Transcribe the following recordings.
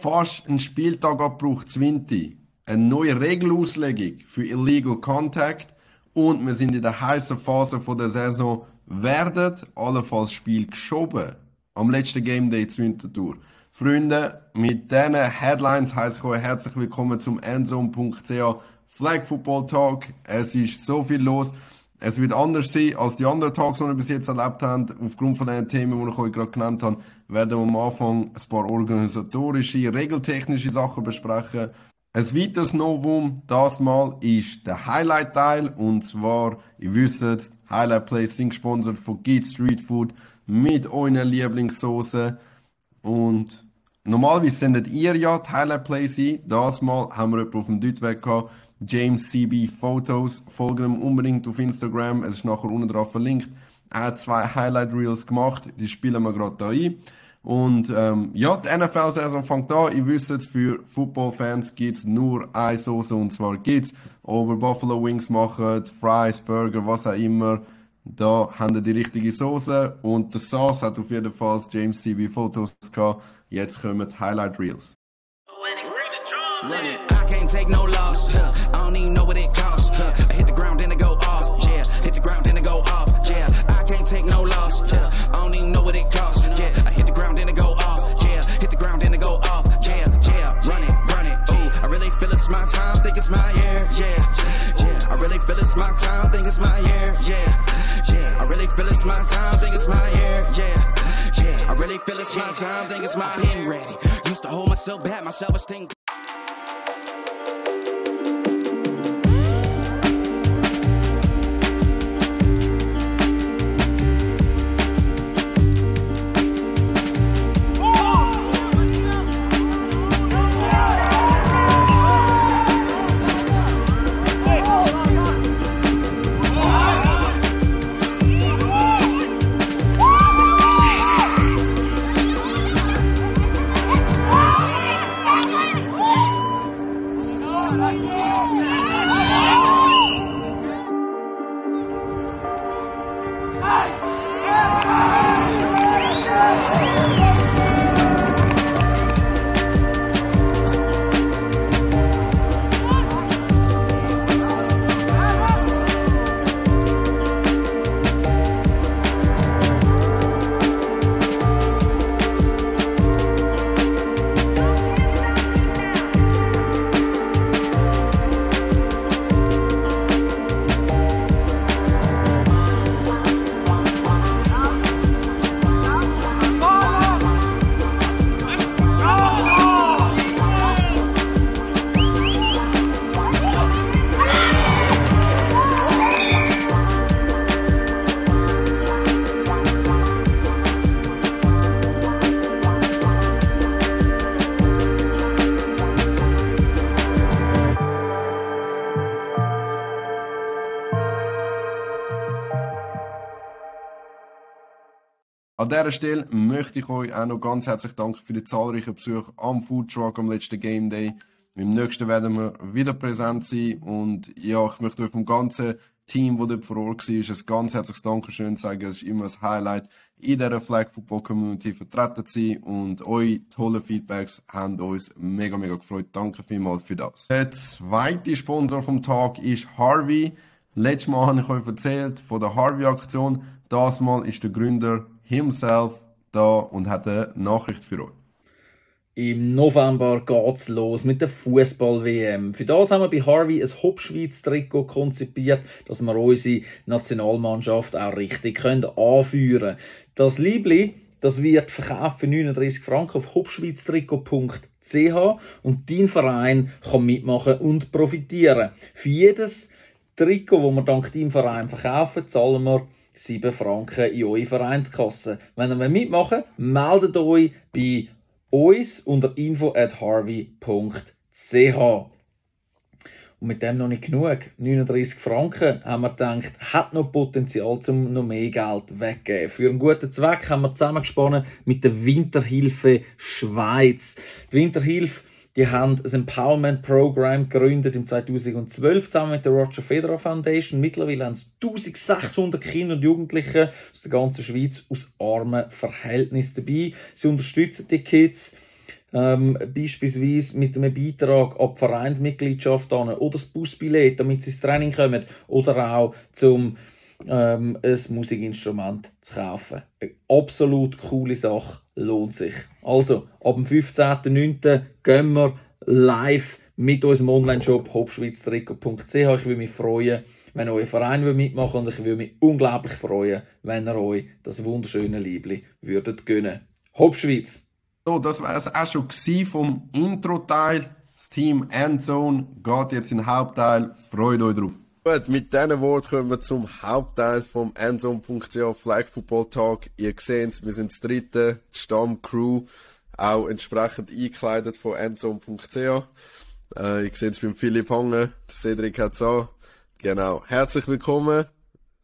fast einen Spieltag abbraucht, Zwinti. Eine neue Regelauslegung für Illegal Contact und wir sind in der heißen Phase der Saison. Werden allenfalls Spiel geschoben am letzten Game Day zur Wintertour. Freunde, mit diesen Headlines heiße ich euch herzlich willkommen zum endzone.ch Flag Football Talk. Es ist so viel los. Es wird anders sein als die anderen Talks, die wir bis jetzt erlebt haben. Aufgrund von den Themen, die ich euch gerade genannt habe, werden wir am Anfang ein paar organisatorische, regeltechnische Sachen besprechen. Ein weiteres Novum, das mal, ist der Highlight-Teil. Und zwar, ihr wisst, Highlight Plays sind gesponsert von Git Street Food mit euren Lieblingssoßen. Und normalerweise sendet ihr ja die Highlight Plays ein. Das mal haben wir jemanden auf dem Deutweg gehabt. James CB Photos. Folgt ihm unbedingt auf Instagram. Es ist nachher unten drauf verlinkt. Er hat zwei Highlight Reels gemacht. Die spielen wir gerade da ein. Und ähm, ja, die NFL-Saison fängt an. Ihr wisst, für Football-Fans gibt's nur eine Soße und zwar gibt's, ob ihr Buffalo Wings machen, Fries, Burger, was auch immer. Da haben ihr die richtige Soße und der Sauce hat auf jeden Fall James CB Fotos gehabt. Jetzt kommen die Highlight Reels. My time. Think it's my year. Yeah, yeah. I really feel it's my time. Think it's my year. Yeah, yeah. I really feel it's my time. Think it's my pen ready. Used to hold myself back. My self-esteem. An dieser Stelle möchte ich euch auch noch ganz herzlich danken für die zahlreichen Besuche am Foodtruck am letzten Game Day. Im nächsten werden wir wieder präsent sein und ja, ich möchte euch vom ganzen Team, das dort vor Ort war, ein ganz herzliches Dankeschön sagen. Es ist immer ein Highlight, in dieser Flag Football Community vertreten zu sein und eure tollen Feedbacks haben uns mega, mega gefreut. Danke vielmals für das. Der zweite Sponsor vom Tag ist Harvey. Letztes Mal habe ich euch erzählt von der Harvey-Aktion. Das Mal ist der Gründer himself da und hat eine Nachricht für euch. Im November geht's los mit der Fußball-WM. Für das haben wir bei Harvey ein Hopschweiz-Trikot konzipiert, dass wir unsere Nationalmannschaft auch richtig können anführen können. Das Liebli, das wird verkauft für 39 Franken auf hopschweiztrikot.ch und dein Verein kann mitmachen und profitieren. Für jedes Trikot, das wir dank deinem Verein verkaufen, zahlen wir 7 Franken in eure Vereinskasse. Wenn ihr mitmachen wollt, meldet euch bei uns unter info at harvey.ch. Und mit dem noch nicht genug. 39 Franken haben wir gedacht, hat noch Potenzial, um noch mehr Geld weggeben. Für einen guten Zweck haben wir zusammengesponnen mit der Winterhilfe Schweiz. Die Winterhilfe die haben ein Empowerment Program gegründet im 2012 zusammen mit der Roger Federer Foundation. Mittlerweile haben es 1600 Kinder und Jugendliche aus der ganzen Schweiz aus armen Verhältnissen dabei. Sie unterstützen die Kids ähm, beispielsweise mit einem Beitrag ab Vereinsmitgliedschaft an oder das Busbillett, damit sie ins Training kommen oder auch zum ähm, ein Musikinstrument zu kaufen. Eine absolut coole Sache, lohnt sich. Also, ab dem 15.09. gehen wir live mit unserem Online-Shop hopschweiztrikot.ch. Ich würde mich freuen, wenn euer Verein mitmachen und ich würde mich unglaublich freuen, wenn ihr euch das wunderschöne Liebli würdet gönnen. Hopschweiz! So, das war es auch schon vom Intro-Teil. Das Team Endzone geht jetzt in den Hauptteil. Freut euch drauf. Gut, mit diesen Worten kommen wir zum Hauptteil vom Endzone.ch Flag Football Talk. Ihr seht es, wir sind das dritte, die Stammcrew, auch entsprechend eingekleidet von Endzone.ch. Äh, ihr seht es beim Philipp Hange, Cedric hat es an. Genau. Herzlich willkommen,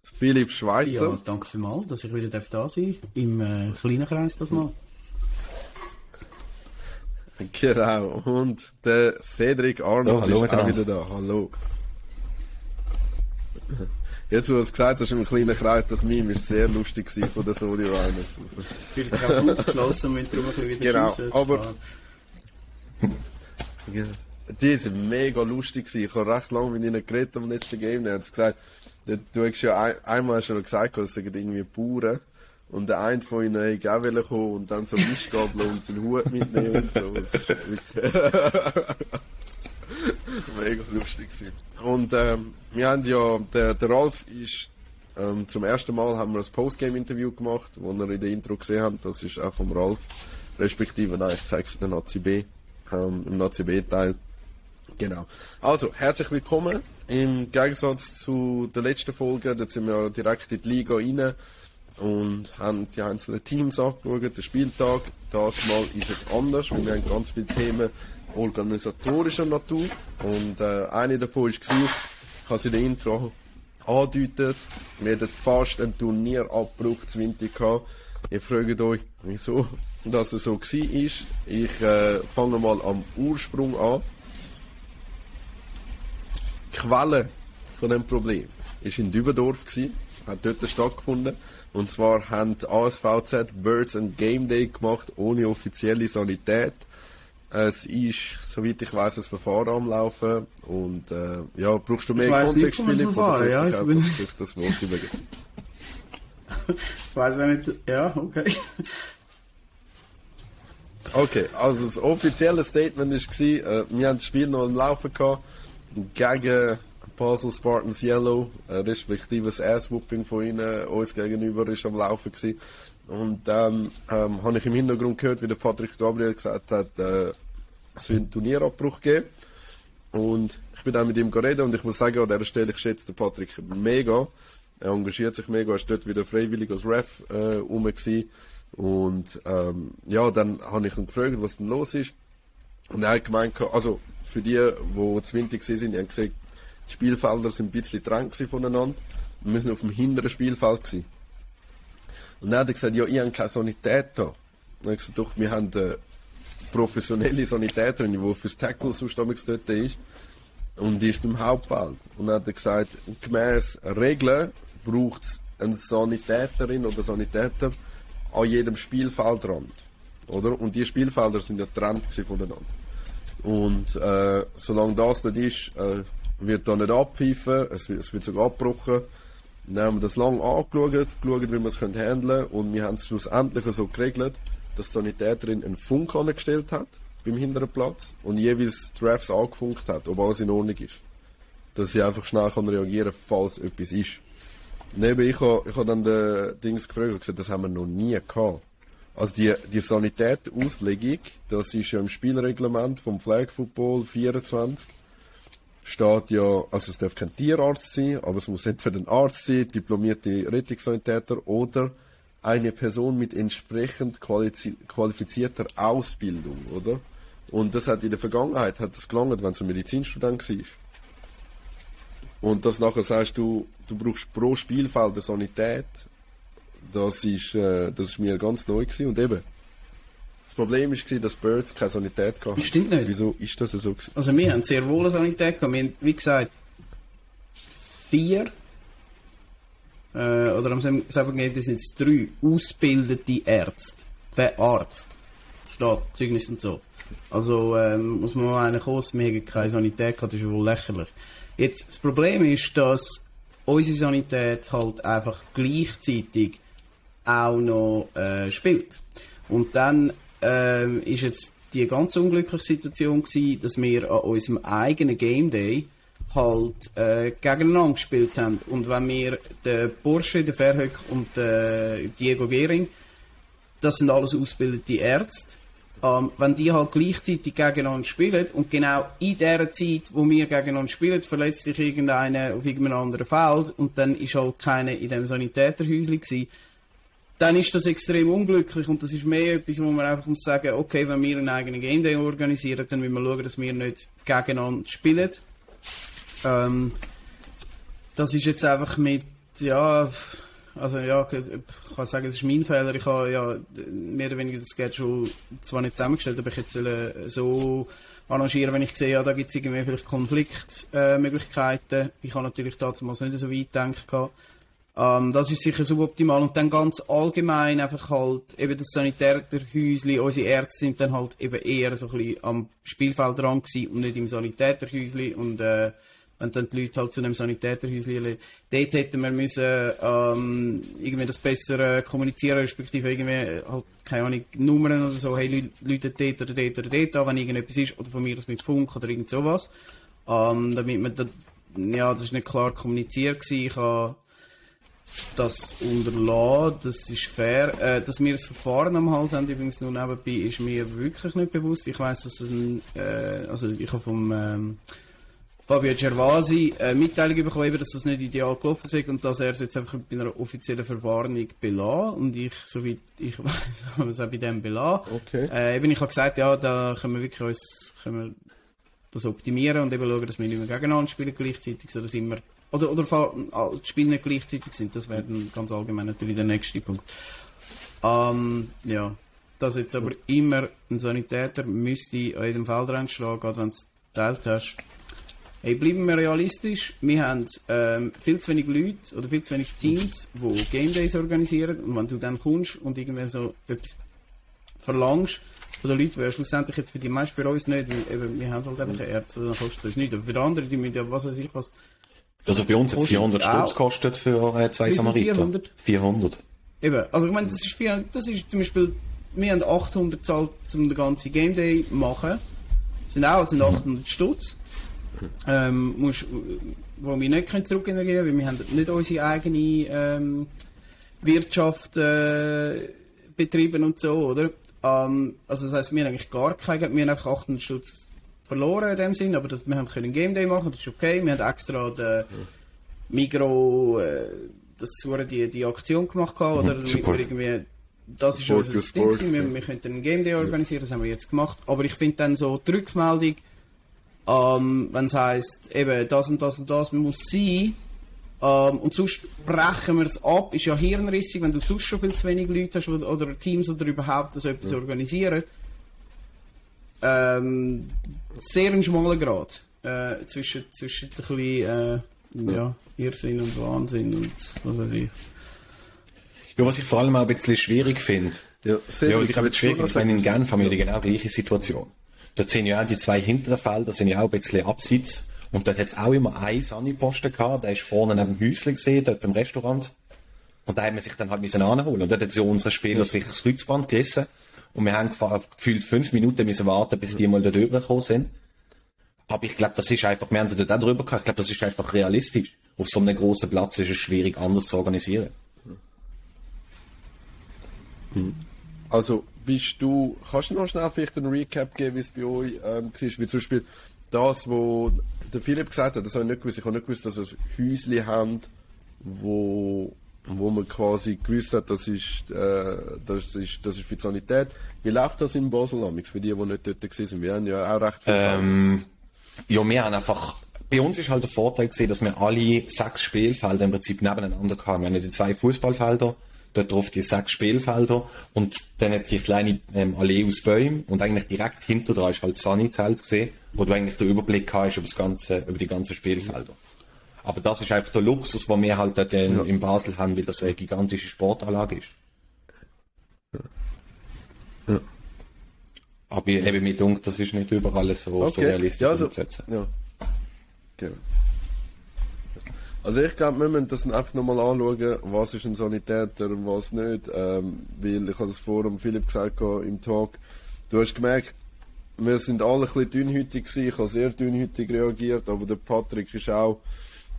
Philipp Schweizer. Ja, danke vielmals, dass ich wieder da sein darf. Im äh, kleinen Kreis das mal. Genau. Und der Cedric Arnold oh, hallo ist auch wieder da. Hallo. Jetzt, wo du es gesagt hast, im kleinen Kreis, das Meme war sehr lustig von den Soli Liners. Also. Ich bin jetzt gerade ausgeschlossen und darum ein wieder Genau, aber... die sind mega lustig Ich habe recht lange mit ihnen geredet am letzten Game. Die haben gesagt, du hast ja ein, einmal schon gesagt, es sind irgendwie Bauern. Und der eine von ihnen wollte auch kommen und dann so Mischgabel und seinen Hut mitnehmen und so. Mega lustig gewesen. Und ähm, wir haben ja, der, der Ralf ist ähm, zum ersten Mal haben wir ein Postgame-Interview gemacht, wo ihr in der Intro gesehen habt. Das ist auch vom Ralf. Respektive, nein, ich zeige es in der ACB, ähm, im ACB-Teil. Genau. Also, herzlich willkommen. Im Gegensatz zu der letzten Folge, da sind wir direkt in die Liga rein und haben die einzelnen Teams angeschaut, den Spieltag. Das Mal ist es anders, weil wir haben ganz viele Themen organisatorischer Natur. Und äh, eine davon war, ich habe sie in der Intro angedeutet, wir hatten fast einen Turnierabbruch zu Winter gehabt. Ihr fragt euch, wieso das so war. Ich äh, fange mal am Ursprung an. Die Quelle von dem Problem war in Dübendorf, hat dort stattgefunden. Und zwar haben die ASVZ Birds and Game Day gemacht, ohne offizielle Sanität. Es ist, soweit ich weiß, ein Verfahren am Laufen. Und äh, ja, brauchst du mehr Kontext, Philipp, oder ja, ich bin... das Wort übergeben? ich weiß auch nicht, ja, okay. Okay, also das offizielle Statement war, äh, wir haben das Spiel noch am Laufen gehabt, gegen Basel Spartans Yellow, äh, respektive das Ass-Whooping von ihnen uns gegenüber ist am Laufen gewesen. Und dann ähm, habe ich im Hintergrund gehört, wie der Patrick Gabriel gesagt hat, äh, es wird einen Turnierabbruch geben. Und ich bin dann mit ihm geredet und ich muss sagen, an dieser Stelle, ich schätze Patrick mega. Er engagiert sich mega, er ist dort wieder freiwillig als Ref äh, rum gewesen. Und ähm, ja, dann habe ich ihn gefragt, was denn los ist. Und er hat gemeint, also für die, die zu windig sind, die haben gesagt, die Spielfelder sind ein bisschen dran voneinander. Und wir sind auf dem hinteren Spielfeld gewesen. Und dann hat er gesagt, ja, ich habe keine Sanität da. Und ich gesagt, doch, wir haben eine professionelle Sanitäterin, die fürs Tackle sonst dort ist. Und die ist beim Hauptfeld. Und dann hat er gesagt, gemäß Regeln braucht es eine Sanitäterin oder Sanitäter an jedem Spielfeldrand. Oder? Und die Spielfelder sind ja getrennt voneinander. Und äh, solange das nicht ist, äh, wird da nicht abpfeifen, es wird, es wird sogar abgebrochen. Dann haben wir das lange angeschaut, geschaut, wie wir es handeln können und wir haben es schlussendlich so geregelt, dass die Sanitäterin einen Funk angestellt hat beim hinteren Platz und jeweils die Refs angefunkt hat, ob alles in Ordnung ist. Dass sie einfach schnell kann reagieren falls etwas ist. Neben ich habe ich ha dann den Dings gefragt und gesagt, das haben wir noch nie gehabt. Also die, die Sanität-Auslegung, das ist ja im Spielreglement vom Flag Football 24 steht ja, also es darf kein Tierarzt sein, aber es muss entweder ein Arzt sein, diplomierte Rettungssanitäter oder eine Person mit entsprechend qualifizierter Ausbildung, oder? Und das hat in der Vergangenheit hat das gelangt, wenn ein Medizinstudent war. Und das nachher sagst du, du brauchst pro Spielfeld eine Sanität, das ist, äh, das ist mir ganz neu gewesen. Und eben, Problem war, dass Birds keine Sanität hatten. Stimmt nicht. Wieso ist das so? Gewesen? Also wir haben sehr wohl eine Sanität gehabt. Wir haben, wie gesagt, vier äh, oder am selben Gegeben sind es drei ausgebildete Ärzte. Arzt. Steht, Zeugnis und so. Also ähm, muss man mal einen kosten, wir haben keine Sanität gehabt, das ist wohl lächerlich. Jetzt, das Problem ist, dass unsere Sanität halt einfach gleichzeitig auch noch äh, spielt. Und dann ähm, ist jetzt die ganz unglückliche Situation gewesen, dass wir an unserem eigenen Game Day halt äh, gegeneinander gespielt haben. Und wenn wir den Porsche, den Verhoek und den Diego Gehring, das sind alles ausgebildete Ärzte, ähm, wenn die halt gleichzeitig gegeneinander spielen und genau in der Zeit, wo wir gegeneinander spielen, verletzt sich irgendeiner auf irgendeinem anderen Feld und dann ist halt keiner in dem Sanitäterhäuschen gewesen, dann ist das extrem unglücklich und das ist mehr etwas, wo man einfach muss sagen, okay, wenn wir einen eigenen Game Day organisieren, dann müssen wir schauen, dass wir nicht gegeneinander spielen. Ähm, das ist jetzt einfach mit, ja, also ja, ich kann sagen, es ist mein Fehler. Ich habe ja mehr oder weniger das Schedule zwar nicht zusammengestellt, aber ich jetzt so arrangieren, wenn ich sehe, ja, da gibt es irgendwie vielleicht Konfliktmöglichkeiten. Äh, ich habe natürlich damals nicht so weit gedacht. Ähm, das ist sicher suboptimal. Und dann ganz allgemein einfach halt eben das Sanitäterhäusli, unsere Ärzte sind dann halt eben eher so ein bisschen am Spielfeld dran gewesen und nicht im Sanitäterhäusli und äh, wenn dann die Leute halt zu einem Sanitäterhäuschen dort hätten wir müssen ähm, irgendwie das besser kommunizieren, respektive irgendwie halt, keine Ahnung, Nummern oder so, hey, Leute dort oder dort oder dort an, wenn irgendetwas ist, oder von mir aus mit Funk oder irgend sowas. Ähm, damit man da, ja, das ist nicht klar kommuniziert gewesen. Ich habe das unterlassen, das ist fair. Äh, dass wir das Verfahren am Hals haben, übrigens nur nebenbei, ist mir wirklich nicht bewusst. Ich weiß, dass es ein, äh, also ich habe vom, ähm, Fabio Gervasi äh, Mitteilung bekommen, dass das nicht ideal gelaufen ist und dass er es jetzt einfach bei einer offiziellen Verwarnung belassen und ich, soweit ich weiß, haben wir es auch bei dem belassen. Okay. Äh, eben, ich habe gesagt, ja, da können wir wirklich uns, können wir das optimieren und eben schauen, dass wir nicht mehr gegeneinander spielen gleichzeitig, sondern immer, oder, oder die Spiele nicht gleichzeitig sind, das wäre dann ganz allgemein natürlich der nächste Punkt. Ähm, ja, dass jetzt aber immer ein Sanitäter müsste an jedem Feld stehen, gerade wenn du es geteilt hast, Hey, bleiben wir realistisch. Wir haben ähm, viel zu wenig Leute oder viel zu wenig Teams, die Game Days organisieren. Und wenn du dann kommst und irgendwie so etwas verlangst von den Leuten, wäre schlussendlich jetzt für die meisten für uns nicht, weil eben, wir haben halt einfach Ärzte, dann kostet es nicht. Aber für die anderen, die müssen ja, was weiß ich, was. Also bei uns hat es 400 Stutz gekostet für äh, zwei Samariter. 400? 400. Eben, also ich meine, das ist, 400, das ist zum Beispiel, wir haben 800 gezahlt, um den ganzen Game Day zu machen. Das sind auch sind 800 Stutz ähm, musst, wo wir nicht zurückgenerieren können, weil wir haben nicht unsere eigene ähm, Wirtschaft äh, betrieben und so, oder? Ähm, also das heisst, wir haben eigentlich gar keine, wir haben einfach 800 Stutz verloren in dem Sinn, aber das, wir haben können Game Day machen, das ist okay. Wir haben extra den Migro, äh, das die, die Aktion gemacht gehabt, oder? Super. Irgendwie, das ist unser Ding, wir, wir könnten einen Game Day organisieren, das haben wir jetzt gemacht. Aber ich finde dann so die Rückmeldung, ähm, wenn es heisst, eben das und das und das muss sein, ähm, und sonst brechen wir es ab, ist ja hirnrissig, wenn du sonst schon viel zu wenig Leute hast oder, oder Teams oder überhaupt so etwas ja. organisieren. Ähm, sehr ein schmaler Grad äh, zwischen, zwischen ein bisschen äh, ja, Irrsinn und Wahnsinn und was weiß ich. Ja, was ich vor allem auch ein bisschen schwierig finde. Ja, ja was ich aber schwierig finde, in Genf haben wir die genau gleiche Situation. Dort sind ja auch die zwei hinteren Felder sind ja auch ein bisschen abseits. Und dort hat es auch immer einen Sani-Posten gehabt, der ist vorne neben dem Häuschen gesehen, dort beim Restaurant. Und da haben wir sich dann halt müssen anholen. Und dort hat so unsere Spieler sich das Kreuzband gerissen. Und wir haben gefühlt fünf Minuten müssen warten, bis die mal da drüber gekommen sind. Aber ich glaube, das ist einfach, wir haben sie dort auch drüber gehabt, ich glaube, das ist einfach realistisch. Auf so einem großen Platz ist es schwierig, anders zu organisieren. Also, bist du, kannst du noch schnell vielleicht einen Recap geben, wie es bei euch ähm, war? Wie zum Beispiel das, was der Philipp gesagt hat, das habe ich nicht gewusst. Ich habe nicht gewusst, dass es Häusli haben, wo, wo man quasi gewusst hat, das ist, äh, das ist, das ist für die Sanität. Wie läuft das in Basel amix, für die, die nicht dort sind? Wir haben ja auch recht viel. Ähm, ja, wir haben einfach, bei uns ist halt der Vorteil gesehen, dass wir alle sechs Spielfelder im Prinzip nebeneinander haben. Wir haben die zwei Fußballfelder, dort drauf die sechs Spielfelder und dann hat die kleine ähm, Allee aus Bäumen und eigentlich direkt hinter dran ist halt Sunny-Zelt gesehen, wo du eigentlich den Überblick hast über, das ganze, über die ganzen Spielfelder. Aber das ist einfach der Luxus, den wir halt dort in, ja. in Basel haben, weil das eine gigantische Sportanlage ist. Ja. Aber eben mit Dunk, das ist nicht überall so, okay. so realistisch ja, also, umzusetzen. Ja. Genau. Also ich glaube, wir müssen das einfach nochmal anschauen, was ist ein Sanitäter und was nicht. Ähm, weil ich habe das vorhin Philipp gesagt im Talk, du hast gemerkt, wir sind alle ein bisschen dünnhütig gewesen. Ich habe sehr dünnhütig reagiert, aber der Patrick ist auch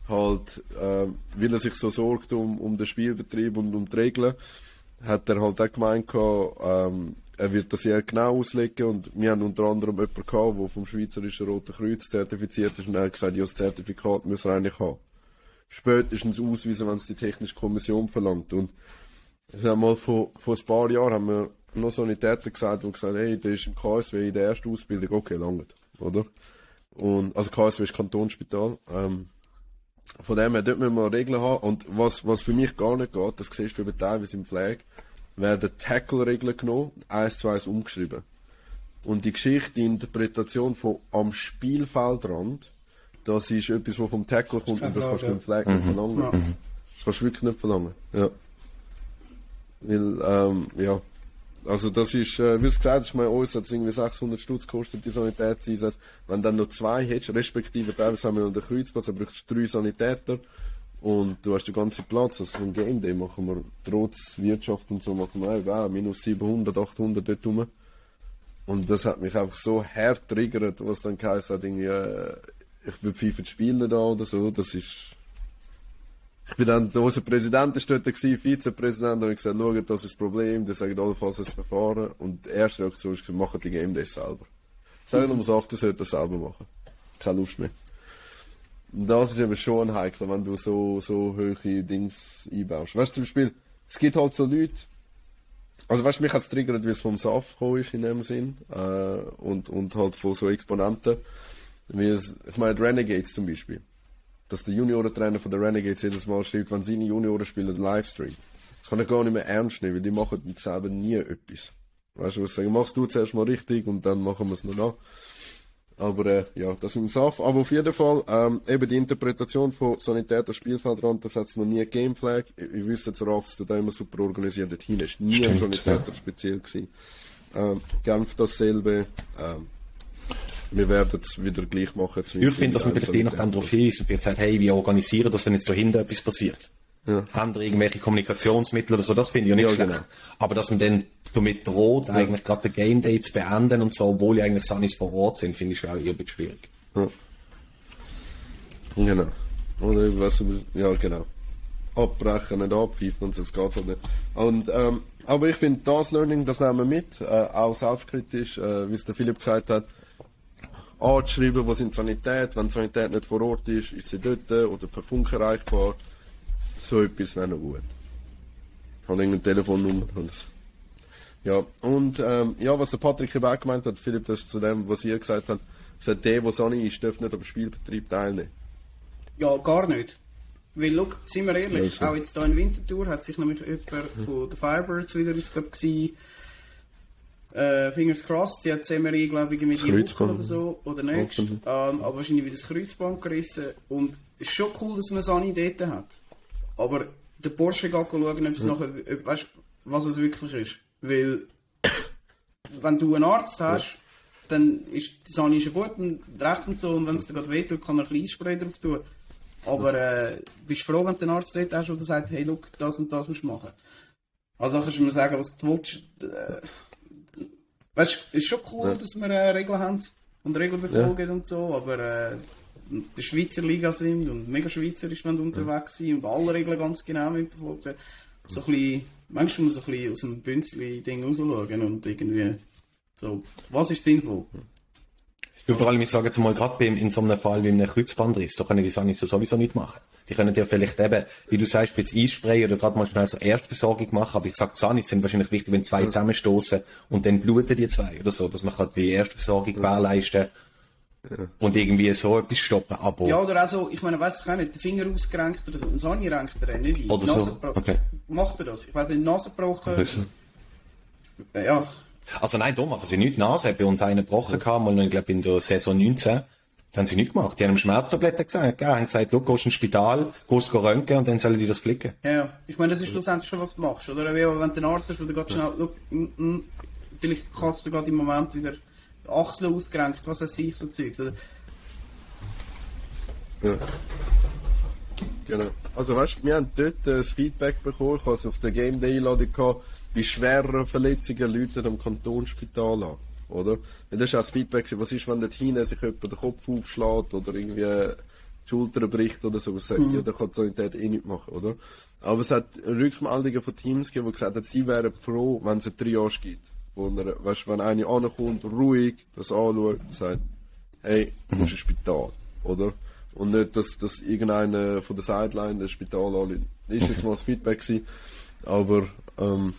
halt, äh, weil er sich so sorgt um, um den Spielbetrieb und um die Regeln, hat er halt auch gemeint, ähm, er wird das sehr genau auslegen und wir haben unter anderem jemanden gehabt, der vom Schweizerischen Roten Kreuz zertifiziert ist und er hat gesagt, ja, das Zertifikat muss er eigentlich haben. Spätestens ausweisen, wenn es die Technische Kommission verlangt. Und ich sag mal, vor, vor ein paar Jahren haben wir noch Sanitäter gesagt, die gesagt hey, der ist im KSW in der ersten Ausbildung, okay, langt, oder? Und, also KSW ist Kantonsspital, ähm, von dem her, dort müssen wir Regeln haben. Und was, was für mich gar nicht geht, das siehst du über teilweise im Flag, werden Tackle-Regeln genommen, eins zu eins umgeschrieben. Und die Geschichte, die Interpretation von am Spielfeldrand, das ist etwas, was vom Tackle kommt und das kannst du im Flag mhm. nicht verlangen. Ja. Das kannst du wirklich nicht verlangen. Ja. Weil, ähm, ja. Also das ist, äh, wie du gesagt hast, bei uns hat es irgendwie 600 Stutz gekostet, die Sanitätseinsatz. Wenn du dann noch zwei hättest, respektive teilweise haben wir noch den Kreuzplatz, dann brauchst du drei Sanitäter und du hast den ganzen Platz. Also im Game Day machen wir trotz Wirtschaft und so machen wir auch minus 700, 800 dort rum. Und das hat mich einfach so hart triggert, was dann geheißen hat, irgendwie, äh, ich bin FIFA spielen da oder so. Das ist ich bin dann, unser Präsident ist dort gewesen, Vizepräsident, und ich gesagt, schau, das ist das Problem, die sagen allenfalls das Verfahren. Und die erste Reaktion ist, machen die Game Days selber. Sagen Nummer 8, ihr sollt das selber machen. Keine Lust mehr. Und das ist eben schon heikel, wenn du so, so hohe Dings einbaust. Weißt du, zum Beispiel, es gibt halt so Leute, also weißt du, mich hat es triggert, wie es vom SAF gekommen ist in dem Sinn, äh, und, und halt von so Exponenten, wie es, ich meine, Renegades zum Beispiel dass der Juniorentrainer von der Renegades jedes Mal schreibt, wenn seine Junioren spielen, einen Livestream. Das kann ich gar nicht mehr ernst nehmen, weil die machen selber nie etwas. Weißt du, was ich sage? Machst du zuerst mal richtig und dann machen wir es noch nach. Aber äh, ja, das mit dem SAF. Aber auf jeden Fall, ähm, eben die Interpretation von Sanitäter Spielfeldrand, das hat es noch nie Gameflag. Ich, ich wüsste jetzt, Rafs, da immer super organisiert. Dorthin ist nie Stimmt, ein Sanitäter ja. speziell gewesen. Ähm, Genf dasselbe. Ähm, wir werden es wieder gleich machen. Ich finde, dass man vielleicht je nachdem darauf hinweist und vielleicht sagt, hey, wie organisieren das, wenn jetzt dahinter etwas passiert? Ja. Haben da irgendwelche Kommunikationsmittel oder so, das finde ich ja nicht ja, schlecht. Genau. Aber dass man dann damit droht, ja. eigentlich gerade den Game Day zu beenden und so, obwohl ja eigentlich Sunnis vor Ort sind, finde ich ein bisschen schwierig. Ja. Genau. Oder was, ja, genau. Abbrechen, nicht abpfeifen und so, es geht halt nicht. Und, ähm, aber ich finde, das Learning, das nehmen wir mit, äh, auch selbstkritisch, äh, wie es der Philipp gesagt hat, anzuschreiben, wo sind Sanität, wenn Sanität nicht vor Ort ist, ist sie dort oder per Funk erreichbar. So etwas wäre noch gut. Hat irgendeine Telefonnummer und das. Ja, und ähm, ja, was der Patrick eben auch gemeint hat, Philipp, das ist zu dem, was ihr gesagt habt, sagt der, der Sani ist, darf nicht am Spielbetrieb teilnehmen. Ja, gar nicht. Weil, look, sind wir ehrlich, ja, auch jetzt hier in Winterthur hat sich nämlich jemand von den Firebirds wieder, ich glaube, äh, fingers crossed, sie hat MRI, glaube ich, mit Woche oder so, oder nicht. Ähm, aber wahrscheinlich wieder das Kreuzband gerissen. Und es ist schon cool, dass man so eine Idee hat. Aber der Porsche geht schauen, ob es ja. nachher, ob, weißt, was es wirklich ist. Weil, wenn du einen Arzt hast, ja. dann ist die Sani schon gut und recht und so, und wenn es dir gerade wehtut, kann er ein kleines Spray drauf tun. Aber äh, bist froh, wenn du einen Arzt dort hast, der sagt, hey, look, das und das musst du machen. Also dann kannst du mir sagen, was du willst. Äh, Weißt du, ist schon cool, ja. dass wir äh, Regeln haben und Regeln befolgen ja. und so, aber äh, die Schweizer Liga sind und mega schweizerisch, wenn du unterwegs sind und alle Regeln ganz genau mitbefolgt werden. So ein bisschen, manchmal muss man so ein bisschen aus dem Bünzli-Ding rausschauen und irgendwie so, was ist sinnvoll? Ja, vor allem, ich sage jetzt mal, gerade in so einem Fall wie einem Kreuzbandriss, da können die Sanis sowieso nicht machen. Die können dir vielleicht eben, wie du sagst, jetzt einsprayen oder gerade mal schnell so Erstversorgung machen, aber ich sag, Sanis sind wahrscheinlich wichtig, wenn zwei zusammenstoßen und dann bluten die zwei oder so, dass man kann die Erstversorgung ja. gewährleisten ja. und irgendwie so etwas stoppen. Aber ja, oder auch so, ich meine, weiss ich auch nicht, den Finger ausgerenkt oder so, ein Sani renkt er nicht ein. Oder so, okay. Macht er das? Ich weiss nicht, Nase gebrochen. Ja. Also nein, da machen sie nicht Nase. Bei uns einen gebrochen ja. mal, ich glaube in der Saison 19 das haben sie nicht gemacht. Die haben Schmerztabletten gesagt, ja, haben gesagt, du gehst ins Spital, gehst röntgen und dann sollen die das flicken. Ja, ich meine, das ist schlussendlich schon, was du machst, oder? Wie wenn du einen Arzt hast, wo du ganz schnell, look, mm, mm, vielleicht kannst du gerade im Moment wieder Achseln ausgerenkt, was weiß ich, so Zeugs. Oder? Ja. Genau. Also weißt du, wir haben dort das Feedback bekommen, ich habe es auf der Game Day Einladung gehabt, bei schwereren Verletzungen Leute am Kantonsspital an. Oder? Weil das ist auch das Feedback, was ist, wenn dort hinten sich jemand den Kopf aufschlägt oder irgendwie die Schulter bricht oder so. Was sagt, mhm. ja, da kann die Sanität eh nicht machen, oder? Aber es hat Rückmeldungen von Teams gegeben, die gesagt haben, sie wären froh, wenn es eine Triage gibt. Wo er, weißt, wenn einer ankommt, ruhig, das anschaut und sagt, hey, du musst ins Spital, oder? Und nicht, dass, dass irgendeiner von der Sideline das Spital anlügt. Das ist jetzt mal das Feedback gewesen. Aber, ähm,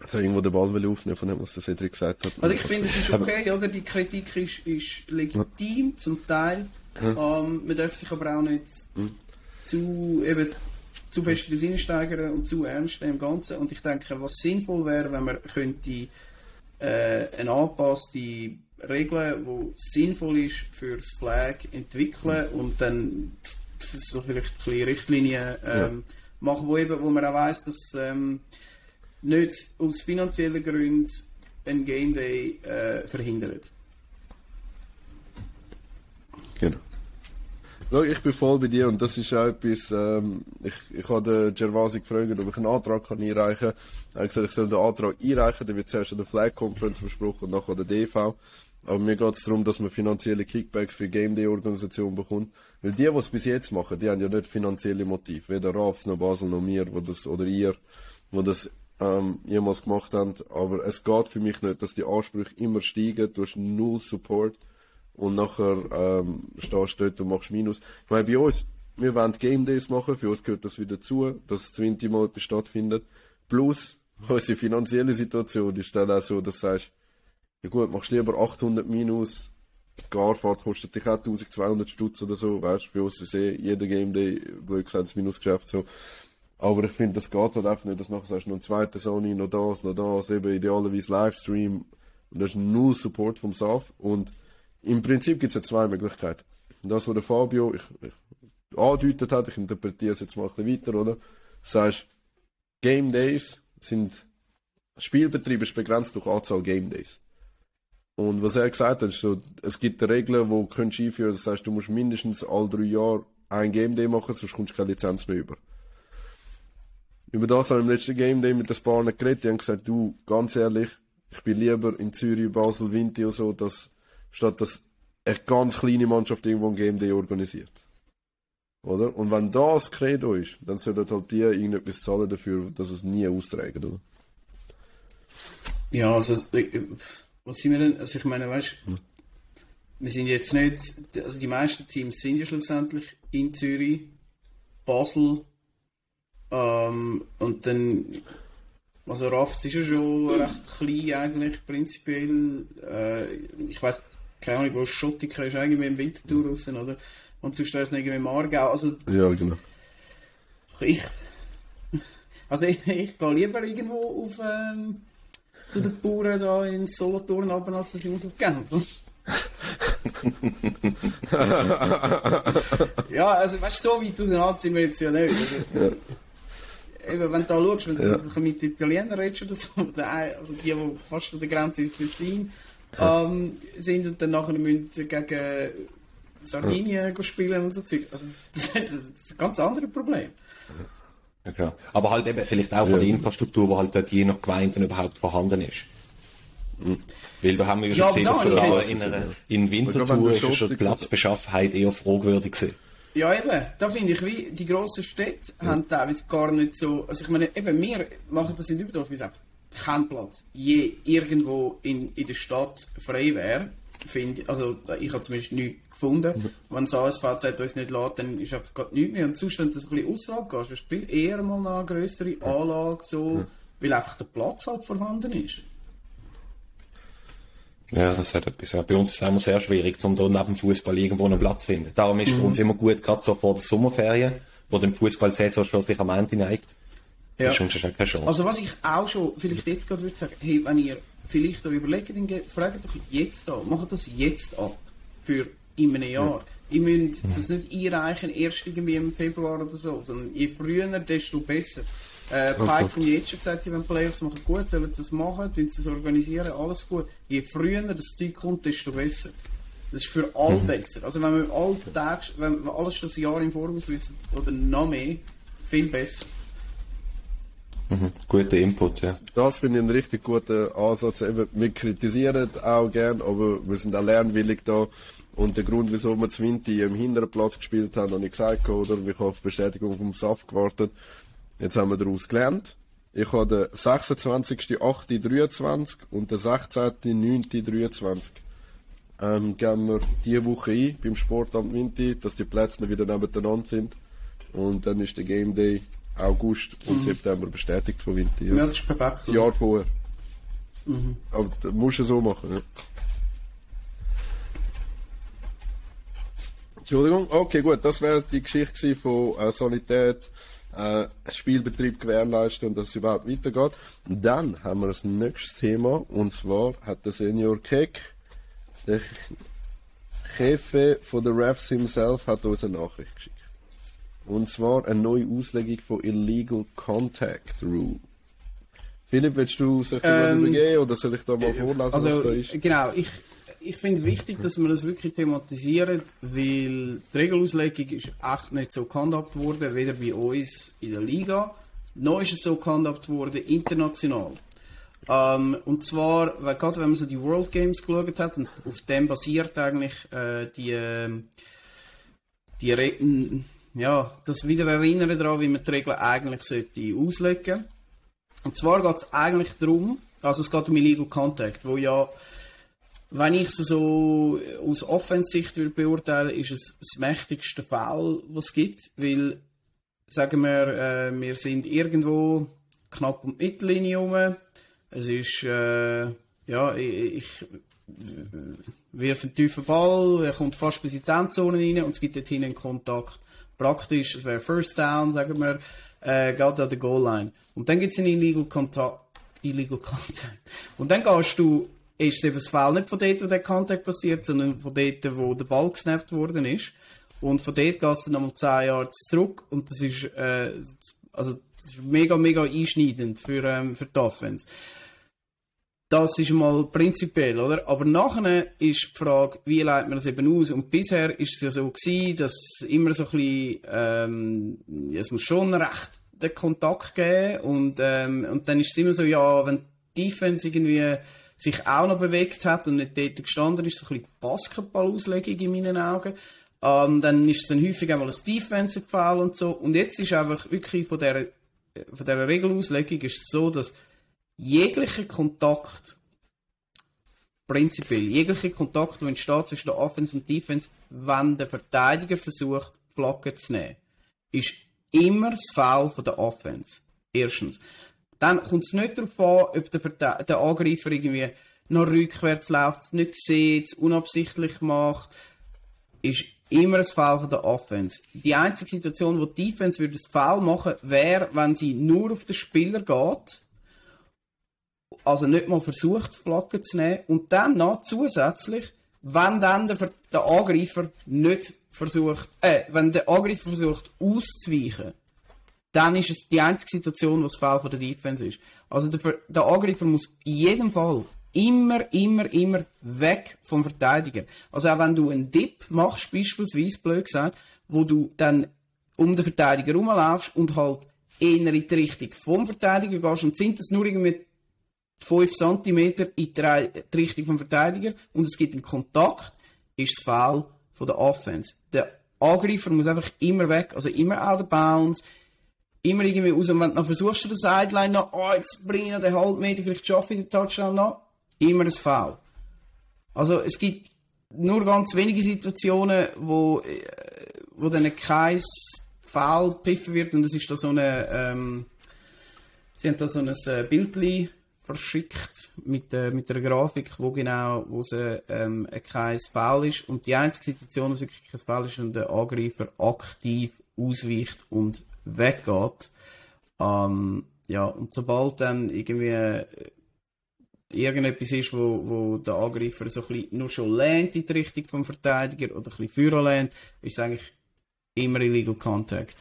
also irgendwo den Ball will aufnehmen von dem, was der Cedric gesagt hat. Also ich finde, es ist okay, oder? Die Kritik ist, ist legitim, zum Teil. Ja. Ähm, man darf sich aber auch nicht mhm. zu, eben, zu fest in Sinn steigern und zu ernst im Ganzen. Und ich denke, was sinnvoll wäre, wenn man könnte, äh, eine angepasste Regeln, die sinnvoll ist für das Flag entwickeln und dann so vielleicht ein bisschen Richtlinien ähm, ja. machen, wo, eben, wo man auch weiss, dass ähm, nicht aus finanziellen Gründen ein Game Day äh, verhindert. Genau. Ich bin voll bei dir und das ist auch etwas, ähm, ich, ich habe den Gervasi gefragt, ob ich einen Antrag kann einreichen kann. Er hat gesagt, ich soll den Antrag einreichen, dann wird zuerst an der Flag Conference besprochen und nachher an der DV. Aber mir geht es darum, dass man finanzielle Kickbacks für Game Day Organisation bekommt. Weil die, die es bis jetzt machen, die haben ja nicht finanzielle Motiv. Weder Rafs noch Basel noch mir, wo das, oder ihr, wo das ähm, jemals gemacht haben. Aber es geht für mich nicht, dass die Ansprüche immer steigen. Du hast null Support und nachher ähm, stehst du dort und machst Minus. Ich meine, bei uns, wir wollen Game Days machen, für uns gehört das wieder zu, dass das 20 Mal etwas stattfindet. Plus, unsere finanzielle Situation ist dann auch so, dass du sagst, ja gut, machst lieber 800 minus, Garfahrt kostet dich auch 1200 Stutz oder so, weißt du, bei uns ist eh jeder Game Day, blöd gesagt, das Minusgeschäft so. Aber ich finde, das geht halt einfach nicht, dass nachher sagst du noch ein zweites Sony, noch das, noch das, eben idealerweise Livestream. Und das ist null Support vom SAF. Und im Prinzip gibt es ja zwei Möglichkeiten. Das, was der Fabio ich, ich angedeutet hat, ich interpretiere es jetzt mal ein bisschen weiter, oder? Sagst, Game Days sind, Spielbetrieb ist begrenzt durch Anzahl Game Days. Und was er gesagt hat, ist so, es gibt Regeln, die du einführen. Das heißt, du musst mindestens alle drei Jahre ein Game Day machen, sonst kommst du keine Lizenz mehr über. Über das habe ich im letzten Game Day mit den Spanern geredet. Die haben gesagt, du, ganz ehrlich, ich bin lieber in Zürich, Basel, Vinti und so, dass, statt dass eine ganz kleine Mannschaft irgendwo ein Game Day organisiert. Oder? Und wenn das Credo ist, dann sollten halt die irgendetwas zahlen dafür, dass es nie austragen, oder? Ja, also, was sind wir denn? Also, ich meine, weißt du, hm. wir sind jetzt nicht, also die meisten Teams sind ja schlussendlich in Zürich, Basel, ähm, und dann, also Rafts ist ja schon recht klein eigentlich, prinzipiell. Äh, ich weiß keine Ahnung, wo Schottika ist, irgendwie im Wintertour raus, oder? Und sonst ist es irgendwie im Aargau. Also, ja, genau. Ich, also ich, ich gehe lieber irgendwo auf, ähm, zu den Bauern da in Solothurn runter, als dass ich muss auf Genf. ja, also weißt du, so weit auseinander sind wir jetzt ja nicht. Also, ja eben, wenn du da schaust, wenn ja. du mit Italienern redest oder so, also die, die fast an der Grenze ins Tessin ja. ähm, sind und dann nachher müssen gegen Sardinien ja. spielen und so Zeug. Also, das, das, ist ein ganz anderes Problem. Ja, klar. Aber halt eben vielleicht auch von der Infrastruktur, wo halt dort je nach Gemeinden überhaupt vorhanden ist. Mhm. Weil da haben wir ja schon gesehen, dass sogar in, einer, in Winterthur ist schon die Platzbeschaffenheit eher fragwürdig gewesen. Ja, eben. Da finde ich, wie die grossen Städte ja. haben teilweise gar nicht so. Also, ich meine, eben, wir machen das in Dübendorf, wie gesagt, kein Platz. Je irgendwo in, in der Stadt frei wäre, finde also, ich habe zumindest nichts gefunden. Mhm. Wenn das ASVZ uns nicht lässt, dann ist einfach gerade nichts mehr. Und sonst, wenn du ein bisschen außerhalb gehst, du eher mal eine größere Anlage, so, ja. weil einfach der Platz halt vorhanden ist. Ja, das hat etwas. Ja. Bei uns ist es immer sehr schwierig, um da neben dem Fußball irgendwo einen Platz zu finden. Darum ist mhm. für uns immer gut, gerade so vor der Sommerferien, wo der Fußballsaison schon sich am Ende neigt. Ja. Ist schon keine Chance. Also was ich auch schon vielleicht jetzt gerade würde sagen, hey, wenn ihr vielleicht da überlegt, dann fragt doch jetzt da, macht das jetzt ab. Für in einem Jahr. Ja. Ihr müsst mhm. das nicht einreichen, erst irgendwie im Februar oder so, sondern je früher, desto besser. Äh, die Pikes haben jetzt schon gesagt, sie wollen Playoffs machen gut, sollen das machen, sie das organisieren, alles gut. Je früher das Zeug kommt, desto besser. Das ist für alle mhm. besser. Also wenn wir all Tag, wenn wir alles schon ein Jahr im Voraus wissen, oder noch mehr, viel besser. Mhm. Guter Input, ja. Das finde ich einen richtig guten Ansatz. Eben, wir kritisieren auch gern, aber wir sind auch lernwillig da. Und der Grund, wieso wir Zwinti im hinteren Platz gespielt haben, habe ich gesagt, oder? Ich habe auf Bestätigung vom SAF gewartet. Jetzt haben wir daraus gelernt. Ich habe den 26.08.23 und den 16.09.23 ähm, gehen wir diese Woche ein beim Sportamt Winti, dass die Plätze wieder nebeneinander sind. Und dann ist der Game Day August und mhm. September bestätigt von Winti. Ja. ja, das ist perfekt. Das Jahr vorher. Mhm. Aber das musst du so machen. Ja. Entschuldigung. Okay, gut. Das wäre die Geschichte von äh, Sanität, äh, Spielbetrieb gewährleisten und dass es überhaupt weitergeht. Dann haben wir das nächste Thema und zwar hat der Senior Keck der Chefe von der Refs himself hat uns eine Nachricht geschickt. Und zwar eine neue Auslegung von Illegal Contact Rule. Philipp, willst du sich ähm, übergeben oder soll ich da mal vorlesen, also, was da ist? Genau, ich, ich finde wichtig, dass wir das wirklich thematisieren, weil die Regelauslegung ist echt nicht so gehandhabt worden, weder bei uns in der Liga, noch ist es so gehandhabt worden international. Ähm, und zwar, weil gerade wenn man so die World Games geschaut hat, und auf dem basiert eigentlich äh, die, ähm, die Re ja, das wieder erinnern daran, wie man die Regeln eigentlich sollte auslegen Und zwar geht es eigentlich darum, also es geht um Illegal Contact, wo ja, wenn ich es so aus Offensicht will beurteilen, ist es das mächtigste Fall, was es gibt, weil, sagen wir, äh, wir sind irgendwo knapp um die Mittellinie herum, es ist, äh, ja, ich, ich wirf einen tiefen Ball, er kommt fast bis in die Endzone rein und es gibt dort einen Kontakt. Praktisch, es wäre First Down, sagen wir, äh, geht an der Goal Line. Und dann gibt es einen Illegal Contact. Illegal Contact. Und dann gehst du, ist eben das Fall nicht von dort, wo der Kontakt passiert, sondern von dort, wo der Ball gesnappt worden ist. Und von dort geht es dann nochmal 10 Jahre zurück und das ist, äh, also, das ist mega, mega einschneidend für, ähm, für die Offense. Das ist mal prinzipiell, oder? Aber nachher ist die Frage, wie leitet man das eben aus? Und bisher ist es ja so gewesen, dass immer so ein bisschen, ähm, es muss schon recht den Kontakt geben und, ähm, und dann ist es immer so, ja, wenn die Defense irgendwie sich auch noch bewegt hat und nicht dort gestanden ist, so ein bisschen Basketball-Auslegung in meinen Augen, ähm, dann ist es dann häufig einmal ein Defensive-Foul und so. Und jetzt ist einfach wirklich von dieser, von dieser Regelauslegung ist es so, dass jeglicher Kontakt, prinzipiell, jeglicher Kontakt, der entsteht zwischen der Offense und Defense, wenn der Verteidiger versucht, Flagge zu nehmen, ist immer das Foul von der Offense. Erstens. Dann kommt es nicht darauf an, ob der, der Angreifer irgendwie noch rückwärts läuft, nicht sieht, unabsichtlich macht, ist immer ein Foul von der Offense. Die einzige Situation, wo die Defense würde das Foul machen, wäre, wenn sie nur auf den Spieler geht also nicht mal versucht, Flagge zu nehmen. Und dann noch zusätzlich, wenn dann der, der Angreifer nicht versucht, äh, wenn der Angreifer versucht auszuweichen, dann ist es die einzige Situation, wo das Foul von der Defense ist. Also der, der Angreifer muss in jedem Fall immer, immer, immer weg vom Verteidiger. Also auch wenn du einen Dip machst, beispielsweise, blöd gesagt, wo du dann um den Verteidiger rumlaufst und halt eher in die Richtung vom Verteidiger gehst und sind das nur irgendwie 5 cm in die, Richtung vom Verteidiger und es gibt einen Kontakt, ist das Foul von der Offense. Der Angreifer muss einfach immer weg, also immer out of bounds, immer irgendwie raus. Und wenn du noch versuchst, den Sideline noch, oh, jetzt bringe ich noch den Halbmeter, vielleicht schaffe ich den Touchdown noch, immer ein Foul. Also es gibt nur ganz wenige Situationen, wo, äh, wo dann kein Foul gepfiffen wird und es ist da so eine, ähm, sie haben da so ein äh, Bildchen verschickt mit, äh, mit einer Grafik, wo genau, wo es ähm, kein Foul ist. Und die einzige Situation, wo es wirklich kein Foul ist, wenn der Angreifer aktiv ausweicht und weggeht. Ähm, ja, und sobald dann irgendwie äh, irgendetwas ist, wo, wo der Angreifer so ein bisschen nur schon lehnt in die Richtung vom Verteidiger oder ein bisschen führen lehnt, ist es eigentlich immer illegal contact.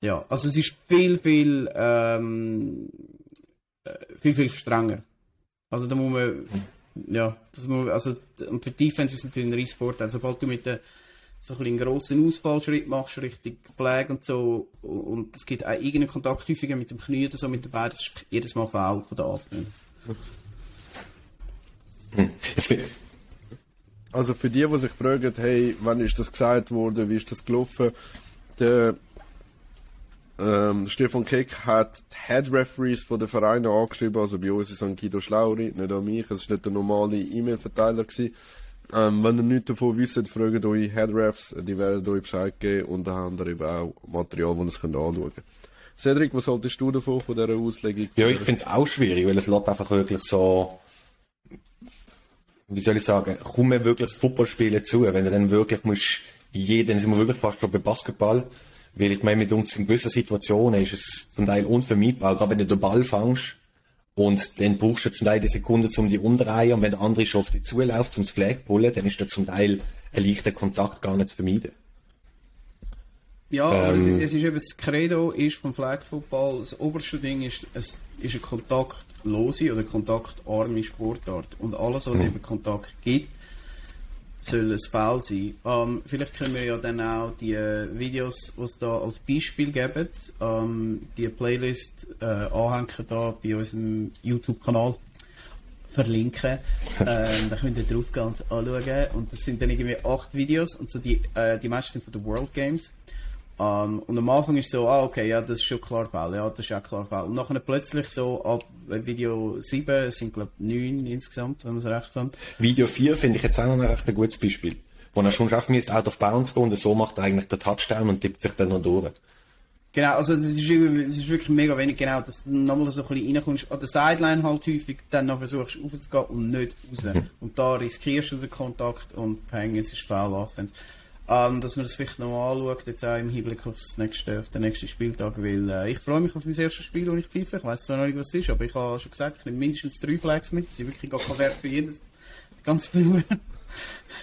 Ja, also es ist viel, viel, ähm, äh, viel, viel strenger. Also da muss man, ja, das muss, also, und für die Defense ist es natürlich ein riesiger Vorteil. Sobald du mit der, so ein einen grossen Ausfallschritt machst, richtig Pflege und so, und es gibt auch irgendeinen Kontakt häufiger mit dem Knie oder so, mit den Beinen, das ist jedes Mal faul von der Anfang. Hm. Also für die, die sich fragen, hey, wann ist das gesagt worden, wie ist das gelaufen, der ähm, Stefan Keck hat die Head Referees von den Vereinen angeschrieben, also bei uns ist es Guido Schlauri, nicht an mich, es war nicht der normale E-Mail-Verteiler. Ähm, wenn ihr nichts davon wisst, fragt eure Head Refs, die werden euch Bescheid geben und dann habt ihr eben auch Material, das ihr anschauen könnt. Cedric, was haltest du davon, von dieser Auslegung? Ja, ich finde es auch schwierig, weil es lässt einfach wirklich so, wie soll ich sagen, komm mir wirklich das Footballspielen zu, wenn du dann wirklich musst, jeden, sind wir wirklich fast schon bei Basketball, weil ich meine, mit uns in gewissen Situationen ist es zum Teil unvermeidbar, gerade wenn du den Ball fängst und dann brauchst du zum Teil die Sekunde zum die umdrehen und wenn der andere schon auf dich zuläuft zum Flag pullen, dann ist da zum Teil ein leichter Kontakt gar nicht zu vermeiden. Ja, ähm, es, ist eben das Credo ist vom Flag Football, das oberste Ding ist, es ist eine kontaktlose oder kontaktarme Sportart und alles, was es mhm. über Kontakt gibt, soll ein Foul sein. Ähm, vielleicht können wir ja dann auch die äh, Videos, die es da als Beispiel geben, ähm, die Playlist äh, anhängen da bei unserem YouTube-Kanal verlinken. ähm, da könnt ihr drauf gehen und anschauen. Und das sind dann irgendwie acht Videos und so die, äh, die meisten sind von den World Games. Um, ähm, und am Anfang ist so, ah, okay, ja, das ist schon klar Fall, ja, das ist auch klar Fall. Und nachher plötzlich so, ab Video 7, es sind, glaube ich, 9 insgesamt, wenn wir es recht haben. Video 4 finde ich jetzt auch noch ein recht gutes Beispiel. Wo er schon schaffen müsste, out of bounds gehen, und so macht er eigentlich den Touchdown und tippt sich dann noch durch. Genau, also es ist, ist wirklich mega wenig genau, dass du nochmal so ein bisschen reinkommst, an der Sideline halt häufig, dann noch versuchst aufzugehen und nicht raus. Mhm. Und da riskierst du den Kontakt und Peng, es ist Foul Offense. Ähm, dass man das vielleicht noch anschaut, jetzt auch im Hinblick aufs nächste, auf den nächsten Spieltag, weil äh, ich freue mich auf mein erstes Spiel, und ich pfeife. Ich weiß zwar noch nicht, was es ist, aber ich habe schon gesagt, ich nehme mindestens drei Flags mit. Das sind wirklich gar kein Wert für jedes, ganz viel.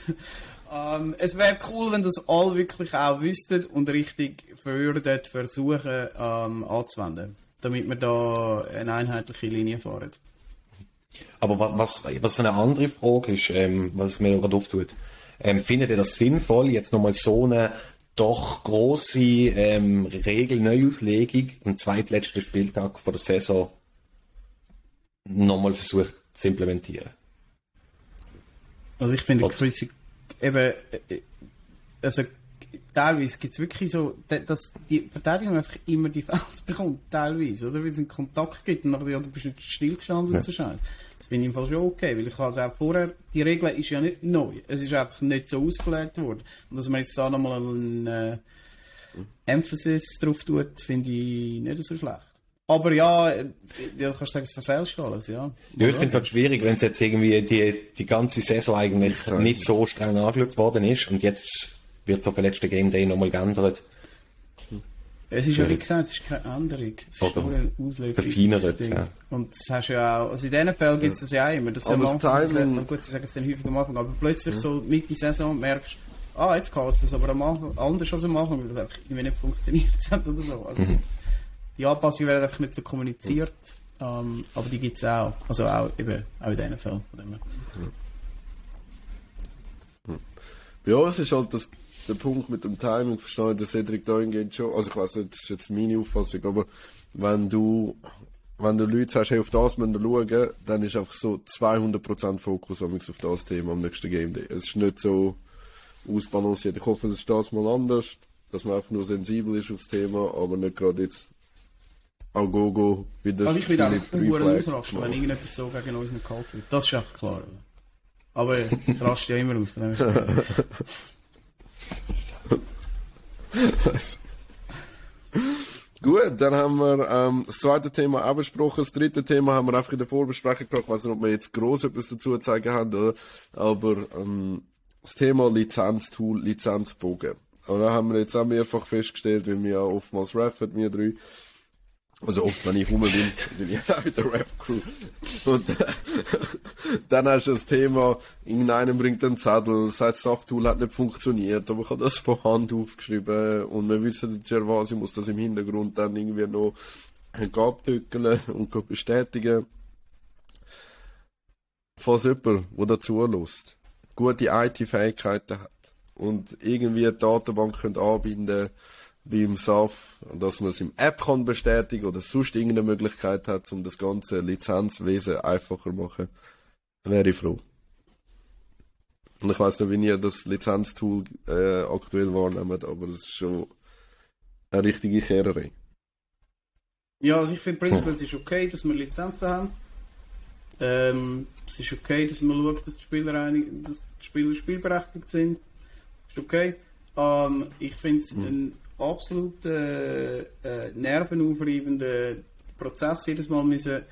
ähm, es wäre cool, wenn das alle wirklich auch wüssten und richtig würden versuchen ähm, anzuwenden, damit wir da eine einheitliche Linie fahren. Aber was, was eine andere Frage ist, ähm, was mir gerade auftut, ähm, findet ihr das sinnvoll, jetzt nochmal so eine doch große ähm, Regel-Neuauslegung am zweitletzten Spieltag vor der Saison nochmal versucht zu implementieren? Also ich finde, Chris, eben, äh, also teilweise gibt es wirklich so, dass die Verteidigung einfach immer die Fouls bekommt, teilweise, oder? Weil es einen Kontakt gibt und nachher, ja, du bist nicht stillgestanden ja. und so Scheiße. Das finde ich im Fall schon okay, weil ich also auch vorher, die Regel ist ja nicht neu. Es ist einfach nicht so ausgelegt worden. Und dass man jetzt da nochmal einen äh, Emphasis drauf tut, finde ich nicht so schlecht. Aber ja, ja kannst sagen, es verfälscht alles, ja. Ja, ich finde es halt schwierig, wenn es jetzt irgendwie die, die ganze Saison eigentlich nicht so streng angeschaut worden ist und jetzt wird es auf den letzten Game Day nochmal geändert. Es ist ja wie gesagt, es ist keine Änderung. Es ist nur eine Auslegung. Ja. Und das hast du ja auch, also in diesen Fällen gibt es das ja auch immer. Das aber am Anfang, das gut, sie sagen es dann häufig am Anfang, aber plötzlich ja. so Mitte Saison merkst ah, jetzt geht es, aber am Anfang, anders als am Anfang, weil das einfach irgendwie nicht funktioniert hat oder so. Also mhm. die Anpassungen werden einfach nicht so kommuniziert, ähm, aber die gibt es auch. Also auch, eben, auch in diesen Fällen. Ja, es ist halt das der Punkt mit dem Timing verstehe ich, Cedric dahingehend schon. Also ich weiß nicht, das ist jetzt meine Auffassung, aber wenn du, wenn du Leute sagst, hey, auf das müssen wir schauen, dann ist einfach so 200% Fokus auf das Thema am nächsten Game Day. Es ist nicht so ausbalanciert. Ich hoffe, es ist das mal anders, dass man einfach nur sensibel ist aufs Thema, aber nicht gerade jetzt auch go go wieder Also ich will auch ausrasten, wenn irgendetwas so gegen uns nicht kalt wird. Das ist einfach klar. Aber ich raste ja immer aus, von dem Gut, dann haben wir ähm, das zweite Thema auch. Das dritte Thema haben wir einfach in der Vorbesprechung gehabt. Ich weiß nicht, ob wir jetzt groß etwas dazu zu zeigen haben, aber ähm, das Thema Lizenztool, Lizenzbogen. Und da haben wir jetzt auch mehrfach festgestellt, wie wir ja oftmals raffen, wir drei, Also oft, wenn ich rum bin, bin ich auch mit der Rap-Crew. Und dann hast du das Thema, irgendeiner bringt einen Zettel, sagt, das Safttool hat nicht funktioniert, aber ich habe das von Hand aufgeschrieben und wir wissen, Gervasi muss das im Hintergrund dann irgendwie noch abdrücken und bestätigen. Falls jemand, der dazu lässt, gute IT-Fähigkeiten hat und irgendwie eine Datenbank anbinden beim SAF, dass man es im App kann bestätigen oder sonst irgendeine Möglichkeit hat, um das ganze Lizenzwesen einfacher zu machen, wäre ich froh. Und ich weiß nicht, wie ihr das Lizenztool äh, aktuell wahrnehmt, aber das ist schon eine richtige Kehrerei. Ja, also ich finde prinzipiell, es ist okay, dass wir Lizenzen haben. Ähm, es ist okay, dass man schaut, dass die Spieler, einig, dass die Spieler spielberechtigt sind. Ist okay. Ähm, ich finde es mhm. ein absolut äh, äh, nervenaufreibender Prozess, jedes Mal müssen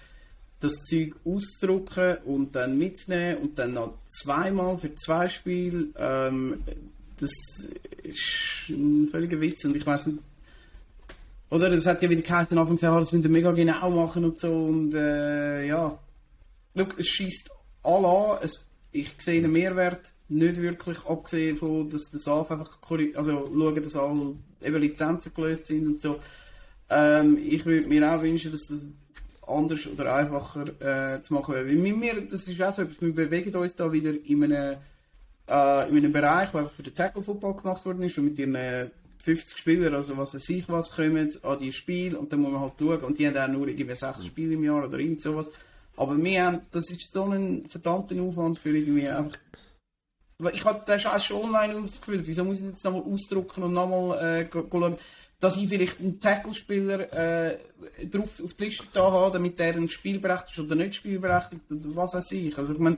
das Zeug ausdrucken und dann mitnehmen und dann noch zweimal für zwei Spiele. Ähm, das ist ein völliger Witz und ich weiß nicht. Oder das hat ja wieder geheißen, Anfang des Jahres, das müssen wir mega genau machen und so und äh, ja. Look, es schießt alle an, es, ich sehe einen Mehrwert nicht wirklich, abgesehen von, dass das AF einfach, also schauen, dass alle eben Lizenzen gelöst sind und so. Ähm, ich würde mir auch wünschen, dass das anders oder einfacher äh, zu machen wäre. Weil wir, das ist auch so etwas, wir bewegen uns da wieder in einem, äh, in einem Bereich, der für den Tackle-Football gemacht worden ist und mit ihren 50 Spielern, also was weiß ich was, kommen an die Spiele und dann muss man halt schauen und die haben auch nur irgendwie 6 Spiele im Jahr oder irgend sowas. Aber wir haben, das ist so ein verdammter Aufwand für irgendwie einfach ich habe das auch schon online ausgefüllt. Wieso muss ich jetzt nochmal ausdrucken und nochmal äh, schauen, dass ich vielleicht einen Tackle-Spieler äh, drauf auf die Liste da habe, damit der ein spielberechtigt ist oder nicht spielberechtigt oder was weiß ich. Also ich meine,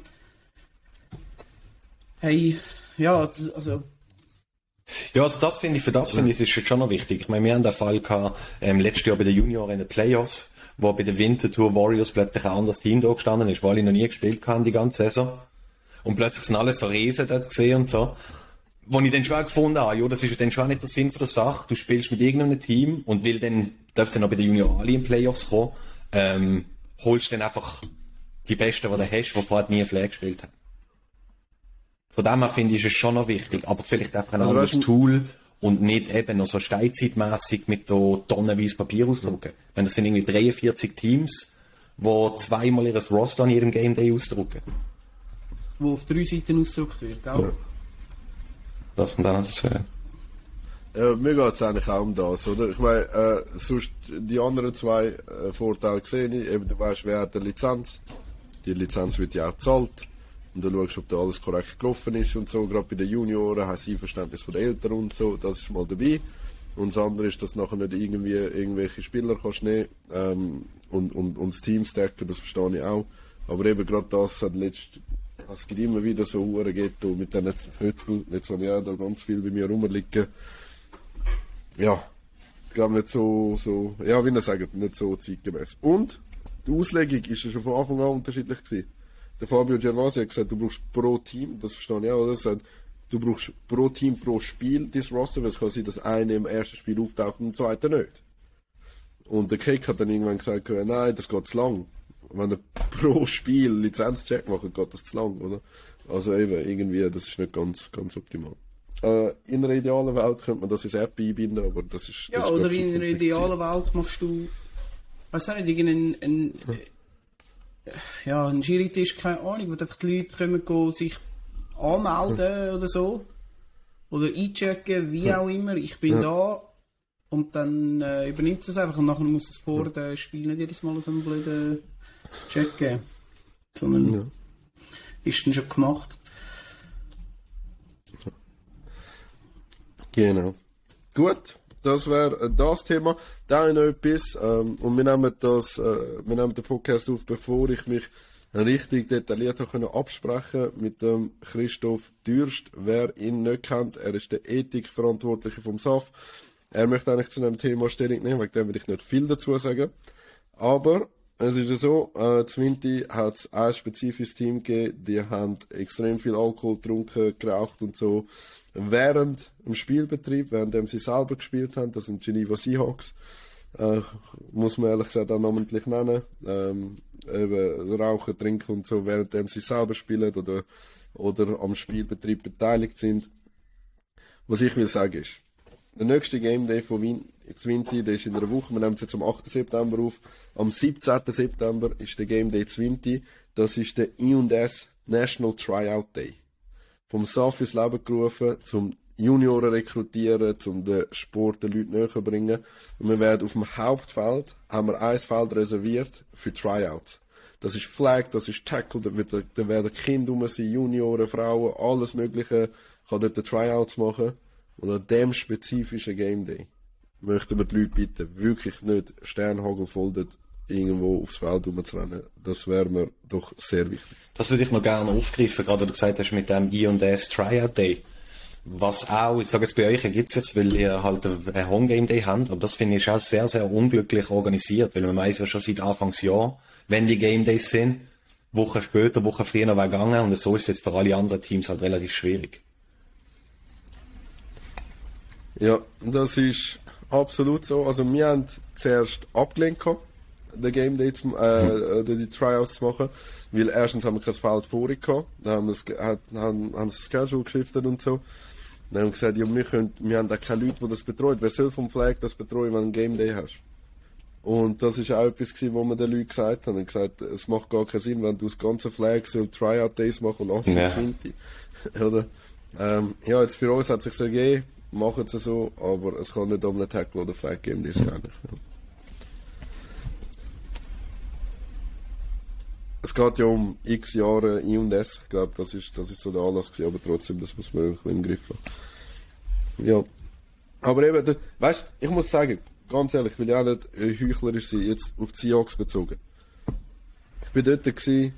hey, ja, also ja, also das finde ich, für das finde ich, ist jetzt schon noch wichtig. Ich meine, wir haben den Fall gehabt, ähm, letztes Jahr bei den Junioren in den Playoffs, wo bei den Winterthur Warriors plötzlich ein anderes Team da gestanden ist, weil ich noch nie gespielt haben die ganze Saison. Und plötzlich sind alle so Riesen dort gesehen und so. Wo ich dann schon gefunden habe, ja, das ist ja dann schon nicht der Sinn von der Sache. Du spielst mit irgendeinem Team und will dann, darfst du noch bei den Junior Ali in Playoffs kommen, ähm, holst dann einfach die Besten, die du hast, die vorher nie Flair gespielt haben. Von dem her finde ich es schon noch wichtig, aber vielleicht einfach ein also anderes Tool und nicht eben noch so steinzeitmässig mit so tonnenweise Papier ausdrucken. Wenn das sind irgendwie 43 Teams, die zweimal ihres Roster an jedem Game Day ausdrucken wo auf drei Seiten ausgedruckt wird, gell? Ja. Das und dann das wäre. Ja, mir geht es eigentlich auch um das, oder? Ich meine, äh, sonst die anderen zwei äh, Vorteile sehe ich. Eben, du weißt, wer hat eine Lizenz. Die Lizenz wird ja auch gezahlt. Und du schaust, ob da alles korrekt gelaufen ist und so. Gerade bei den Junioren hast du Einverständnis von den Eltern und so. Das ist mal dabei. Und das andere ist, dass nachher nicht irgendwie irgendwelche Spieler kannst nehmen ähm, und, und, und das Team stacken, das verstehe ich auch. Aber eben gerade das hat letzt, es gibt immer wieder so Uhren Ghetto mit diesen Viertel. Jetzt habe ich auch da ganz viel bei mir rumliegen. Ja, ich glaube nicht so, so, ja, wie ihr sagt, nicht so zeitgemäß. Und die Auslegung ist ja schon von Anfang an unterschiedlich gewesen. Der Fabio Gervasi hat gesagt, du brauchst pro Team, das verstehe ich auch, oder? Sagt, du brauchst pro Team, pro Spiel das Roster, weil es kann sein, dass einer im ersten Spiel auftaucht und im zweiten nicht. Und der Kick hat dann irgendwann gesagt, nein, das geht zu lang wenn er pro Spiel Lizenzcheck macht, geht das zu lang, oder? Also eben, irgendwie, das ist nicht ganz, ganz optimal. Äh, in einer idealen Welt könnte man das ins App einbinden, aber das ist. Ja, das ist oder in einer idealen Welt machst du, weiß nicht, irgendeinen, ein, äh, ja, ein Schiri-Tisch, keine Ahnung, wo einfach die Leute können gehen, sich anmelden oder so. Oder einchecken, wie auch immer, ich bin da. Und dann äh, übernimmt es einfach und nachher muss es vor dem Spiel nicht jedes Mal so einen blöden checken, sondern ja. ist dann schon gemacht. Genau. Gut, das wäre äh, das Thema. Da noch etwas, ähm, und wir nehmen, das, äh, wir nehmen den Podcast auf, bevor ich mich richtig detailliert können absprechen mit dem Christoph Dürst. Wer ihn nicht kennt, er ist der Ethikverantwortliche vom SAF. Er möchte eigentlich zu einem Thema Stellung nehmen, wegen dem will ich nicht viel dazu sagen. Aber es ist ja so, äh, Zwinti hat ein spezifisches Team gegeben, die haben extrem viel Alkohol getrunken, geraucht und so. Während dem Spielbetrieb, während sie selber gespielt haben, das sind Geneva Seahawks, Äh, muss man ehrlich gesagt auch namentlich nennen. Ähm, eben rauchen, trinken und so, während sie selber spielen oder, oder am Spielbetrieb beteiligt sind. Was ich will sagen ist, der nächste Game Day von Wien, Zwinti, der ist in einer Woche, wir nehmen es jetzt am 8. September auf. Am 17. September ist der Game Day Zwinti. Das ist der I&S National Tryout Day. Vom SAF ins Leben gerufen, zum Junioren rekrutieren, um den Sport den Leuten näher bringen. Und wir werden auf dem Hauptfeld, haben wir ein Feld reserviert für Tryouts. Das ist Flag, das ist Tackle, da, wird, da werden Kinder rum sein, Junioren, Frauen, alles Mögliche, kann dort Tryouts machen. Und an dem spezifischen Game Day möchten wir die Leute bitten, wirklich nicht Sternhagel foldet irgendwo aufs Feld rumzurennen. Das wäre mir doch sehr wichtig. Das würde ich noch gerne aufgreifen, gerade du gesagt hast mit dem I&S Tryout Day. Was auch, ich sage jetzt bei euch gibt es jetzt, weil ihr halt ein Home Game Day habt, aber das finde ich auch sehr, sehr unglücklich organisiert, weil man weiß ja schon seit Anfangsjahr, wenn die Game Days sind, Wochen später, Wochen früher noch gegangen und so ist es jetzt für alle anderen Teams halt relativ schwierig. Ja, das ist absolut so. Also wir haben zuerst abgelehnt gehabt, den Game Day zu, äh, mhm. die Tryouts zu machen, weil erstens haben wir kein Feld vorig gehabt, dann haben wir das, haben, haben das Schedule geschiftet und so. Dann haben wir gesagt, ja, wir, können, wir haben da keine Leute, die das betreuen. Wer soll vom Flag das betreuen, wenn du einen Game Day hast? Und das ist auch etwas gewesen, wo wir den Leuten gesagt haben. Und gesagt, es macht gar keinen Sinn, wenn du das ganze Flag so Tryout Days machen und 18 ja. Oder? Ähm, ja, jetzt für uns hat es sich ergeben, machen sie so, aber es kann nicht um einen Tackle oder Flag geben, das mhm. nicht. Es geht ja um x Jahre I und S, ich glaube, das ist, das ist so der Anlass gewesen, aber trotzdem, das muss man irgendwie im Griff haben. Ja. Aber eben, weißt ich muss sagen, ganz ehrlich, ich will ja nicht heuchlerisch sein, jetzt auf die Seahawks bezogen. Ich bin dort gewesen,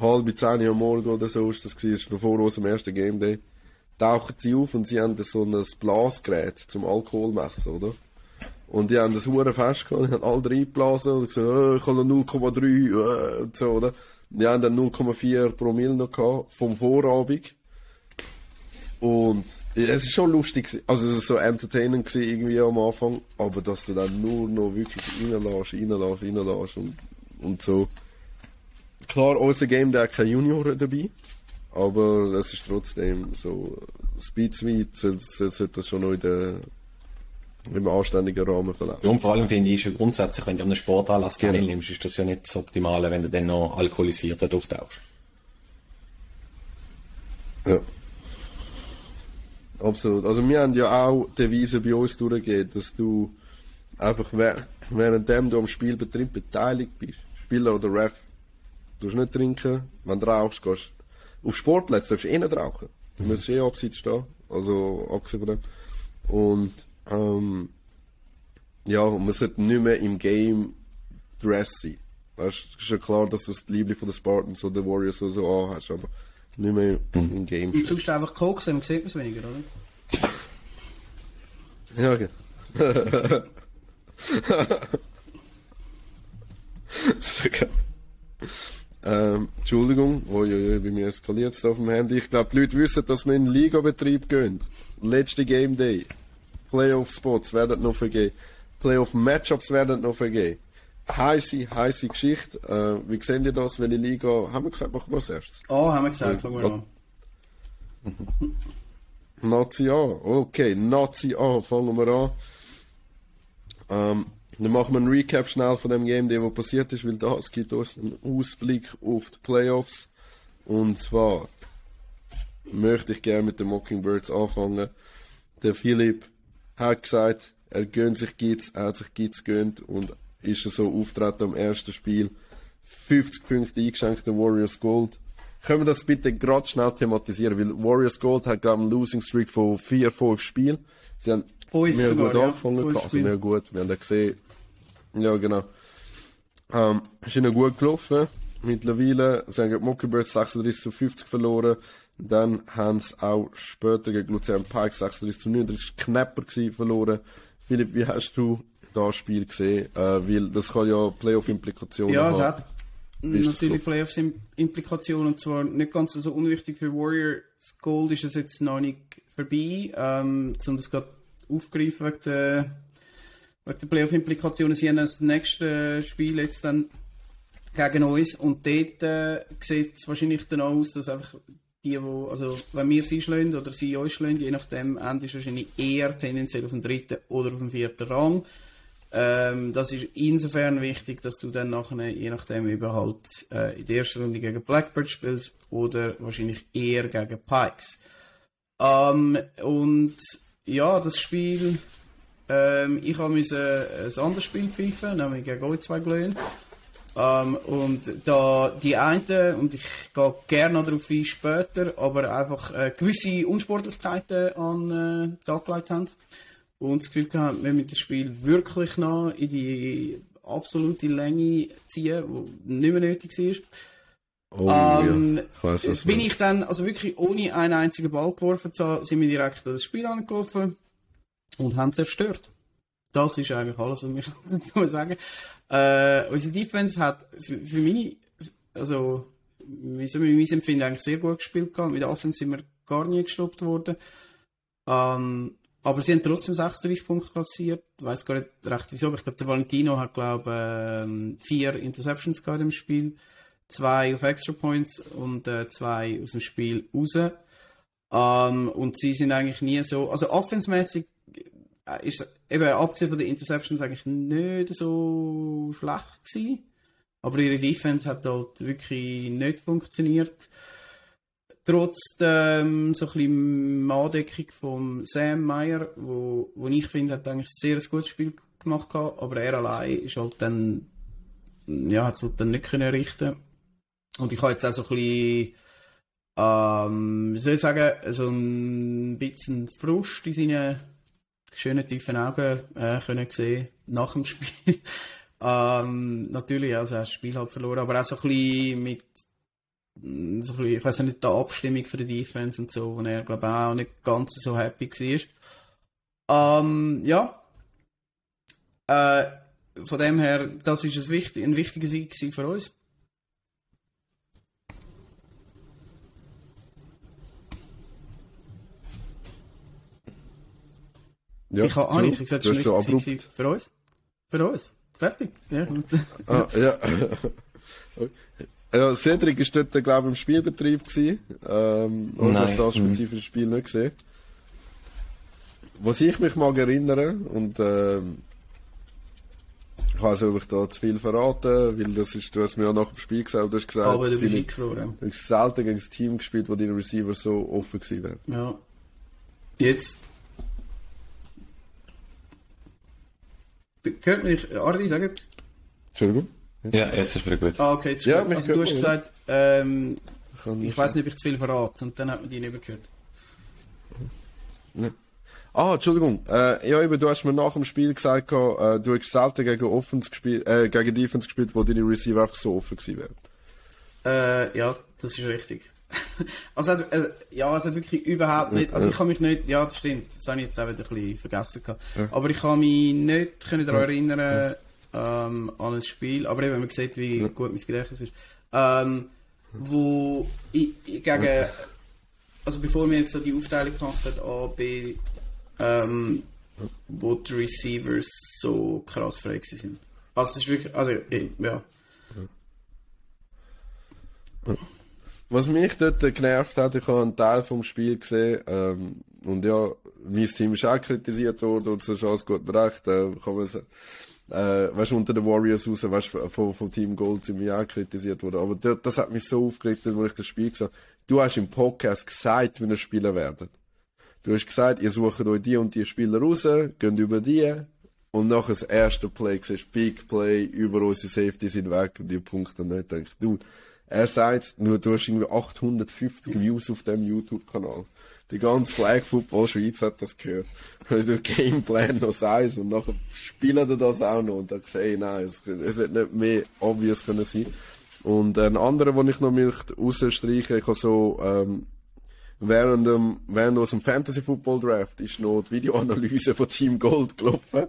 halb zehn Uhr morgen oder so ist das gewesen, noch vor unserem ersten Game Day. Tauchen sie auf und sie haben so ein Blasgerät zum Alkoholmessen, oder? Und die haben das Huren fest gehabt, die haben alle reingeblasen und gesagt, oh, ich habe noch 0,3 äh, und so, oder? Die haben dann 0,4 Promille noch gehabt vom Vorabend. Und es ist schon lustig, also es ist so entertainend gewesen, irgendwie am Anfang, aber dass du dann nur noch wirklich reinlässt, reinlässt, reinlässt und, und so. Klar, unser Game, der hat keine Junioren dabei, aber es ist trotzdem so, Speedsweet sollte, das schon noch in der im anständigen Rahmen verlaufen. Ja, und vor allem finde ich schon grundsätzlich, wenn du einen Sportanlass genau. teilnimmst, ist das ja nicht das Optimale, wenn du dann noch alkoholisiert dort auftauchst. Ja. Absolut. Also wir haben ja auch die Devise bei uns durchgegeben, dass du einfach währenddem du am Spielbetrieb beteiligt bist, Spieler oder Ref, du nicht trinken, wenn du rauchst, gehst auf Sportplätze darfst du eh nicht rauchen. Du mhm. musst eh abseits stehen, also abgesehen von dem. Und ähm, ja, und man sollte nicht mehr im Game dress sein. Weißt, es ist ja klar, dass du das Liebling von den Spartans oder den Warriors oder so anhast, aber nicht mehr mhm. im Game. Und sonst einfach Koks, dann sieht man es weniger, oder? ja, okay. okay. Ähm, Entschuldigung, oh, ja, bei mir eskaliert es auf dem Handy. Ich glaube, die Leute wissen, dass wir in den Liga-Betrieb gehen. Letzte Game Day. Playoff-Spots werden noch vergeben. Playoff-Matchups werden noch vergeben. Heiße, heiße Geschichte. Äh, wie sehen ihr das, welche Liga? Haben wir gesagt, machen wir als erstes? Oh, haben wir gesagt, fangen wir an. Nazi A. Okay, Nazi A. Fangen wir an. Ähm, dann machen wir einen Recap schnell von dem Game, der passiert ist, weil das gibt uns einen Ausblick auf die Playoffs. Und zwar möchte ich gerne mit den Mockingbirds anfangen. Der Philipp hat gesagt, er gönnt sich Gitz, er hat sich Gitz gönnt und ist so auftreten am ersten Spiel. 50 Punkte eingeschenkt, der Warriors Gold. Können wir das bitte gerade schnell thematisieren, weil Warriors Gold hat glaube einen Losing Streak von 4, 5 Spielen. Sie haben fünf mehr gut ja. angefangen, also mehr gut, wir haben das gesehen. Ja, genau. Ähm, ist ihnen gut gelaufen. Mittlerweile sie haben Mockingbirds 36 zu 50 verloren. Dann haben sie auch später gegen Luzern Pike 36 zu 39 knapper gewesen, verloren. Philipp, wie hast du das Spiel gesehen? Äh, weil das kann ja Playoff-Implikationen haben. Ja, es hat natürlich Playoff-Implikationen und zwar nicht ganz so unwichtig für Warriors Gold ist jetzt noch nicht vorbei. Ähm, um das gerade aufgreifen wegen der wegen der Playoff-Implikationen. Sie haben das nächste Spiel jetzt dann gegen uns und dort äh, sieht es wahrscheinlich dann auch aus, dass einfach die, wo, also wenn wir sie schlagen oder sie uns schlagen, je nachdem, endest wahrscheinlich eher tendenziell auf dem dritten oder auf dem vierten Rang. Ähm, das ist insofern wichtig, dass du dann nachher, je nachdem, halt äh, in der ersten Runde gegen Blackbird spielst oder wahrscheinlich eher gegen Pikes. Ähm, und ja, das Spiel, ähm, ich habe ein anderes Spiel pfeifen, nämlich gegen euch zwei Glöhn. Ähm, und da die einen, und ich gehe gerne darauf ein später, aber einfach äh, gewisse Unsportlichkeiten an äh, Tag gelegt haben und das Gefühl gehabt, wir mit dem Spiel wirklich noch in die absolute Länge ziehen, die nicht mehr nötig war. Oh, ähm, ja. ich weiss, das bin ich dann, also wirklich ohne einen einzigen Ball geworfen zu haben, sind wir direkt an das Spiel angelaufen und haben zerstört. Das ist eigentlich alles, was ich sagen äh, Unsere Defense hat für, für meine, also, wie soll mein Empfinden eigentlich sehr gut gespielt gehabt. Mit der Offense sind wir gar nie gestoppt worden. Ähm, aber sie haben trotzdem 36 Punkte kassiert. Ich weiß gar nicht recht wieso, aber ich glaube, der Valentino hat, glaube ähm, vier Interceptions gehabt im Spiel. Zwei auf Extra Points und äh, zwei aus dem Spiel raus. Ähm, und sie sind eigentlich nie so, also offensmäßig äh, ist eben abgesehen von den Interceptions eigentlich nicht so schlecht gewesen. Aber ihre Defense hat halt wirklich nicht funktioniert trotz ähm, so ein bisschen Andeckung von Sam Meyer, wo, wo ich finde, hat eigentlich ein sehr gutes Spiel gemacht aber er allein ist halt dann, ja, hat es halt dann nicht können richten. Und ich habe jetzt auch so ein bisschen, ähm, wie soll ich sagen, so ein bisschen Frust in seinen schönen tiefen Augen äh, können sehen nach dem Spiel. ähm, natürlich, also er hat das Spiel halt verloren, aber auch so ein bisschen mit so bisschen, ich weiß nicht, die Abstimmung für die Defense und so, wo er, glaube ich, auch nicht ganz so happy war. Ähm, ja. Äh, von dem her, das ist ein, wichtig, ein wichtiger Sieg für uns. Ja, ich habe so, gesagt, das ist so abrupt. Für uns. Für uns. Fertig. Ja. ah, ja. Ja, Cedric war dort, glaube ich, im Spielbetrieb. Gewesen. Ähm, und hast das mhm. spezifische Spiel nicht gesehen. Was ich mich mag erinnern, und ähm, ich weiß nicht, ob ich da zu viel verraten, weil das ist, du hast mir ja nach dem Spiel gesagt, du hast gesagt, aber du bist verloren. Du hast selten gegen das Team gespielt, wo deine Receiver so offen gewesen wären. Ja. Jetzt. Hört mich, Ardi, sag etwas. Entschuldigung? Ja, jetzt ist wieder gut. Ah, okay, jetzt ja, also, du hast gesagt, ähm, ich weiß nicht, ob ich zu viel verrate und dann hat man die nicht mehr gehört. Ne. Ah, Entschuldigung. Äh, ja, eben, du hast mir nach dem Spiel gesagt, äh, du hast selten gegen Offense gespielt, äh, gegen Defense gespielt, wo deine Receiver einfach so offen gewesen wären. Äh, ja, das ist richtig. also, äh, ja, es hat wirklich überhaupt nicht, also ich kann mich nicht, ja, das stimmt, das habe ich jetzt auch wieder ein bisschen vergessen gehabt. Ja. Aber ich kann mich nicht können daran erinnern, ja ähm, an ein Spiel, aber eben, man sieht, wie ja. gut mein Gedächtnis ist, ähm, wo ich, ich gegen, also bevor wir jetzt so die Aufteilung gemacht haben, A, B, ähm, wo die Receivers so krass frei sind. Also es ist wirklich, also ja. Was mich dort genervt hat, ich habe einen Teil vom Spiel gesehen, ähm, und ja, mein Team ist auch kritisiert worden, und ist alles gut recht, äh, äh, weißt unter den Warriors raus, weißt von, von Team Gold sind wir auch kritisiert worden. Aber das, das hat mich so aufgeregt, als ich das Spiel gesagt habe. Du hast im Podcast gesagt, wie ihr spielen werdet. Du hast gesagt, ihr sucht euch die und die Spieler raus, geht über die, und nachher das erste Play siehst Big Play, über unsere Safety sind weg und die Punkte nicht. Denkst du, er sagt, nur du hast irgendwie 850 Views auf dem YouTube-Kanal die ganze Flag Football Schweiz hat das gehört. Wenn du Gameplan noch sagst und nachher spielen die das auch noch und dann sagst hey, nein, es, es hätte nicht mehr obvious können sein. Und ein anderer, den ich noch möchte rausstreichen, ich habe so, ähm, während dem, während unserem Fantasy Football Draft ist noch die Videoanalyse von Team Gold gelaufen.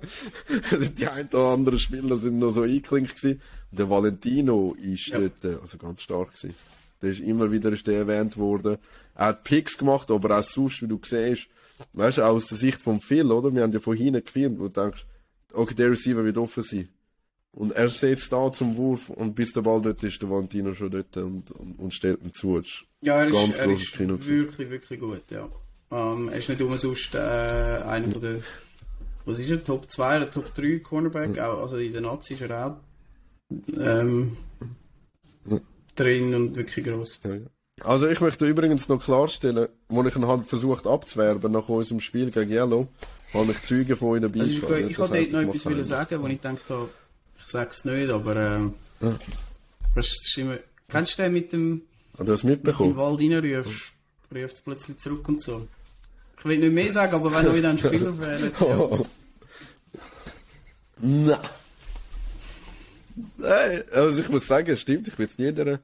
die ein oder anderen Spieler sind noch so eingeklinkt gewesen. Der Valentino ist ja. dort, also ganz stark gewesen. Der ist immer wieder ist der erwähnt worden. Er hat Picks gemacht, aber auch sonst, wie du siehst, weißt du, aus der Sicht vom Phil, oder? Wir haben ja von hinten gefilmt, wo du denkst, okay, der Receiver wird offen sein. Und er setzt da zum Wurf und bis der Ball dort ist, der Valentino schon dort und, und, und stellt ihm zu. Ja, er ist, er ist wirklich, wirklich gut, ja. Ähm, er ist nicht umsonst äh, einer von der, was ist er, Top 2 oder Top 3 Cornerback, auch, also in der Nazi ist er auch ähm, drin und wirklich gross. Ja. Also ich möchte übrigens noch klarstellen, wo ich ihn halt versucht abzuwerben nach unserem Spiel gegen Yellow, habe ich Züge von ihnen also ich, ich, ich wollte dort noch etwas will sagen, wo ich denke, ich sage es nicht, aber ähm, ja. das ist immer, kennst du den mit dem, Hat das mitbekommen? Mit dem Wald reinrufst, ruft es plötzlich zurück und so. Ich will nicht mehr sagen, aber wenn du wieder einen Spieler wählst, ja. Nein. Nein, also ich muss sagen, es stimmt, ich bin jetzt nie in dieser,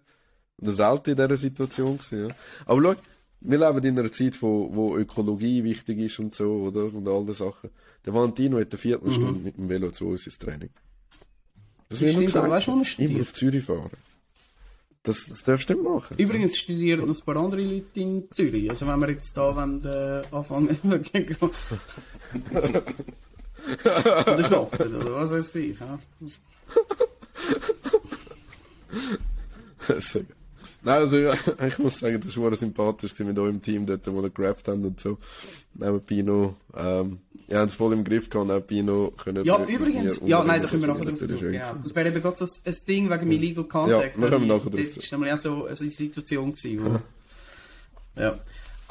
selten in dieser Situation gewesen, ja. Aber schau, wir leben in einer Zeit, wo, wo Ökologie wichtig ist und so, oder? Und all diese Sachen. Der Valentino hat eine Viertelstunde mhm. mit dem Velo zu uns ins Training. Das ich gesagt. Weißt du, wo Immer auf Zürich fahren. Das, das darfst du nicht machen. Übrigens studieren noch ein paar andere Leute in Zürich. Also wenn wir jetzt da wollen, äh, anfangen oder schlafen, oder was weiß ich. Ja? Nein, also ich muss sagen, das war sympathisch mit eurem Team dort, wo wir gerappt haben und so. Neben Pino. Ähm, ja, haben es voll im Griff gehabt, neben Pino können Ja, übrigens, ja, nein, da können wir nachher drauf zurück. Ja, das wäre eben gerade so ein Ding wegen dem Illegal Contact. Ja, wir kommen nachher drauf Das war nämlich auch so eine Situation gewesen, wo, ja.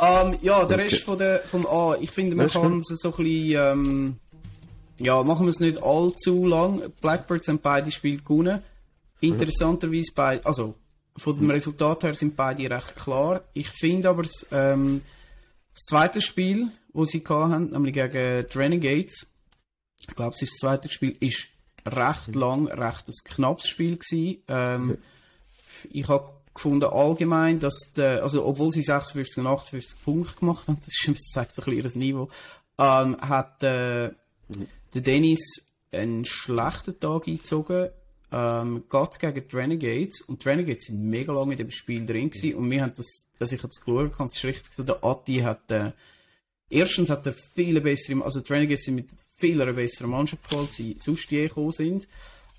Ähm, ja, der Rest von der, vom A, ich finde, man kann es so ein bisschen, ähm, ja, machen wir es nicht allzu lang. Blackbirds haben beide Spiele gewonnen. Interessanterweise bei, also, von dem Resultat her sind beide recht klar. Ich finde aber, ähm, das zweite Spiel, das sie hatten, nämlich gegen die Renegades, ich glaube, es ist das zweite Spiel, ist recht lang, recht ein knappes Spiel gewesen. Ähm, ich habe gefunden allgemein, dass der, also obwohl sie 56 und 58 Punkte gemacht haben, das, ist, das zeigt so ein bisschen ihr Niveau, ähm, hat äh, der Dennis einen schlechten Tag eingezogen ähm, geht gegen die Renegades und die Renegades sind mega lange in dem Spiel drin gewesen und wir haben das, dass ich jetzt geschaut habe, ist richtig so, der Atti hat, äh, erstens hat er viele bessere, also die Renegades sind mit viel einer besseren Mannschaft als sie sonst je gekommen sind.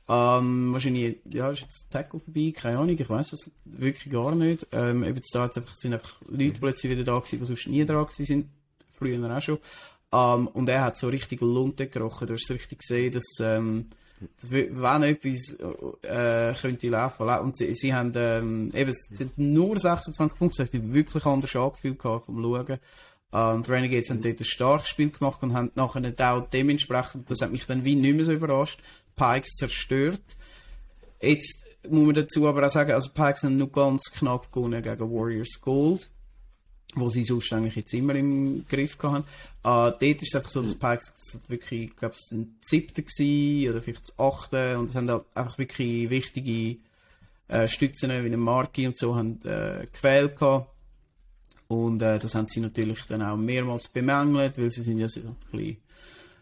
Ähm, wahrscheinlich, ja, ist jetzt Tackle vorbei, keine Ahnung, ich weiß das wirklich gar nicht. Ähm, eben da einfach, sind einfach Leute plötzlich wieder da gewesen, die sonst nie da gewesen sind, früher auch schon. Ähm, und er hat so richtig Lunte gerochen, du hast richtig gesehen, dass, ähm, das, wenn etwas äh, könnte laufen. Und sie, sie haben ähm, eben, es sind nur 26 Punkte, das hat wirklich anders angefühlt vom Schauen. Ähm, die Renegades haben dort ein starkes Spiel gemacht und haben nachher auch dementsprechend, das hat mich dann wie nicht mehr so überrascht, Pikes zerstört. Jetzt muss man dazu aber auch sagen, also Pikes haben nur ganz knapp gewonnen gegen Warriors Gold, wo sie sonst eigentlich jetzt immer im Griff hatten. Uh, dort ist es einfach so, dass Pikes wirklich, ich glaube, es ein siebter gewesen, oder vielleicht das achte, und es haben halt einfach wirklich wichtige äh, Stützen wie ein Marki und so haben äh, gefehlt gehabt. Und äh, das haben sie natürlich dann auch mehrmals bemängelt, weil sie sind ja so ein bisschen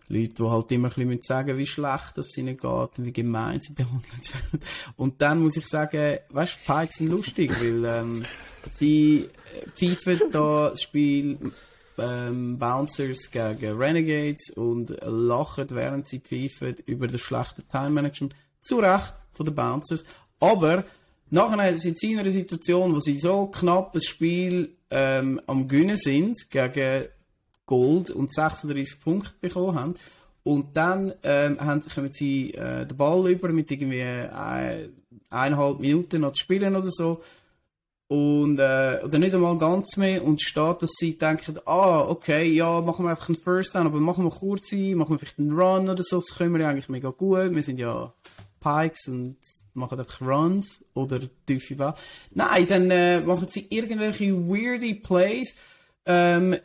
Leute, die halt immer ein bisschen sagen wie schlecht es ihnen geht wie gemein sie behandelt werden. Und dann muss ich sagen, weißt du, Pikes sind lustig, weil ähm, sie pfeifen da das Spiel ähm, Bouncers gegen Renegades und lachen, während sie pfeifen über das schlechte Time Management. Zu Recht von den Bouncers. Aber nachher sind sie in einer Situation, wo sie so knapp das Spiel ähm, am Gewinnen sind gegen Gold und 36 Punkte bekommen haben. Und dann ähm, haben, kommen sie äh, den Ball über mit irgendwie äh, eineinhalb Minuten noch zu spielen oder so und, äh, oder nicht einmal ganz mehr und steht, dass sie denken, ah, okay, ja, machen wir einfach einen First Down, aber machen wir kurz ein, machen wir vielleicht einen Run oder so, das können wir ja eigentlich mega gut, wir sind ja Pikes und machen einfach Runs oder tiefe Ball. Nein, dann äh, machen sie irgendwelche weirdy Plays, ähm,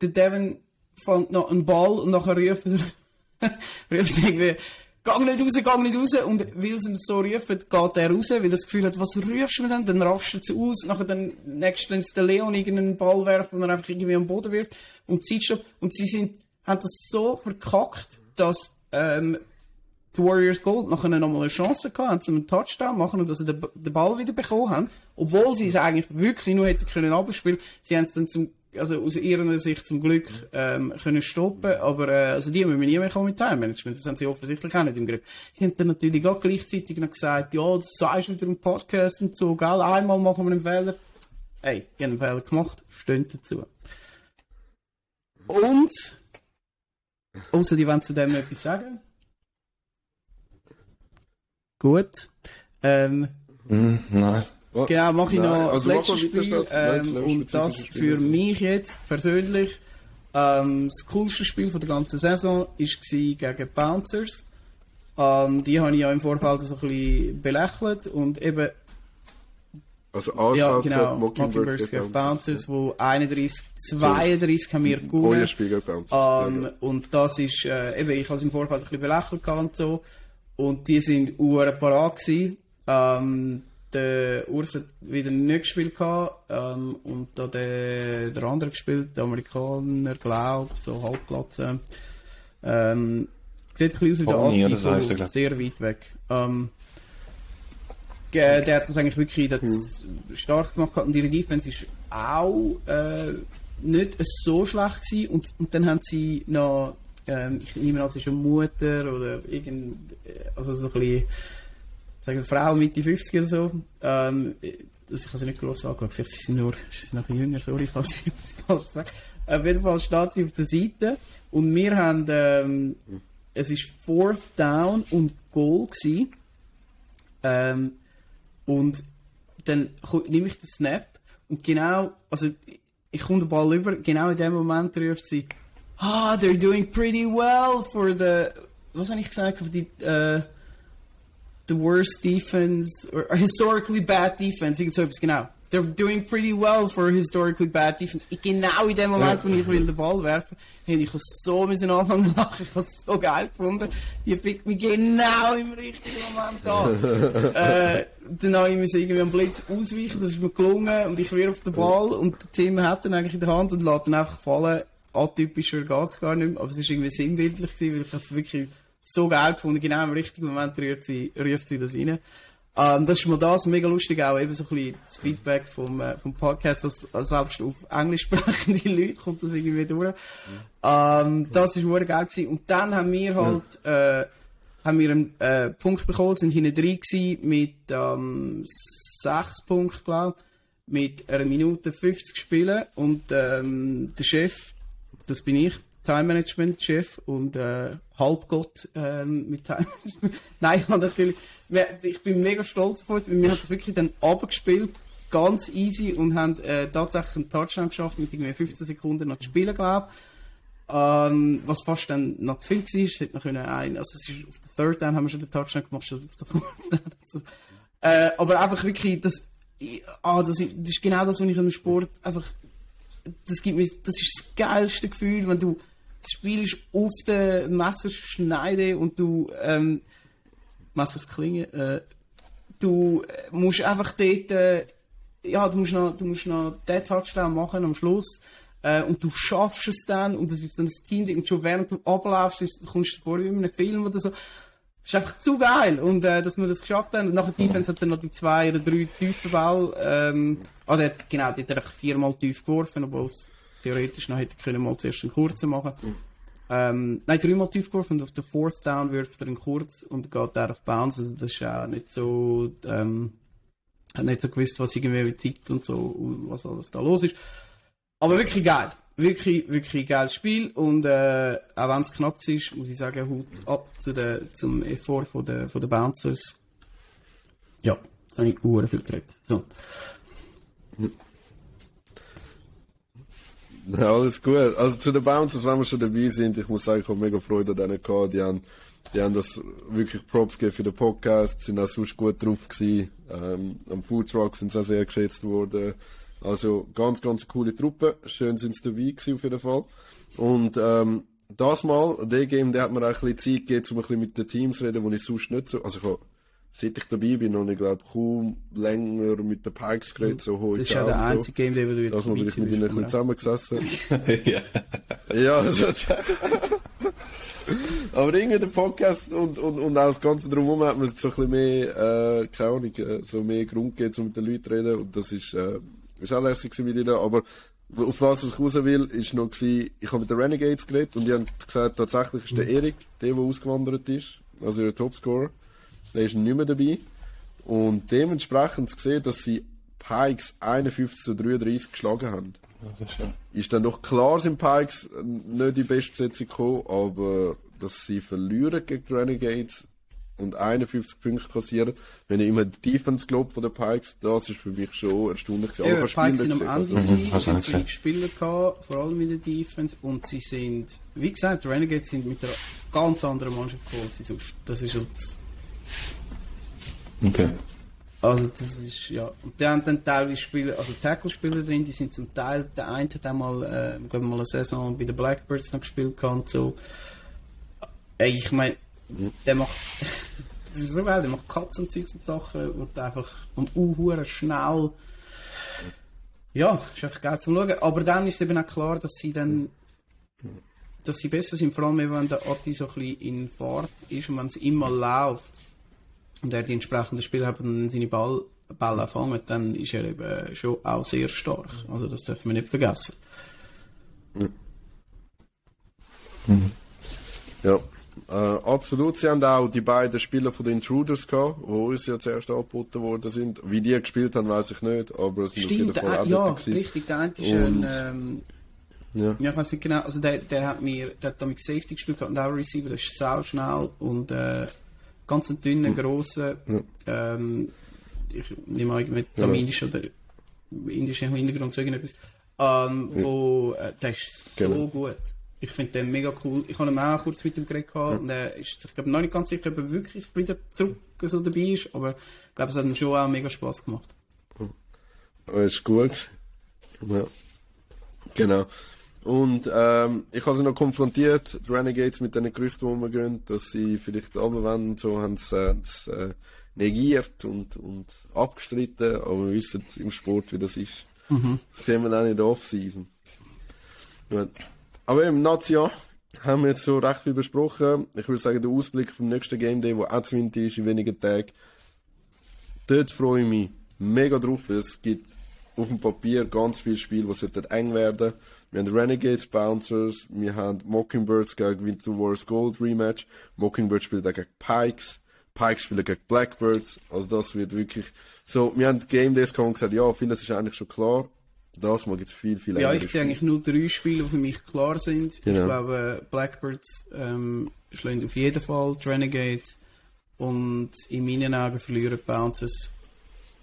der Devin fängt noch einen Ball und nachher ruft er, ruft irgendwie, Gang nicht raus, gang nicht raus. Und weil sie so rufen, geht er raus, weil er das Gefühl hat, was rufst du mir denn? Dann rastet sie aus. Nachher dann, nächstens der Leon irgendeinen Ball werfen und er einfach irgendwie am Boden wirft. Und Zeitstopp. Und sie sind, haben das so verkackt, dass, ähm, die Warriors Gold nachher nochmal eine Chance gehabt haben, zum Touchdown machen und dass sie den, den Ball wieder bekommen haben. Obwohl sie es eigentlich wirklich nur hätten können abspielen. Sie haben es dann zum also aus ihrer Sicht zum Glück ähm, können stoppen, aber äh, also die müssen nie mehr kommen mit Time Management, das haben sie offensichtlich auch nicht im Griff. Sie haben dann natürlich auch gleichzeitig noch gesagt, ja, das sagst wieder im Podcast und so, gell, einmal machen wir einen Fehler. Hey, ich habe einen Fehler gemacht, stehen dazu. Und, außer die wollen zu dem etwas sagen. Gut. Ähm, Mm, nein. Oh, Genau, mache ich nein, noch also das letzte Spiel. Nein, Ähm, das und das für mich jetzt persönlich ähm, das coolste Spiel von der ganzen Saison war gegen Bouncers. Ähm, die habe ich ja im Vorfeld so ein bisschen belächelt und eben Also ja, ASVZ, genau, Mockingbirds gegen Bouncers, wo 31, 32 haben wir Euer gewonnen. Spiel gegen Bouncers. Ähm, und das ist, äh, eben, ich habe es im Vorfeld ein bisschen belächelt und so. Und die sind uhren parat gewesen. Ähm, der Urs hat wieder nicht gespielt gehabt, ähm, und da der, der andere gespielt, der Amerikaner, glaub, so halbglatze. Ähm, sieht ein bisschen aus wie der oder so heisst der, sehr weit weg. Ähm, ge- der hat das eigentlich wirklich das stark gemacht und ihre Defense ist auch äh, nicht so schlecht gewesen. Und, und dann haben sie noch, ähm, ich nehme an, es ist eine Mutter oder irgend, äh, also so ein bisschen, sagen wir, Frau Mitte 50 oder so. Ähm, das, ich habe sie nicht gross angeschaut, vielleicht ist sie nur, ist sie noch jünger, sorry, falls ich falsch sage. Auf jeden Fall steht sie auf der Seite und wir haben, ähm, es ist Fourth Down und Goal gewesen. Ähm, und dann nehme ich den Snap und genau, also ich komme den Ball über, genau in dem Moment ruft sie, ah, they're doing pretty well for the, was habe ich gesagt, für die, äh, the worst defense, or, or historically bad defense, irgend so etwas, genau. They're doing pretty well for historically bad defense. Ich, genau in dem Moment, wo ich will den Ball werfen hey, ich so müssen anfangen zu lachen, ich habe es so geil gefunden. Die fickt mich genau im richtigen Moment an. äh, dann habe ich müssen irgendwie am Blitz ausweichen, das ist mir gelungen und ich wirf den Ball und der Tim hat dann eigentlich in der Hand und lässt dann einfach fallen. Atypischer geht's gar nicht mehr, aber es ist irgendwie sinnbildlich gewesen, weil ich es wirklich so geil gefunden. Genau im richtigen Moment rührt sie, ruft sie das rein. Ähm, das ist mal das, mega lustig auch, eben so ein bisschen das Feedback vom, äh, vom Podcast, dass selbst auf englisch sprechende Leute kommt das irgendwie durch. Ähm, das ist wirklich geil gewesen. Und dann haben wir halt, äh, haben wir einen äh, Punkt bekommen, sind hinten drin gewesen mit ähm, sechs Punkten, glaube mit einer Minute 50 Spielen und ähm, der Chef, das bin ich, Time Management Chef und äh, Halbgott ähm, mit Time Management. Nein, ich, natürlich, ich bin mega stolz auf uns, weil wir haben es wirklich dann abgespielt, ganz easy und haben äh, tatsächlich einen Touchdown geschafft mit irgendwie 15 Sekunden noch zu spielen, glaube ähm, was fast dann noch zu viel war, es hätte noch ein, also es ist auf der Third Down haben wir schon den Touchdown gemacht, schon auf der Fourth. Also, äh, aber einfach wirklich, das, ah, das, ist, das ist genau das, was ich im Sport einfach, das gibt mir, das ist das geilste Gefühl, wenn du, das Spiel ist auf der Messerschneide und du, ähm, Messersklinge, äh, du musst einfach dort, äh, ja, du musst noch, du musst noch den Touchdown machen am Schluss. Äh, und du schaffst es dann und das ist dann das Team und schon während du ablaufst, ist, kommst du vor wie in einem Film oder so. Das ist einfach zu geil und äh, dass wir das geschafft haben. Und nachher die Defense hat dann noch die zwei oder drei tiefen Ball. Ähm, ah, der genau, der hat einfach viermal tief geworfen, obwohl es theoretisch noch hätte können mal zuerst einen kurzen machen. Ähm, nein, dreimal tief geworfen und auf der Fourth Down wirft er einen kurz und geht der auf Bounce. Also das ist auch nicht so, ähm, hat nicht so gewusst, was irgendwie mit Zeit und so, und was alles da los ist. Aber wirklich geil. Wirklich, wirklich geiles Spiel. Und äh, auch wenn es knapp war, muss ich sagen, Hut ab zu der, zum Effort von der, von der Bouncers. Ja, da habe ich uhren viel geredet. So. Ja, alles gut. Also zu den Bouncers, wenn wir schon dabei sind, ich muss sagen, ich habe mega Freude an denen gehabt. Die haben, die haben das wirklich Props gegeben für den Podcast, sind auch sonst gut drauf gewesen. Ähm, am Foodtruck sind sie auch sehr geschätzt worden. Also ganz, ganz coole Truppe. Schön sind sie dabei gewesen auf jeden Fall. Und ähm, das mal, der Game, der hat mir auch ein bisschen Zeit gegeben, um ein bisschen mit den Teams zu reden, wo ich sonst nicht so, also ich habe, seit ich dabei bin, noch ich glaube kaum länger mit den Pikes geredet, so hohe Das ist ja der und einzige Game, den du jetzt Das mal bin ich mit ihnen ein bisschen zusammengesessen. ja. Ja, also, aber irgendwie der Podcast und, und, und auch das Ganze drumherum hat man so ein bisschen mehr, äh, keine Ahnung, äh, so mehr Grund gegeben, um mit den Leuten zu reden. Und das ist, äh, ist auch lässig gewesen mit ihnen. Aber auf was ich raus will, ist noch gewesen, ich habe mit den Renegades geredet und die haben gesagt, tatsächlich ist der Erik, der, der ausgewandert ist, also ihr Topscorer, der ist nicht mehr dabei. Und dementsprechend gesehen, dass sie Pikes 51 zu 33 geschlagen haben. Ja, ist, ist dann doch klar, sind Pikes nicht die beste Besetzung gekommen, aber dass sie verlieren gegen die Renegades und 51 Punkte kassieren, wenn ich immer die Defense gelobt von den Pikes, das ist für mich schon erstaunlich. Ja, aber Pikes sind am Ende also. sie Spieler gehabt, vor allem in der Defense, und sie sind, wie gesagt, die Renegades sind mit einer ganz anderen Mannschaft gekommen als sonst. Das ist jetzt... Okay. Also das ist, ja. Und die haben dann teilweise Spieler, also Tackle-Spieler drin, die sind zum Teil, der eine hat einmal, äh, mal eine Saison bei den Blackbirds noch gespielt gehabt, so. Ey, ich meine, der macht, das ist so geil, der macht Katzen und Zeugs und Sachen und einfach, und uh, schnell. Ja, ist einfach geil zum Schauen. Aber dann ist eben auch klar, dass sie dann, dass sie besser sind, vor allem wenn der Atti so ein bisschen in Fahrt ist und wenn es immer läuft und er die entsprechenden Spieler hat und seine Ball, Bälle fangen, dann ist er eben schon auch sehr stark. Also das dürfen wir nicht vergessen. Mhm. Ja, äh, absolut. Sie haben auch die beiden Spieler von den Intruders gehabt, die uns ja zuerst angeboten worden sind. Wie die gespielt haben, weiß ich nicht, aber es sind Stimmt, auf jeden Fall auch ja, richtig. Der eine ist ein, ähm, ja. ja, ich weiß nicht genau, also der, der hat mir, der hat damit Safety gespielt und auch Receiver, der ist sau schnell und äh, ganz ein dünner, mhm. grosser, ja. ähm, ich nehme an, mit tamilisch ja. oder indischem Hintergrund so irgendetwas, ähm, wo, äh, der ist genau. so gut. Ich finde den mega cool. Ich habe ihn auch kurz mit ihm geredet ja. und er ist, ich glaube, noch nicht ganz sicher, ob er wirklich wieder zurück so dabei ist, aber ich glaube, es hat ihm schon auch mega Spaß gemacht. Das ist gut. Ja. Genau. Und ähm, ich habe sie noch konfrontiert, die Renegades, mit diesen Gerüchten, die man gehen, dass sie vielleicht runterwenden, so haben sie es äh, negiert und, und abgestritten, aber wir wissen im Sport, wie das ist. Mhm. Das sehen wir dann in der Off-Season. Ja. Aber im Nazia haben wir jetzt so recht viel besprochen. Ich würde sagen, der Ausblick vom nächsten Game Day, der auch zu Winter ist, in wenigen Tagen. Dort freue ich mich mega drauf. Es gibt auf dem Papier ganz viele Spiele, die eng werden. Wir haben Renegades, Bouncers, wir haben Mockingbirds gegen Winter Wars Gold Rematch. Mockingbirds spielt gegen Pikes. Pikes spielen gegen Blackbirds. Also das wird wirklich so. Wir haben Game Days gehabt und gesagt, ja, vieles ist eigentlich schon klar. Das mal gibt es viel, viel Ja, ich sehe eigentlich nur drei Spiele, die für mich klar sind. Genau. Ich glaube, Blackbirds ähm, schlagen auf jeden Fall die Renegades und in meinen Augen verlieren Bouncers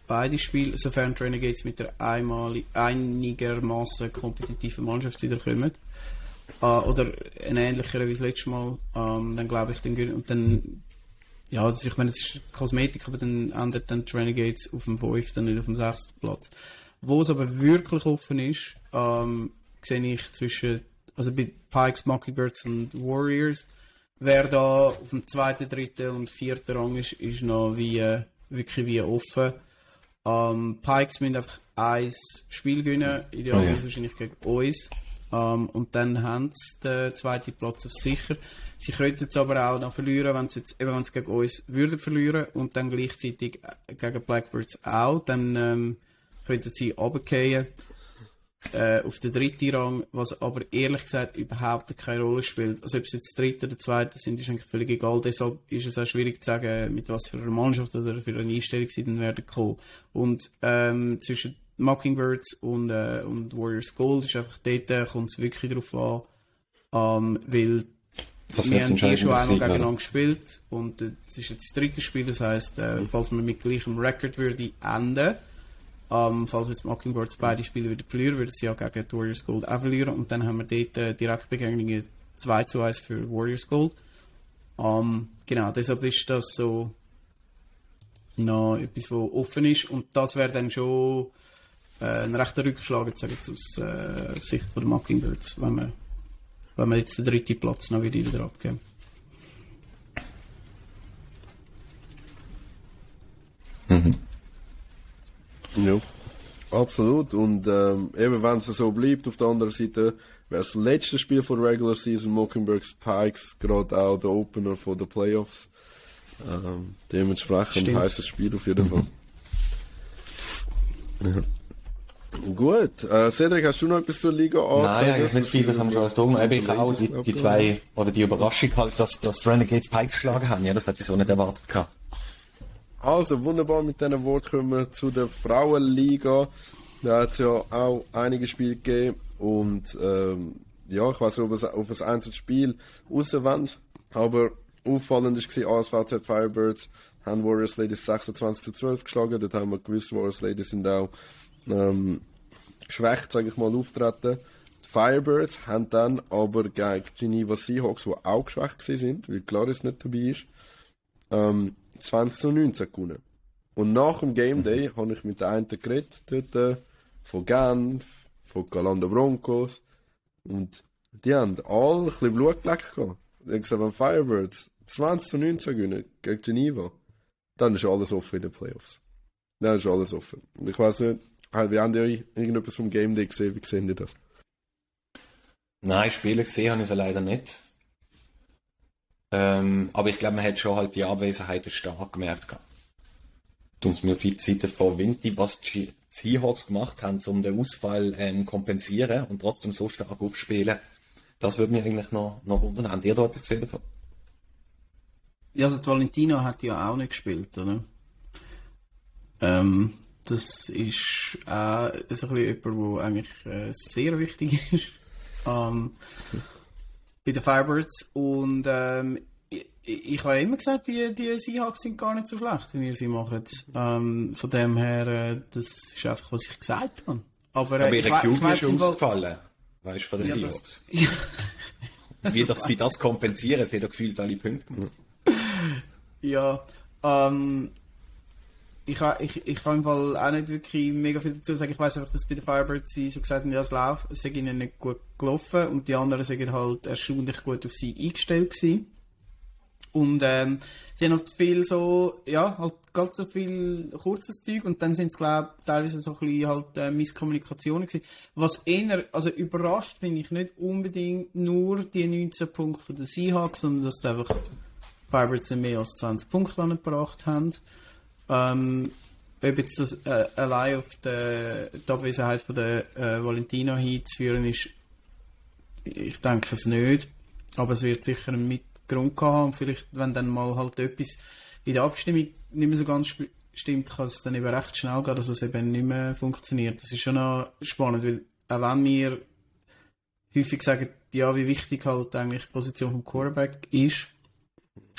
beide Spiele, sofern die Renegades mit der einmalig, einigermaßen kompetitiven Mannschaft wiederkommen. Äh, oder ein ähnlicher wie das letzte Mal. Ähm, dann glaube ich, dann, und dann ja, das, ich meine, es ist Kosmetik, aber dann endet dann die Renegades auf dem 5., dann nicht auf dem 6. Platz. Wo es aber wirklich offen ist, ähm, sehe ich zwischen, also bei Pikes, Mockingbirds und Warriors, wer da auf dem zweiten, dritten und vierten Rang ist, ist noch wie, äh, wirklich wie offen. Ähm, Pikes müssen einfach ein Spiel gewinnen, idealerweise okay. wahrscheinlich gegen uns. Ähm, und dann haben sie den zweiten Platz auf sicher. Sie könnten es aber auch noch verlieren, wenn sie jetzt, eben wenn sie gegen uns würden verlieren und dann gleichzeitig gegen Blackbirds auch, dann ähm, könnten sie runterfallen äh, auf den dritten Rang, was aber ehrlich gesagt überhaupt keine Rolle spielt. Also ob es jetzt dritte oder zweite sind, ist eigentlich völlig egal. Deshalb ist es auch schwierig zu sagen, mit was für einer Mannschaft oder für eine Einstellung sie dann werden kommen. Und ähm, zwischen Mockingbirds und, äh, und Warriors Gold ist einfach dort, äh, kommt es wirklich darauf an, ähm, weil das wir haben die schon einmal gegeneinander gespielt und äh, es ist jetzt das dritte Spiel, das heisst, äh, falls man mit gleichem Record würde enden, ähm, falls jetzt Mockingbirds beide Spiele wieder verlieren, würden sie ja gegen die Warriors Gold auch verlieren. Und dann haben wir dort äh, Direktbegegnungen 2 zu 1 für Warriors Gold. Ähm, genau, deshalb ist das so noch etwas, was offen ist. Und das wäre dann schon äh, ein rechter Rückschlag, jetzt sagen aus äh, Sicht der Mockingbirds, wenn wir, wenn wir jetzt den dritten Platz noch wieder, wieder abgeben. Mhm. Ja, absolut. Und ähm, eben, wenn es so bleibt, auf der anderen Seite wäre das letzte Spiel von der Regular Season Mockingbirds Pikes gerade auch der Opener von den Playoffs. Ähm, dementsprechend ein heißes Spiel auf jeden Fall. ja. Gut. Äh, Cedric, hast du noch etwas zur Liga angezeigt? Nein, eigentlich nicht viel, das haben wir schon alles tun. Eben, ich auch die, die zwei, oder die Überraschung halt, dass, dass die Renegades Pikes geschlagen haben. Ja, das hätte ich so nicht erwartet gehabt. Also, wunderbar, mit diesen Worten kommen wir zu der Frauenliga. Da hat es ja auch einige Spiele gegeben und, ähm, ja, ich weiß nicht, ob es auf ein einzelnes Spiel rauswand, aber auffallend war, ASVZ Firebirds haben Warriors Ladies 26 zu 12 geschlagen. Dort haben wir gewusst, Warriors Ladies sind auch ähm, geschwächt, sage ich mal, auftreten. Die Firebirds haben dann aber gegen Geneva Seahawks, die auch geschwächt sind, weil Claris nicht dabei ist, ähm, 20 zu 19 gewonnen. Und nach dem Game Day mhm. habe ich mit der einen geredet, dort, äh, von Genf, von Galanda Broncos, und die haben alle ein bisschen Blut geleckt. Ich habe gesagt, wenn Firebirds 20 zu 19 gewinnen gegen Geneva, dann ist alles offen in den Playoffs. Dann ist alles offen. Und ich weiß nicht, wie haben die irgendetwas vom Game Day gesehen? Wie sehen die das? Nein, Spiele gesehen habe ich sie leider nicht. Ähm, aber ich glaube, man hat schon halt die Abwesenheit stark gemerkt. Tun mir viel Zeit davon Winti, was die Seahawks gemacht haben, um den Ausfall ähm, kompensieren und trotzdem so stark aufspielen. Das würde mich eigentlich noch, noch wundern. Haben ihr da etwas gesehen davon? Ja, also Valentino hat ja auch nicht gespielt, oder? Ähm, das ist auch ein bisschen jemand, der eigentlich äh, sehr wichtig ist ähm, bei den Firebirds. Und ähm, ich, ich habe immer gesagt, die, die Seahawks sind gar nicht so schlecht, wie sie machen. Ähm, von dem her, äh, das ist einfach, was ich gesagt habe. Aber, äh, Aber ihre Cube ist ausgefallen, weißt du, von den ja, Seahawks. Das, ja. Wie das sie das kompensieren, sie haben gefühlt alle Punkte gemacht. Ja, ähm, ich, ich, ich kann im Fall auch nicht wirklich mega viel dazu sagen. Ich weiß einfach, dass bei den Firebirds sie so gesagt haben, ja, es läuft, es ihnen nicht gut gelaufen und die anderen sind halt erstaunlich gut auf sie eingestellt gewesen. Und ähm, sie haben halt viel so, ja, halt ganz so viel kurzes Zeug und dann sind es, glaube ich, teilweise so ein bisschen halt äh, Misskommunikationen gewesen. Was eher, also überrascht finde ich nicht unbedingt nur die 19 Punkte von den Seahawks, sondern dass einfach Firebirds mehr als 20 Punkte gebracht haben. Ähm, ob jetzt das äh, allein auf die, die Abwesenheit von der äh, Valentina hinzuführen ist, ich denke es nicht. Aber es wird sicher einen Mitgrund haben. Und vielleicht, wenn dann mal halt etwas in der Abstimmung nicht mehr so ganz stimmt, kann es dann eben recht schnell gehen, dass es eben nicht mehr funktioniert. Das ist schon noch spannend, weil auch wenn wir häufig sagen, ja, wie wichtig halt eigentlich die Position vom Quarterback ist,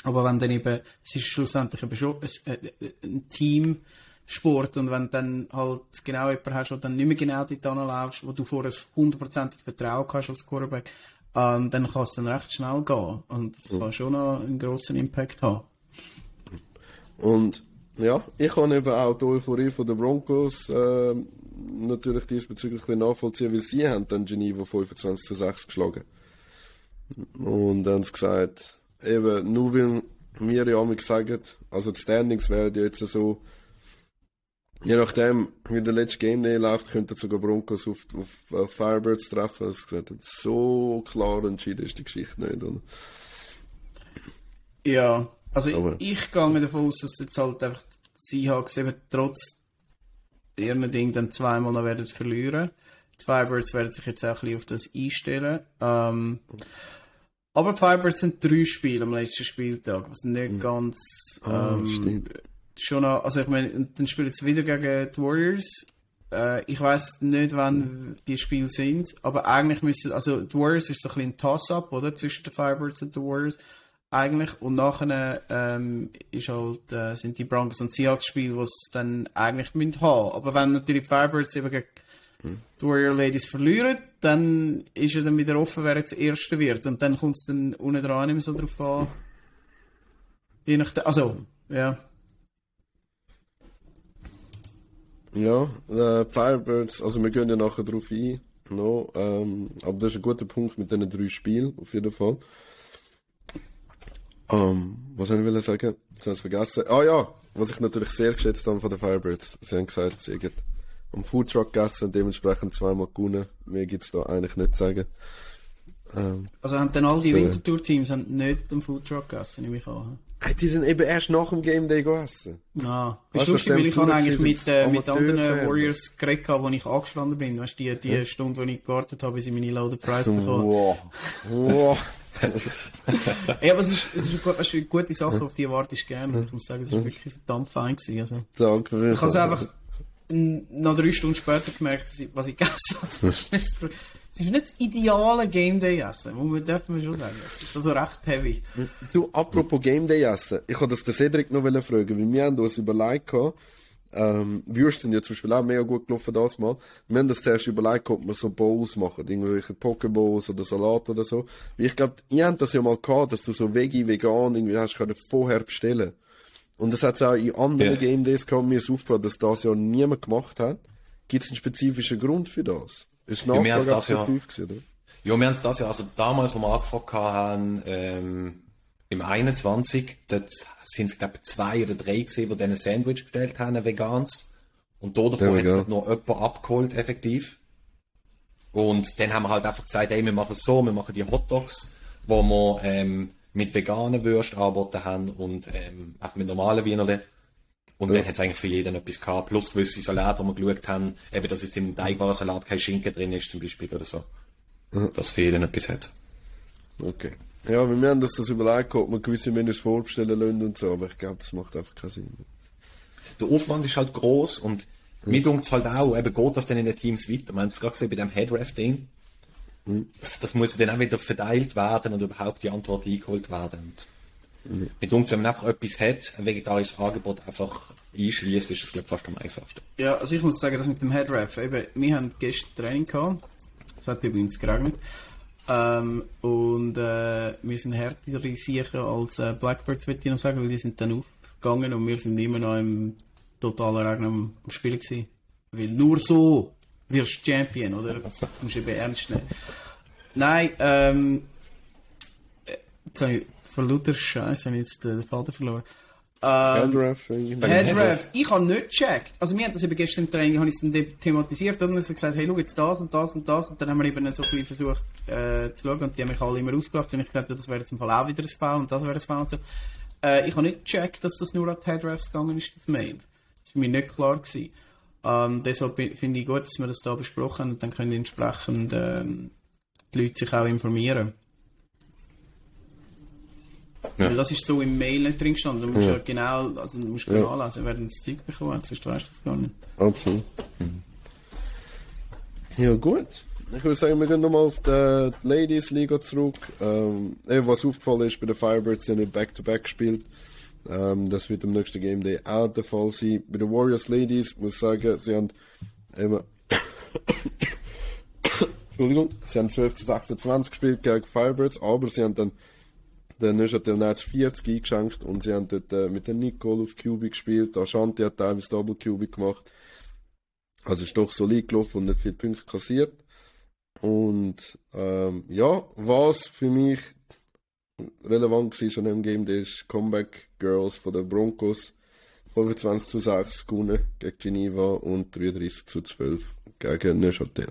aber wenn dann eben, es ist schlussendlich eben schon ein, äh, ein Teamsport und wenn dann halt genau jemanden hast, der dann nicht mehr genau dort läufst, wo du vorher ein hundertprozentiges Vertrauen hast als Quarterback, ähm, dann kann es dann recht schnell gehen. Und das kann schon noch einen grossen Impact haben. Und ja, ich kann eben auch die Euphorie von den Broncos äh, natürlich diesbezüglich nachvollziehen, weil sie haben dann Geneva 25 zu 6 geschlagen. Und haben sie gesagt, eben, nur weil wir ja mal sagen, also die Standings wären jetzt so, je nachdem, wie der letzte Game Day läuft, könnten sogar Broncos auf, auf, auf Firebirds treffen. Also gesagt, so klar entschieden ist die Geschichte nicht, oder? Ja, also Aber. ich, ich gehe davon aus, dass jetzt halt einfach die Seahawks eben trotz ihren Ding dann zweimal noch werden verlieren. Die Firebirds werden sich jetzt auch ein bisschen auf das einstellen. Ähm, aber die Firebirds sind drei Spiele am letzten Spieltag, was nicht mhm. ganz. Ah, ähm, oh, schon noch, also ich meine, dann spielen sie wieder gegen die Warriors. Äh, ich weiß nicht, wann mhm. die Spiele sind, aber eigentlich müssen, also die Warriors ist so ein bisschen ein Toss-up, oder? Zwischen den Firebirds und den Warriors. Eigentlich. Und nachher ähm, ist halt, äh, sind die Broncos und Seahawks Spiele, was dann eigentlich müssen haben. Aber wenn natürlich die Firebirds eben gegen die Warrior Ladies verlieren, dann ist er dann wieder offen, wer jetzt Erste wird. Und dann kommt es dann unten dran nicht mehr so drauf an. Je nachdem, also, ja. Ja, äh, Firebirds, also wir gehen ja nachher drauf ein, no, ähm, aber das ist ein guter Punkt mit diesen drei Spielen, auf jeden Fall. Ähm, was soll ich sagen? Jetzt habe ich vergessen. Ah ja, was ich natürlich sehr geschätzt habe von den Firebirds. Sie haben gesagt, sie haben am Foodtruck gegessen und dementsprechend zweimal gewonnen. Mehr gibt es da eigentlich nicht zu sagen. Ähm, also haben dann all die Wintertour-Teams nicht am Foodtruck gegessen, nehme ich an? Hey, die sind eben erst nach dem Game Day gegessen. Ah, ist lustig, weil ich habe eigentlich mit, äh, mit anderen Warriors geredet, wo ich angestanden bin. Weißt du, die, die ja. Stunde, wo ich gewartet habe, bis ich meine Loaded Price bekomme. Wow. Wow. ja, aber es ist, es ist, eine, es ist eine gute Sache, auf die warte ich gerne. Ich muss sagen, es war wirklich verdammt fein gewesen. Also, Danke. Ich habe es einfach noch drei Stunden später gemerkt, was ich gegessen habe. Es ist nicht das ideale Game Day Essen, muss man, darf man schon sagen. Das ist also recht heavy. Du, apropos Game Day Essen, ich wollte das den Cedric noch fragen, weil wir haben uns überlegt, ähm, Würste sind ja zum Beispiel auch mega gut gelaufen das Mal. Wir haben das zuerst überlegt, ob wir so Bowls machen, irgendwelche Pokeballs oder Salat oder so. Ich glaube, ihr habt das ja mal gehabt, dass du so Veggie, vegan irgendwie hast können vorher bestellen. Und das hat es auch in anderen yeah. Game Days gehabt, mir aufgefallen, dass das ja niemand gemacht hat. Gibt es einen spezifischen Grund für das? Ist ja, wir haben das ja, gewesen, oder? Ja, wir haben das ja, also damals, wo wir angefangen haben, ähm, im 21, dort sind es, glaube ich, zwei oder drei gesehen, die dann ein Sandwich bestellt haben, ein veganes. Und da davon hat es noch jemand abgeholt, effektiv. Und dann haben wir halt einfach gesagt, ey, wir machen es so, wir machen die Hot Dogs, wo wir ähm, mit veganen Würsten angeboten haben und ähm, einfach mit normalen Wienerle. Und ja. dann hat es eigentlich für jeden etwas gehabt. Plus gewisse Salate, wo wir geschaut haben, eben, dass jetzt im teigbaren Salat kein Schinken drin ist, zum Beispiel, oder so. Ja. Dass für jeden etwas hat. Okay. Ja, wir haben uns das überlegt, ob wir gewisse Menüs vorbestellen lassen und so, aber ich glaube, das macht einfach keinen Sinn. Der Aufwand ist halt groß und ja. mir denkt es halt auch, eben geht das dann in den Teams weiter. Wir haben es gerade gesehen bei dem Headraft-Ding. Mhm. Das, das, muss dann auch wieder verteilt werden und überhaupt die Antwort eingeholt werden. Und Mhm. Mit uns, wenn man einfach etwas hat, ein vegetarisches Angebot einfach einschließt, ist das, glaube ich, fast am einfachsten. Ja, also ich muss sagen, das mit dem Headraff, eben, wir haben gestern Training gehabt, es hat übrigens geregnet, ähm, und äh, wir sind härtere sicher als äh, Blackbirds, würde ich noch sagen, weil die sind dann aufgegangen und wir sind immer noch im totalen Regen am, Spielen gewesen. Weil nur so wirst du Champion, oder? Das musst du eben ernst nehmen. Nein, ähm, äh, jetzt habe ich von lauter Scheiße habe ich jetzt den Faden verloren. Ähm, Headraff. Headraff. Ich habe nicht gecheckt. Also wir haben das eben gestern im Training, habe ich dann thematisiert und dann haben sie gesagt, hey, schau jetzt das und das und das und dann haben wir eben so ein bisschen versucht äh, zu schauen und die haben mich alle immer ausgelacht und ich gesagt, das wäre jetzt im Fall auch wieder ein Foul und das wäre ein Foul und so. Äh, ich habe nicht gecheckt, dass das nur an die Headraffs gegangen ist, das Mail. Das war mir nicht klar gewesen. Ähm, deshalb finde ich gut, dass wir das da besprochen haben und dann können entsprechend ähm, die Leute sich auch informieren. Ja. Weil das ist so im Mail nicht drin gestanden. Du musst ja, ja genau, also du musst genau ja. lesen, wer das Zeug bekommen sonst weißt du das gar nicht. Absolut. Ja, gut. Ich würde sagen, wir gehen nochmal auf die Ladies Liga zurück. Ähm, was aufgefallen ist, bei den Firebirds, die haben Back-to-Back gespielt. Ähm, das wird am nächsten Game Day auch der Fall sein. Bei den Warriors Ladies muss ich sagen, sie haben eben Entschuldigung, sie haben 12 zu 26 gespielt gegen Firebirds, aber sie haben dann ist er Netz 40 eingeschenkt und sie haben dort äh, mit dem Nicole auf QB gespielt. Ashanti hat teilweise Double QB gemacht. Also ist doch solid gelaufen und nicht viele Punkte kassiert. Und ähm, ja, was für mich relevant war an dem Game, das ist Comeback Girls von den Broncos. 25 zu 6 gewonnen gegen Geneva und 33 zu 12 gegen Neuchâtel.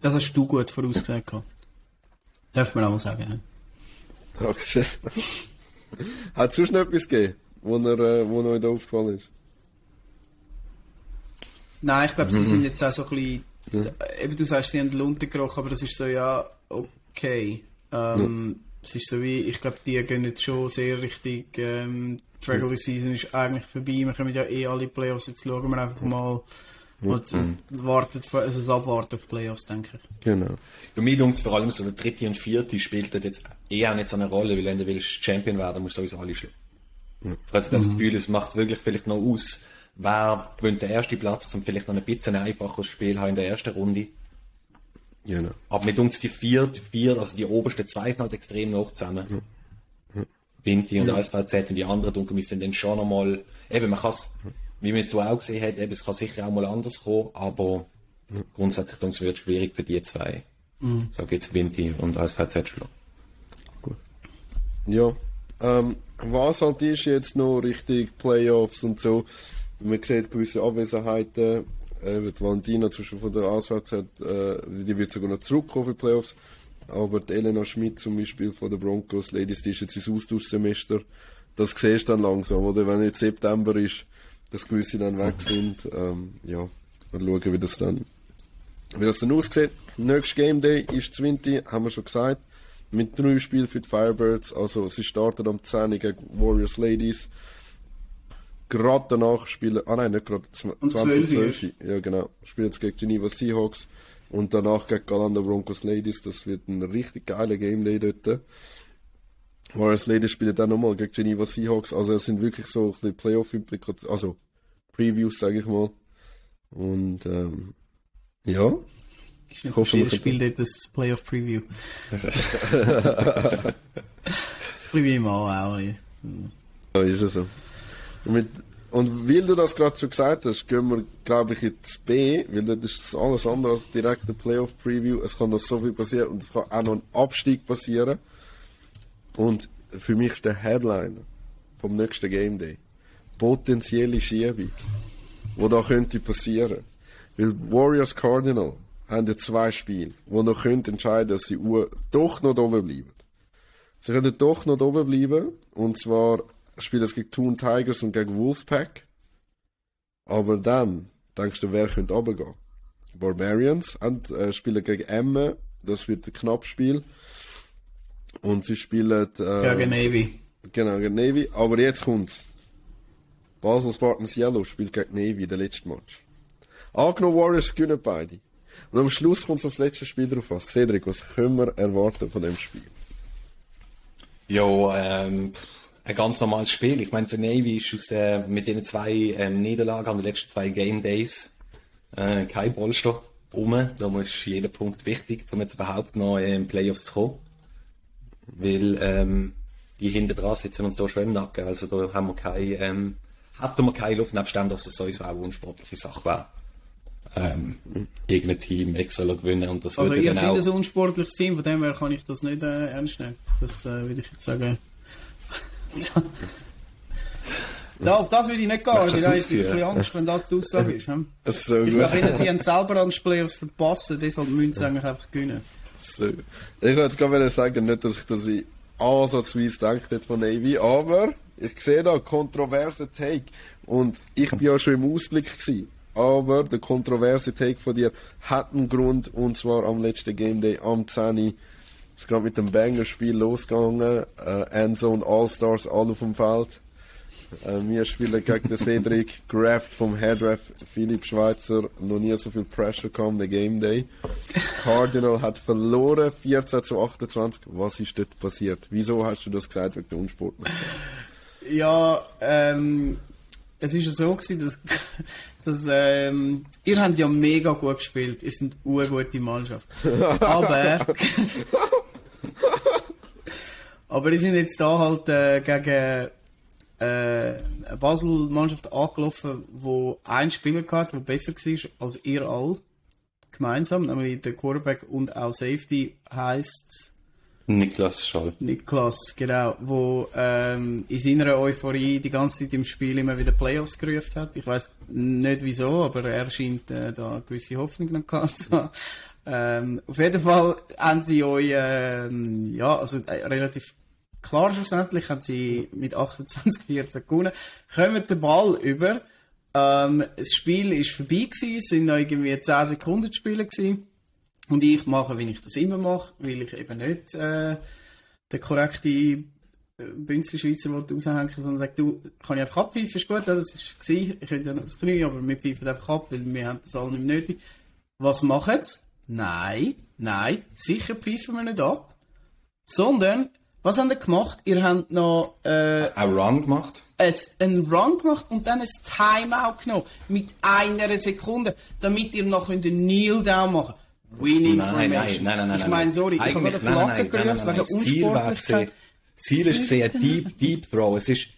Das hast du gut vorausgesagt. Darf man auch sagen. Ne? Dankeschön. Hat es sonst noch etwas gegeben, wo, er, äh, wo euch da aufgefallen ist? Nein, ich glaube, sie sind jetzt auch so ein bisschen. Ja. Eben, du sagst, sie haben Lunte gerochen, aber das ist so, ja, okay. Ähm, ja. Es ist so wie, ich glaube, die gehen jetzt schon sehr richtig. Ähm, die Regular Season ist eigentlich vorbei. Wir können ja eh alle Playoffs. Jetzt schauen wir einfach mal, und mhm. wartet, also das Abwarten auf Playoffs, denke ich. Genau. Für mich denkt vor allem so der dritte und vierte spielt dort jetzt eher nicht so eine Rolle, weil wenn du willst Champion werden, musst du sowieso alle schlagen. Mhm. Also das mhm. Gefühl, es macht wirklich vielleicht noch aus, wer gewinnt den ersten Platz, um vielleicht noch ein bisschen einfaches Spiel haben in der ersten Runde. Genau. Aber mit uns die vierte, vier, also die obersten zwei sind halt extrem noch zusammen. Mhm. Vinti und mhm. ASVZ und die anderen dunkel sind dann schon nochmal, eben man kann es, wie man so auch gesehen hat, eben, es kann sicher auch mal anders kommen, aber ja. grundsätzlich wird es schwierig für die zwei. Mhm. So geht's Vinti und als VZ schlagen. Gut. Ja. Ähm, was halt ist jetzt noch richtig Playoffs und so, man sieht gewisse Abwesenheiten, äh, Valentina zum Beispiel von der ASVZ, äh, die wird sogar noch zurückkommen für die Playoffs. aber die Elena Schmidt zum Beispiel von der Broncos Ladies, die ist jetzt ins Austauschsemester. Das siehst du dann langsam, oder? Wenn jetzt September ist, dass gewisse dann weg sind. Ähm, ja, mal schauen, wie das dann, wie das dann aussieht. Nächstes Game Day ist 20, haben wir schon gesagt. Mit drei Spielen für die Firebirds. Also, sie starten am 10 gegen Warriors Ladies. Gerade danach spielen, ah nein, nicht gerade, 20 12. Ja, genau. Spielen jetzt gegen Geneva Seahawks. Und danach gegen Galanda Broncos Ladies. Das wird ein richtig geiler Game Day dort. Warriors Ladies spielen dann nochmal gegen Geneva Seahawks. Also es sind wirklich so ein bisschen Playoff-Implikationen, also Previews, sage ich mal. Und ähm, ja. Ich hoffe, jedes Spiel dort das Playoff-Preview. Preview immer auch. Ja, ist es so. Und, mit, und weil du das gerade so gesagt hast, gehen wir, glaube ich, ins B, weil das ist alles andere als direkte Playoff-Preview. Es kann noch so viel passieren und es kann auch noch ein Abstieg passieren. Und für mich ist der Headliner vom nächsten Game Day potenzielle Schiebung, wo da könnte passieren. Weil Warriors Cardinal haben ja zwei Spiele, wo noch können entscheiden, dass sie doch noch oben bleiben. Sie können doch noch oben bleiben, und zwar spielen sie gegen Toon Tigers und gegen Wolfpack. Aber dann denkst du, wer könnte runtergehen? Barbarians und, äh, spielen gegen Emma, das wird ein knappes Spiel. Und sie spielen. Äh, gegen Navy. Genau, gegen Navy. Aber jetzt kommt's. Basel Spartans Yellow spielt gegen Navy den letzten Match. Angenommen Warriors gewinnen beide. Und am Schluss kommt es aufs letzte Spiel drauf an. Cedric, was können wir erwarten von dem Spiel? Ja, ähm, ein ganz normales Spiel. Ich meine, für Navy ist aus der, mit den zwei ähm, Niederlagen an den letzten zwei Game Days äh, kein Polster rum. Da ist jeder Punkt wichtig, um jetzt überhaupt noch in Playoffs zu kommen weil ähm, die hinter dran sitzen uns da schon im Nacken. Also da haben wir keine, ähm, hatten wir keine Luft, nebst dem, dass es sowieso auch eine unsportliche Sache war. Ähm, irgendein Team extra gewinnen und das Also ihr seid ein unsportliches Team, von dem her kann ich das nicht äh, ernst nehmen. Das äh, würde ich jetzt sagen. Ja, auf das würde ich nicht gehen, weil ich habe jetzt Angst, wenn das die Aussage ist. Hm? So ich finde, sie haben selber an Playoffs verpassen, deshalb müssen sie eigentlich einfach gewinnen. So. Ich wollte jetzt gerade sagen, nicht, dass ich das ansatzweise denke von Navy, aber ich sehe da kontroverse Take. Und ich bin ja schon im Ausblick gewesen. Aber der kontroverse Take von dir hat einen Grund, und zwar am letzten Game Day am 10. Es ist gerade mit dem Banger-Spiel losgegangen. Äh, Endzone All-Stars alle auf dem Feld. Äh, wir spielen gegen den Cedric, Graft vom Headref Philipp Schweizer, noch nie so viel Pressure kam, der Game Day. Cardinal hat verloren, 14 zu 28. Was ist dort passiert? Wieso hast du das gesagt wegen der Unsportlichkeit? Ja, ähm, es ist ja so gewesen, dass, dass ähm, ihr habt ja mega gut gespielt. Ihr seid eine gute Mannschaft. Aber, aber ihr sind jetzt da halt äh, gegen äh, eine Basel-Mannschaft angelaufen, wo ein Spieler hatte, der besser war als ihr all gemeinsam, nämlich der Quarterback und auch Safety heißt Niklas Schall. Niklas, genau, wo ähm, in seiner Euphorie die ganze Zeit im Spiel immer wieder Playoffs gerufen hat. Ich weiß nicht wieso, aber er scheint äh, da gewisse Hoffnung noch gehabt zu haben. Ähm, auf jeden Fall haben sie euch ähm, ja, also äh, relativ Klar, schlussendlich haben sie mit 28-14 gewonnen. Kommen den Ball über. Ähm, das Spiel ist vorbei gewesen, es sind noch irgendwie 10 Sekunden zu spielen gewesen. Und ich mache, wie ich das immer mache, weil ich eben nicht äh, der korrekte äh, Bünzli-Schweizer raushängen sondern sage, du, kann ich einfach abpfeifen, ist gut, das ist gewesen, ich könnte ja noch aufs Knie, aber wir pfeifen einfach ab, weil wir haben das alle nicht nötig. Was machen sie? Nein, nein, sicher pfeifen wir nicht ab, sondern was habt ihr gemacht? Ihr habt noch... Äh, ein Run gemacht? Ein, ein Run gemacht und dann ein Timeout genommen. Mit einer Sekunde. Damit ihr noch einen Kneel Down machen Winning nein, nein, nein, nein, nein. Ich meine, sorry, ich habe gerade Flagge gerufen wegen Unsportlichkeit. Ziel ist gesehen, Deep, Deep Throw. Es ist,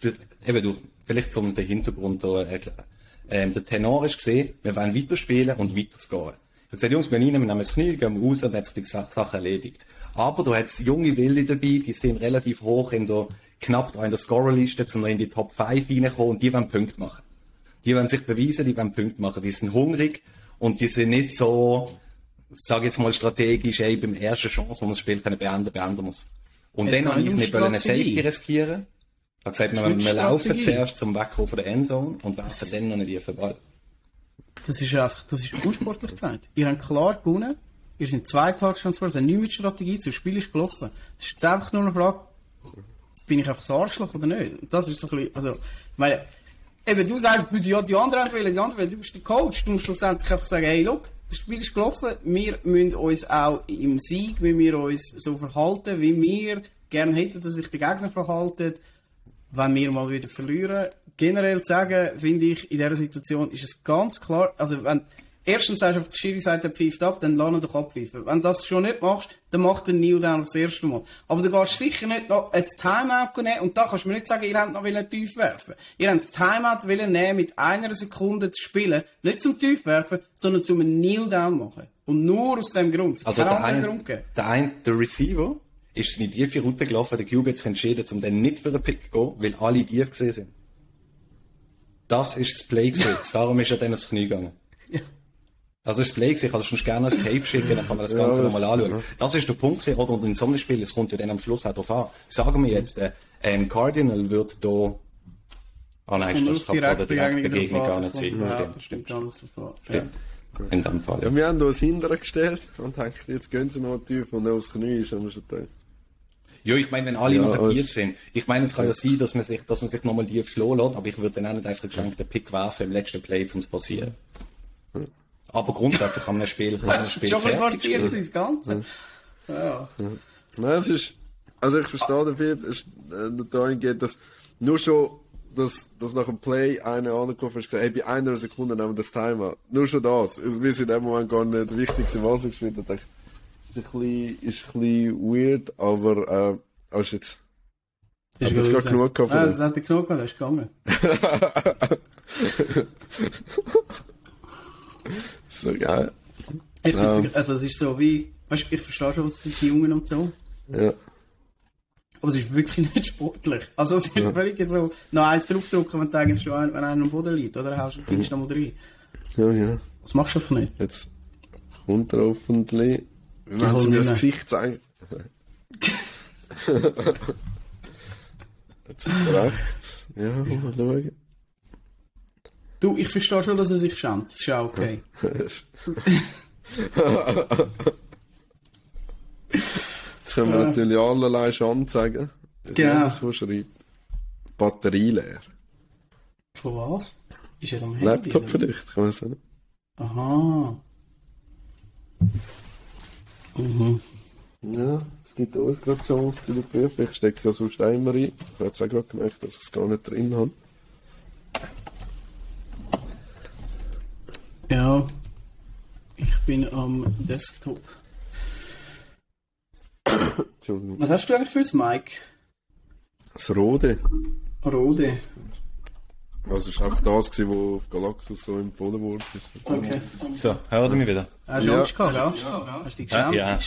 eben du, vielleicht zum den Hintergrund da erklären. Ähm, der Tenor ist gesehen, wir wollen weiterspielen und weiterscoren. Habe gesagt, Jungs, wir nehmen das Knie, gehen raus und dann hat sich die Sache erledigt. Aber du hast junge Wilde dabei, die sind relativ hoch in der, knapp in der Scorerliste, um in die Top 5 reinkommen und die wollen Punkte machen. Die wollen sich beweisen, die wollen Punkte machen. Die sind hungrig und die sind nicht so, sage jetzt mal strategisch, ey, beim ersten Chance, wo man das Spiel können beenden, beenden muss. Und es dann habe ich nicht eine Safety riskieren. Habe gesagt, wir, wir laufen zuerst zum Wegkommen von der Endzone und werfen dann noch einen tiefen Ball. Das ist einfach, das ist Unsportlichkeit. Ihr habt klar gewonnen, ihr seid zwei Touchdowns vor, es hat nichts mit Strategie, das Spiel ist gelaufen. Es ist jetzt einfach nur eine Frage, bin ich einfach das Arschloch oder nicht? Das ist so ein bisschen, also, meine, eben, du sagst, ja, die anderen wollen, die anderen wollen, du bist der Coach, du musst schlussendlich einfach sagen, hey, look, das Spiel ist gelaufen, wir müssen uns auch im Sieg, wenn wir uns so verhalten, wie wir gerne hätten, dass sich der Gegner verhalten, wenn wir mal wieder verlieren. Generell zu sagen, finde ich, in dieser Situation ist es ganz klar, also wenn, erstens sagst du auf der Schiri-Seite pfeift ab, dann lass ihn doch abpfeifen. Wenn du das schon nicht machst, dann mach den Kneel Down das erste Mal. Aber du gehst sicher nicht noch ein Timeout nehmen und da kannst du mir nicht sagen, ihr habt noch tief werfen. Ihr habt das Timeout nehmen, mit einer Sekunde zu spielen, nicht zum tief werfen, sondern zum Kneel Down machen. Und nur aus dem Grund. Also der ein, der ein, der Receiver, ist in die tiefe Route gelaufen, der Cube hat sich entschieden, um dann nicht für den Pick zu gehen, weil alle tief gesehen sind. Das ist das Play gewesen. Darum ist er dann aufs Knie gegangen. Ja. Also das Play ich kann sonst gerne das Tape schicken, dann kann man das Ganze ja, nochmal anschauen. Ja. Das ist der Punkt gewesen, oder? Und in so einem Spiel, es kommt ja dann am Schluss auch drauf an. Sagen wir jetzt, der ähm, Cardinal wird da Ah nein, das kann der direkte Gegner gar nicht sein. Stimmt, stimmt. Stimmt. In dem Fall. Ja, wir haben uns hinterher gestellt und denken, jetzt gehen sie noch tief und aufs Knie ist, haben wir schon gedacht. Ja, ich meine, wenn alle ja, noch tief sind. Ich meine, es kann ja sein, dass man sich, dass man sich nochmal tief schlagen lässt, aber ich würde dann auch nicht einfach geschenkt den Pick werfen im letzten Play, um es passieren. Aber grundsätzlich kann man ein Spiel, kann ein Spiel Schon forciert sein, das Ganze. Ja. Nein, es ist, also ich verstehe dafür, es, äh, dahin geht, dass nur schon, dass, dass nach dem Play einer angekommen ist, gesagt, hey, bei einer Sekunde nehmen wir das Timer. Nur schon das. Es ist in dem Moment gar nicht wichtig, was ich gespielt habe ist ein bisschen, ist ein bisschen weird, aber äh, hast jetzt. Ich habe jetzt gerade genug gehabt. Ah, das hat er genug gehabt, er ist gegangen. so geil. Ich ja. also es ist so wie, weißt, ich verstehe schon, was die Jungen und so. Ja. Aber es ist wirklich nicht sportlich. Also es ist ja. völlig so, noch eins draufdrücken, wenn du eigentlich schon, wenn einer am Boden liegt, oder? Haust du, gibst du noch mal rein. Ja, ja. Das machst du einfach nicht. Jetzt kommt er hoffentlich. Wenn sie mir das Gesicht zeigen. Jetzt hat er recht. Ja, mal schauen. Du, ich verstehe schon, dass er sich schämt. Das ist ja okay. Jetzt können wir natürlich allerlei schon zeigen. Genau. So schreibt. Batterie leer. Von was? Ist er am Handy? Laptop vielleicht, kann man sagen. Aha. Mhm. Ja, es gibt uns gerade Chance zu überprüfen. Ich stecke ja sonst einmal rein. Ich habe jetzt auch gerade gemerkt, dass ich es gar nicht drin habe. Ja, ich bin am Desktop. Was hast du eigentlich für das Mic? Das Rode. Rode. Also es war einfach das, was auf Galaxus so empfohlen wurde. Okay. So, hören wir wieder. Hast du Angst gehabt, ja? Hast du dich geschämt? Ja,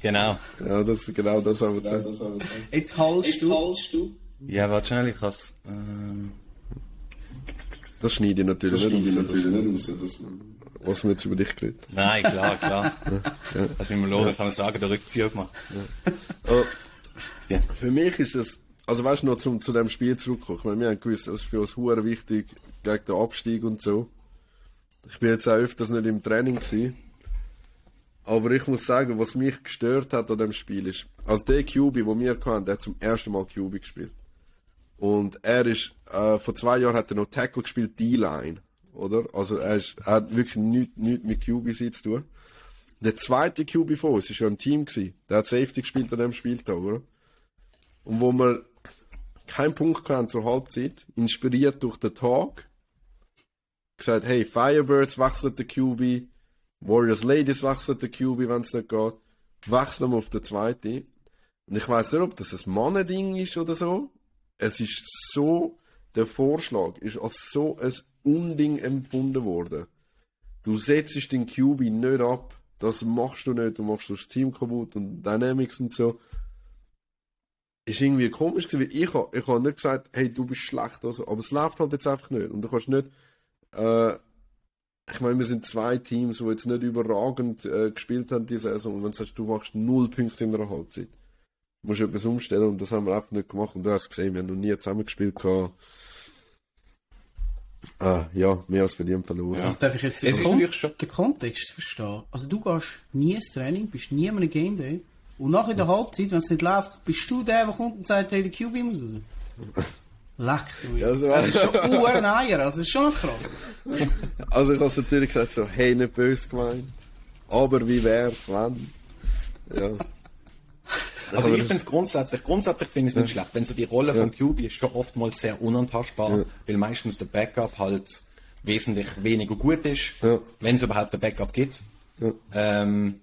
genau. Ja, das, genau das haben wir das haben Jetzt halst du. Du. Ja, warte schnell, ich has, ähm... Das schneide ich natürlich das nicht, natürlich nicht raus. Das, was wir jetzt über dich geredet Nein, klar, klar. ja. Also, wenn man Loren kann man sagen, der Rückzieher gemacht. Ja. ja. Für mich ist das also weißt du noch zum, zu dem Spiel zurückkommen. Ich meine, wir haben gewusst, das ist für uns hure wichtig gegen den Abstieg und so. Ich bin jetzt auch öfters nicht im Training gewesen. Aber ich muss sagen, was mich gestört hat an dem Spiel ist, also der QB, den wir hatten, der hat zum ersten Mal QB gespielt. Und er ist, äh, vor zwei Jahren hat er noch Tackle gespielt, D-Line. Oder? Also er, ist, er hat wirklich nichts, nichts mit QB zu tun. Der zweite QB von uns war ja ein Team gewesen. Der hat Safety gespielt an dem Spieltag, oder? Und wo wir keinen Punkt gehabt zur Halbzeit, inspiriert durch den Tag, gesagt, hey, Firebirds wechselt der QB, Warriors Ladies wechselt der QB, wenn es nicht geht, wechseln wir auf den zweiten. Und ich weiß nicht, ob das ein Mannending ist oder so. Es ist so, der Vorschlag ist als so ein Unding empfunden worden. Du setzt den QB nicht ab. Das machst du nicht, du machst das Team kaputt und Dynamics und so ist irgendwie komisch gewesen, weil ich habe ich hab nicht gesagt, hey, du bist schlecht, also, aber es läuft halt jetzt einfach nicht. Und du kannst nicht, äh, ich meine, wir sind zwei Teams, die jetzt nicht überragend äh, gespielt haben diese Saison. Und wenn du sagst, du machst null Punkte in einer Halbzeit, musst du etwas umstellen und das haben wir einfach nicht gemacht. Und du hast gesehen, wir haben noch nie zusammen gespielt. Gehabt. Ah, ja, mehr als verdient verloren. Ja. Also darf ich jetzt den, Kon schon. den Kontext verstehen? Also du gehst nie ins Training, bist nie an einem Game Day und nachher in der Halbzeit, wenn es nicht läuft, bist du der, der kommt und sagt, hey, der QB muss raus. Leck, du. Ja, also, das ist schon Uhren Eier, also das ist schon krass. also ich habe natürlich gesagt so, hey, nicht böse gemeint. Aber wie wär's, wenn? Ja. Also ich finde es grundsätzlich, grundsätzlich finde ich es nicht schlecht, wenn so die Rolle ja. vom QB ist schon oftmals sehr unantastbar, ja. weil meistens der Backup halt wesentlich weniger gut ist, ja. wenn es überhaupt ein Backup gibt. Ähm,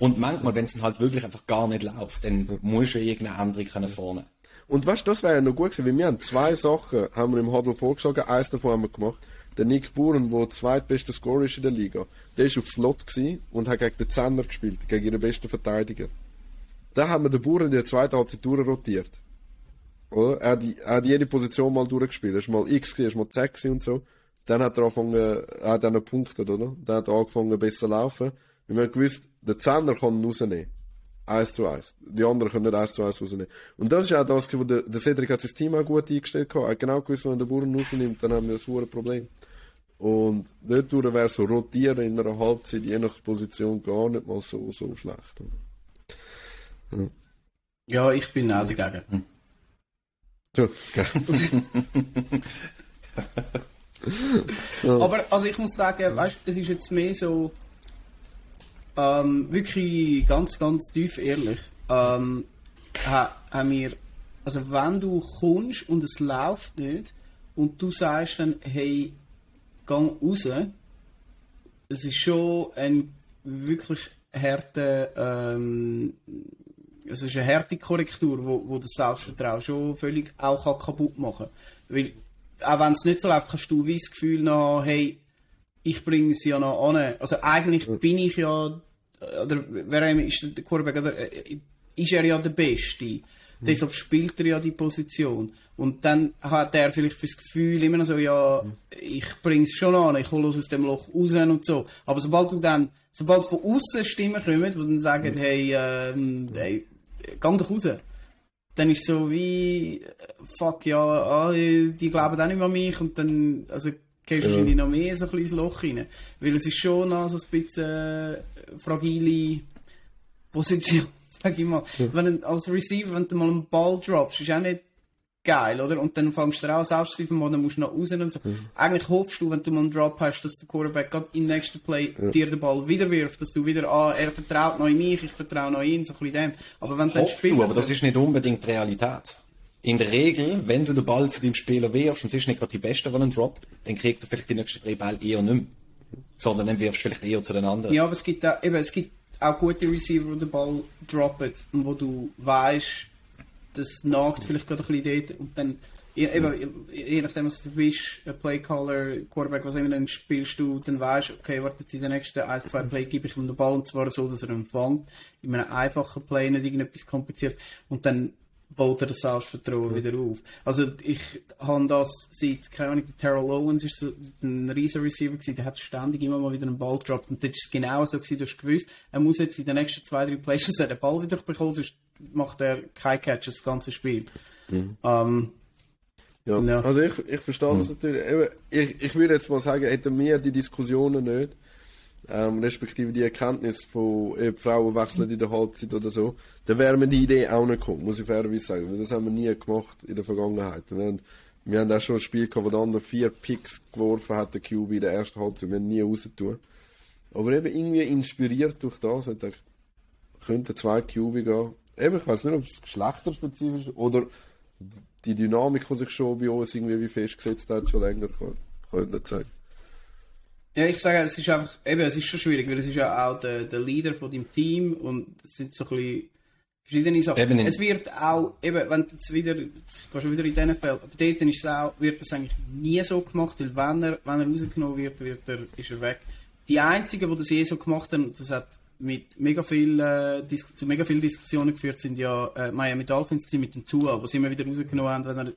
und manchmal, wenn es halt wirklich einfach gar nicht läuft, dann muss ja irgendeine andere können vorne. Und weißt du, das wäre ja noch gut gewesen, weil wir haben zwei Sachen, haben wir im Huddle vorgeschlagen, eins davon haben wir gemacht. Der Nick Buren, der zweitbeste Scorer ist in der Liga, der ist auf Slot und hat gegen den Zehner gespielt, gegen ihren besten Verteidiger. Da haben wir den Bauern in der zweiten Halbzeit durchrotiert. Oder? Er hat, er hat jede Position mal durchgespielt. Er ist mal X, er ist mal Z und so. Dann hat er angefangen, er hat dann punktet, oder? Dann hat er angefangen, besser zu laufen. wir haben gewusst, der Zehner kann ihn rausnehmen. Eins zu eins. Die anderen können nicht eins zu eins rausnehmen. Und das ist auch das, wo der, der Cedric hat sein Team auch gut eingestellt hat. Er hat genau gewusst, wenn der Bauern rausnimmt, dann haben wir ein hohes Problem. Und dort wäre so rotieren in einer Halbzeit, je nach Position, gar nicht mal so, so schlecht. Ja, ich bin auch dagegen. Hm. Ja, Aber also ich muss sagen, weißt, es ist jetzt mehr so ähm, wirklich ganz, ganz tief ehrlich. Ähm, haben wir, also wenn du kommst und es läuft nicht und du sagst dann, hey, gang raus, es ist schon ein wirklich harter ähm, es ist eine harte Korrektur, wo, wo das Selbstvertrauen schon völlig auch kann kaputt machen kann. Weil, auch wenn es nicht so läuft, kannst du wie das Gefühl noch hey, ich bringe es ja noch an. Also eigentlich bin ich ja, oder wer ist der Quarterback, oder, äh, ist er ja der Beste. Mhm. Deshalb spielt er ja die Position. Und dann hat er vielleicht fürs Gefühl immer so, ja, ich bringe es schon an, ich hole aus dem Loch raus und so. Aber sobald du dann, sobald von außen Stimmen kommen, die dann sagen, hey, ähm, hey, gang doch raus. Dann ist so wie, fuck ja, ah, die glauben auch nicht mehr an mich und dann, also gehst du ja. wahrscheinlich noch mehr so ein kleines Loch rein. Weil es ist schon noch so ein bisschen äh, fragile Position, sag ich mal. Ja. Wenn, als Receiver, wenn du mal einen Ball droppst, ist auch nicht geil, oder? Und dann fängst du auch selbst an, dann musst du noch raus und so. Mhm. Eigentlich hoffst du, wenn du mal einen Drop hast, dass der Quarterback gerade im nächsten Play ja. dir den Ball wieder wirft, dass du wieder, ah, er vertraut noch in mich, ich vertraue noch in, so ein bisschen dem. Aber wenn dann spielst. Du, aber das ist nicht unbedingt Realität. In der Regel, wenn du den Ball zu dem Spieler wirfst und es ist nicht gerade die Beste, die ihn droppt, dann kriegt er vielleicht die nächsten drei Ball eher nicht mehr. Sondern dann wirfst du vielleicht eher zu den anderen. Ja, aber es gibt auch, eben, es gibt auch gute Receiver, die den Ball droppen und wo du weißt, das nagt vielleicht gerade ein bisschen dort und dann eben, je nachdem was du bist, Playcaller, Quarterback, was immer, dann spielst du, dann weißt okay, warte jetzt in den nächsten 1, 2 Play gebe ich ihm den Ball und zwar so, dass er ihn fängt, in einem einfachen Play, nicht irgendetwas kompliziert und dann baut er das Selbstvertrauen wieder auf. Also ich habe das seit, keine Ahnung, Terrell Owens ist so ein riesen Receiver gewesen, der hat ständig immer mal wieder einen Ball gedroppt und das ist genau so gewesen, du hast gewusst, er muss jetzt in den nächsten zwei, drei Plays den Ball wieder bekommen, sonst macht er kein Catch das ganze Spiel. Mhm. Ähm, ja. ja. also ich, ich verstehe mhm. das natürlich. Eben, ich, ich würde jetzt mal sagen, hätten wir die Diskussionen nicht, ähm, respektive die Erkenntnis von eben, Frauen wechseln in der Halbzeit oder so, dann wäre mir die Idee auch nicht gekommen, muss ich fairerweise sagen. Das haben wir nie gemacht in der Vergangenheit. Wir haben, wir haben auch schon ein Spiel gehabt, wo der andere vier Picks geworfen hat, der QB in der ersten Halbzeit. Wir haben nie rausgetan. Aber eben irgendwie inspiriert durch das, ich dachte, könnte zwei QB gehen. Eben, ich weiß nicht, ob es geschlechterspezifisch ist oder die Dynamik, die sich schon bei uns irgendwie wie festgesetzt hat, schon länger, nicht sagen. Ja, ich sage, es ist einfach, eben, es ist schon schwierig, weil es ist ja auch der, der Leader von deinem Team und es sind so ein bisschen verschiedene Sachen. Eben es wird auch, eben, wenn du jetzt wieder, ich gehe schon wieder in diesen Fällen, aber dort ist es auch, wird das eigentlich nie so gemacht, weil wenn er, wenn er rausgenommen wird, wird er, ist er weg. Die einzigen, die das je so gemacht haben, das hat mit mega viel, äh, zu mega vielen Diskussionen geführt, sind ja äh, Miami Dolphins mit dem Tua, wo sie immer wieder rausgenommen haben, wenn er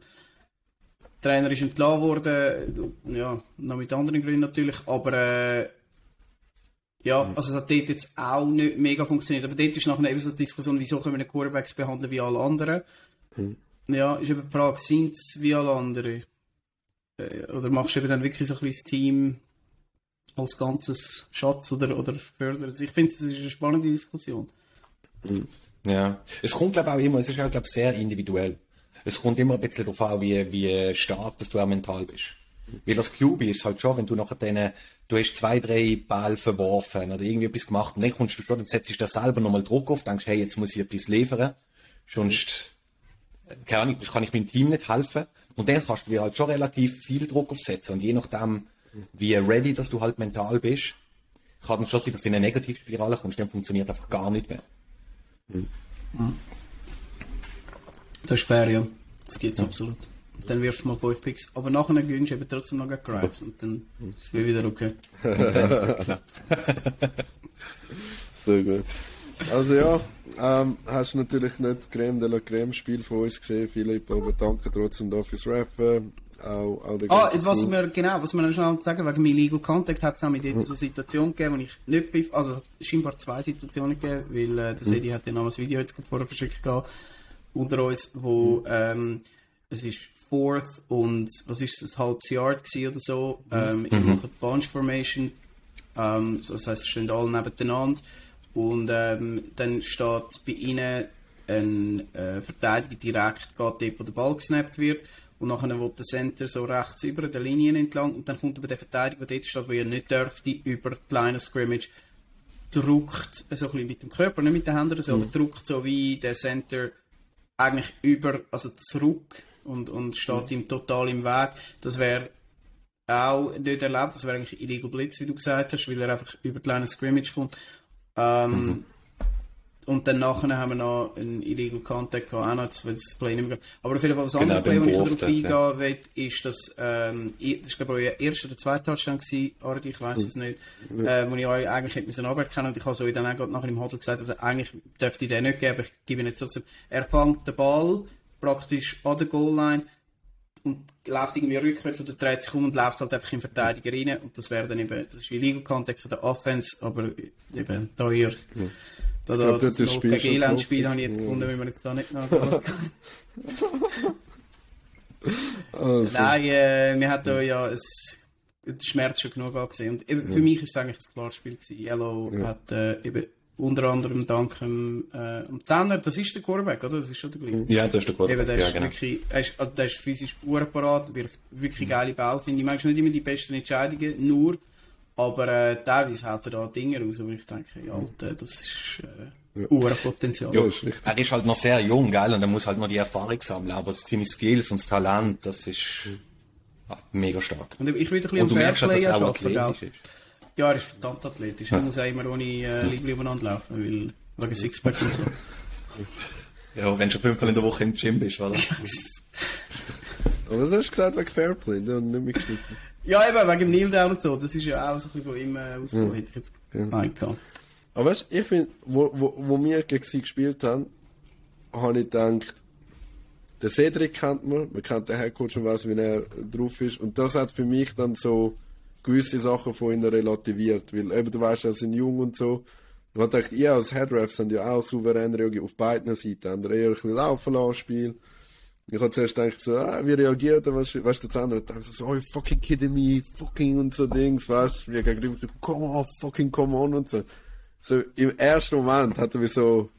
Trainer ist entlassen worden, ja, noch mit anderen Gründen natürlich, aber äh, ja, also es hat dort jetzt auch nicht mega funktioniert, aber dort ist nachher eben so die Diskussion, wieso können wir den Quarterbacks behandeln wie alle anderen. Mhm. Ja, ist eben die Frage, sind es wie alle anderen? Äh, oder machst du eben dann wirklich so ein kleines Team als ganzes Schatz oder, oder fördert Ich finde, es ist eine spannende Diskussion. Mhm. Ja, es kommt glaube ich auch immer, es ist auch glaube sehr individuell. Es kommt immer ein bisschen darauf an, wie, wie stark dass du auch mental bist. Weil das QB ist halt schon, wenn du nachher denen, du hast zwei, drei Ball verworfen oder irgendwie etwas gemacht und dann kommst du schon, dann setzt dich da selber nochmal Druck auf, denkst, hey, jetzt muss ich etwas liefern. Sonst, keine Ahnung, kann ich meinem Team nicht helfen. Und dann kannst du dir halt schon relativ viel Druck aufsetzen. Und je nachdem, wie ready, dass du halt mental bist, kann es schon sein, dass du in eine Negativspirale kommst, dann funktioniert einfach gar nicht mehr. Mhm. Das ist fair, ja. Das geht's ja. absolut. Dann wirfst du mal 5 Picks. Aber nachher gönnst du eben trotzdem noch Grives und dann ist es wieder okay. Sehr gut. Also ja, ähm, hast natürlich nicht Creme de la Creme Spiel von uns gesehen, Philipp, aber danke trotzdem dafür fürs Raffen. Auch, auch ah, was wir, genau, was wir noch schnell sagen, wegen meinem Legal Contact hat es nämlich jetzt eine Situation gegeben, wo ich nicht pfiff, also scheinbar zwei Situationen gegeben, weil äh, der Sedi hat ja noch ein Video jetzt vorher verschickt gehabt, unter uns, wo ähm, es ist Fourth und was ist das, halbes Yard oder so, ähm, mhm. machen Bunch Formation, ähm, das heisst, es stehen alle nebeneinander. Und ähm, dann steht bei ihnen ein äh, Verteidiger direkt geht dort, wo der Ball gesnappt wird. Und nachher will der Center so rechts über der Linie entlang. Und dann kommt aber der Verteidiger, der dort steht, wo er nicht dürfte, über die Line of Scrimmage, druckt so ein bisschen mit dem Körper, nicht mit den Händen, sondern mhm. druckt so wie der Center eigentlich über, also zurück und, und steht mhm. ihm total im Weg. Das wäre auch nicht erlaubt, das wäre eigentlich Illegal Blitz, wie du gesagt hast, weil er einfach über die Line Scrimmage kommt. Ähm, mhm. Und dann nachher haben wir noch einen Illegal Contact gehabt, auch noch, jetzt will das Play nicht mehr Aber auf jeden Fall das andere genau, Play, wo ich darauf eingehen ja. will, ist, dass, ähm, das ist glaube ich euer erster oder zweiter Touchdown gewesen, Ardi, ich weiss es nicht, äh, wo ich euch eigentlich hätte müssen aberkennen und ich habe so dann auch nachher im Huddle gesagt, also eigentlich dürfte ich den nicht geben, ich gebe ihn jetzt trotzdem. Er fängt den Ball praktisch an der Goal-Line und läuft irgendwie rückwärts oder dreht sich um und läuft halt einfach in Verteidiger rein. Und das wäre dann eben, das ist Illegal Contact von der Offense, aber eben da ihr... Mhm da, da, das, das PG-Land-Spiel habe ich jetzt gefunden, wenn man jetzt da nicht kann. also. Nein, äh, wir hatten ja es, Schmerz schon genug angesehen. Und eben, für mich ist es eigentlich ein klares Spiel gewesen. Yellow ja. hat äh, eben unter anderem dank dem, äh, dem Zehner, das ist der Quarterback, oder? Das ist schon der gleiche. Ja, das ist der Quarterback. Eben, der, ja, ist genau. wirklich, er ist, also, der ist physisch urparat, wirft wirklich geile Ball, finde ich. Manchmal nicht immer die besten Entscheidungen, nur aber äh, teilweise hat er da Dinge raus, wo ich denke, ja, Alter, das ist äh, ja. Uhrenpotenzial. Ja, ist er ist halt noch sehr jung, gell, und er muss halt noch die Erfahrung sammeln, aber seine Skills und das Talent, das ist ach, mega stark. Und ich würde ein bisschen am Fairplay arbeiten, gell? Ja, er ist verdammt athletisch. Ja. Er muss auch immer ohne äh, Liebling umeinander laufen, weil, wegen Sixpack und so. Ja, wenn du schon fünfmal in der Woche im Gym bist, oder? Aber was hast du gesagt wegen Fairplay? Du hast nicht mitgeschnitten. Ja, eben, wegen dem Neil Down und so. Das ist ja auch so ein bisschen von ihm äh, ausgekommen, ja. hätte ich jetzt gemeint. Ja. Aber weißt du, ich finde, wo, wo, wo wir gegen sie gespielt haben, habe ich gedacht, der Cedric kennt man, man kennt den Headcoach und weiß, wie er drauf ist. Und das hat für mich dann so gewisse Sachen von ihnen relativiert. Weil eben, du weißt, sie sind jung und so. Ich habe gedacht, ihr als Headrafs sind ja auch souverän auf beiden Seiten. Haben eher ein bisschen laufen lassen, Spiel. Ich habe zuerst gedacht, so, ah, wie reagiert er, weißt, du, das andere, dann so, oh, fucking kidding me, fucking und so Dings, weißt du, wie gegenüber, come on, fucking come on und so. So, im ersten Moment hat er wie so,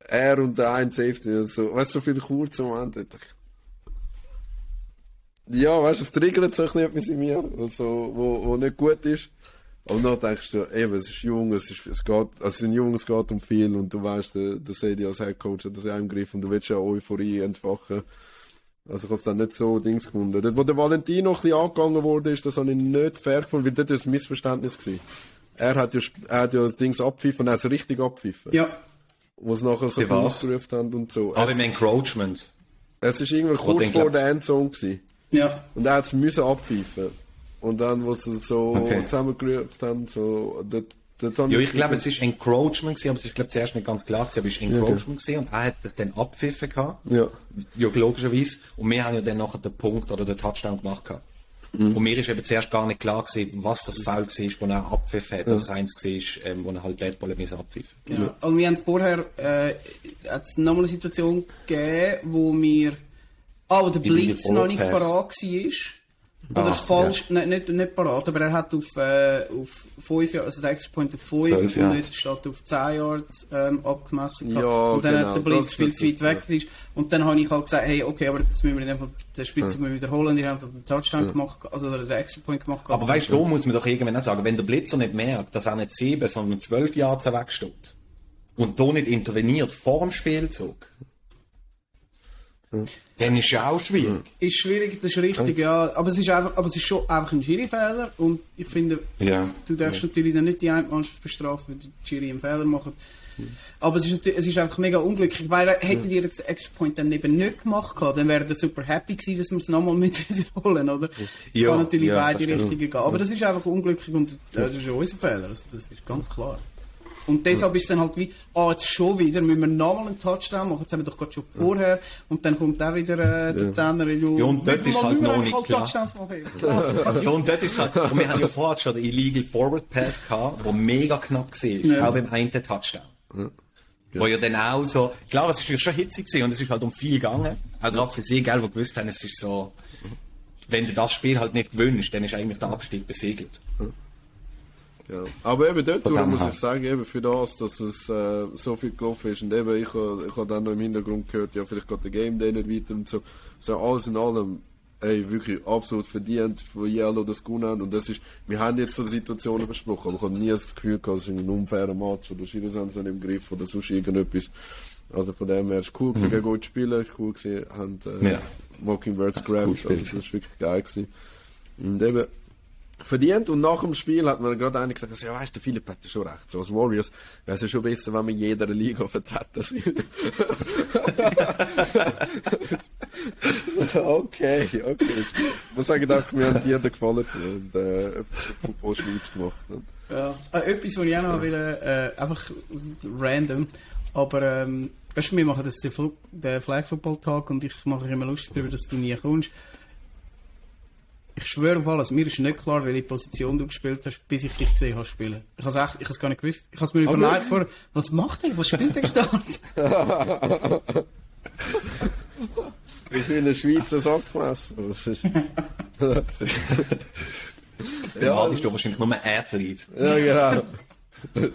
er und der ein Safety, so, weißt du, so viele kurze Momente, ja, weißt du, es triggert so ein bisschen etwas in mir, also, wo, wo nicht gut ist. Und dann denkst du, eben, es ist jung, es, ist, es geht, also es sind jung, es geht um viel und du weißt, der, der Sedi als Headcoach hat das ja im Griff und du willst ja Euphorie entfachen. Also ich habe es dann nicht so Dings gefunden. Dort, wo der Valentino ein bisschen angegangen wurde, ist, das habe ich nicht fair gefunden, weil dort war ein Missverständnis gewesen. Er hat ja, er hat ja Dings abpfiffen und er hat es richtig abpfiffen. Ja. Wo es nachher so ausgerufen haben und so. Aber im Encroachment. Es ist irgendwie kurz vor der Endzone gewesen. Ja. Und er hat es müssen abpfeifen. Und dann, wo sie so okay. zusammengerufen haben, so, dort Ja, ich glaube, es ist Encroachment gewesen, aber es ist, glaube zuerst nicht ganz klar gewesen, aber es ist Encroachment ja, gewesen und er hat das dann abpfiffen gehabt. Ja. Ja, logischerweise. Und wir haben ja dann nachher den Punkt oder den Touchdown gemacht gehabt. Mhm. Und mir ist eben zuerst gar nicht klar gewesen, was das Foul war, wo er abpfiffen hat, ja. dass es eins war, ähm, wo er halt Deadball müssen abpfiffen. Ja. ja. Und wir haben vorher, äh, hat es nochmal eine Situation gegeben, wo wir, ah, wo der Blitz noch nicht parat war. Oder ah, ist falsch, ja. nicht, nicht, nicht parat, aber er hat auf, äh, auf 5, also der Extra Point auf 5 12, und jetzt statt auf 10 Yards ähm, abgemessen. Ja, und dann genau, hat der Blitz viel zu weit weg. Ja. Und dann habe ich halt gesagt, hey, okay, aber das müssen wir in den Spielzug ja. wiederholen. Die haben den Touchdown ja. gemacht, also den Extra Point gemacht. Aber weißt du, da muss man doch irgendwann auch sagen, wenn der Blitzer nicht merkt, dass er nicht 7, sondern 12 Yards wegsteht und da nicht interveniert vor dem Spielzug, dann ist ja auch schwierig. Ist schwierig, das ist richtig, ja. Aber es ist, einfach, aber es ist schon einfach ein Schiri-Fehler. Und ich finde, ja. du darfst ja. natürlich dann nicht die eine Mannschaft bestrafen, wenn die Schiri einen Fehler machen. Aber es ist, es ist einfach mega unglücklich, weil hätte die den Extra Point dann eben nicht gemacht, dann wäre er super happy gewesen, dass wir es nochmal mit wiederholen, oder? Es ja, kann natürlich ja, beide Richtungen gehen. Aber das ist einfach unglücklich und das ist unser Fehler, also das ist ganz klar. Und deshalb ist es dann halt wie, ah, jetzt schon wieder, müssen wir nochmal einen Touchdown machen, jetzt haben wir doch gerade schon vorher, und dann kommt auch wieder äh, der Zehner in Ja, und dort ist halt noch nicht klar. ja, und dort ist halt, und wir haben ja vorher schon den Illegal Forward Pass gehabt, der mega knapp war, ja. auch beim einen Touchdown. Ja. Wo ja dann auch so, klar, es ist schon hitzig gewesen und es ist halt um viel gegangen. Auch gerade für sie, gell, die gewusst haben, es ist so, wenn du das Spiel halt nicht gewünscht, dann ist eigentlich der Abstieg besiegelt. Ja. Aber eben dort muss ich sagen, eben für das, dass es äh, so viel gelaufen ist und eben ich, ich habe dann noch im Hintergrund gehört, ja vielleicht geht der Game Day nicht weiter und so. So alles in allem, ey, wirklich absolut verdient für Yellow das gewonnen und das ist, wir haben jetzt so Situationen besprochen, aber ich habe nie das Gefühl gehabt, es ist ein unfairer Match oder Schiris haben sie im Griff oder sonst irgendetwas. Also von dem her es cool gewesen, mhm. gut spielen, ist cool gewesen, haben äh, ja. Mockingbirds gerafft, also das ist wirklich geil gewesen. Und eben, verdient und nach dem Spiel hat man gerade einer gesagt, ja weißt du, Philipp hat schon recht, so als Warriors wäre es ja schon besser, wenn wir in jeder Liga vertreten sind. okay, okay. Ich muss sagen, dass mir an dir gefallen und äh, Football Schweiz gemacht. Ne? Ja, äh, etwas, was ich auch noch will, äh, einfach random, aber ähm, weißt du, wir machen das den Flag Football Tag und ich mache mich immer lustig darüber, dass du nie kommst. Ich schwöre auf alles, mir ist nicht klar, welche Position du gespielt hast, bis ich dich gesehen habe spielen. Ich habe es echt, ich habe gar nicht gewusst. Ich habe es mir überlegt vor, was macht er? Was spielt der da? Wie viel ein Schweizer Sackmesser. ja, hattest du wahrscheinlich nur Athlete. Ja, genau.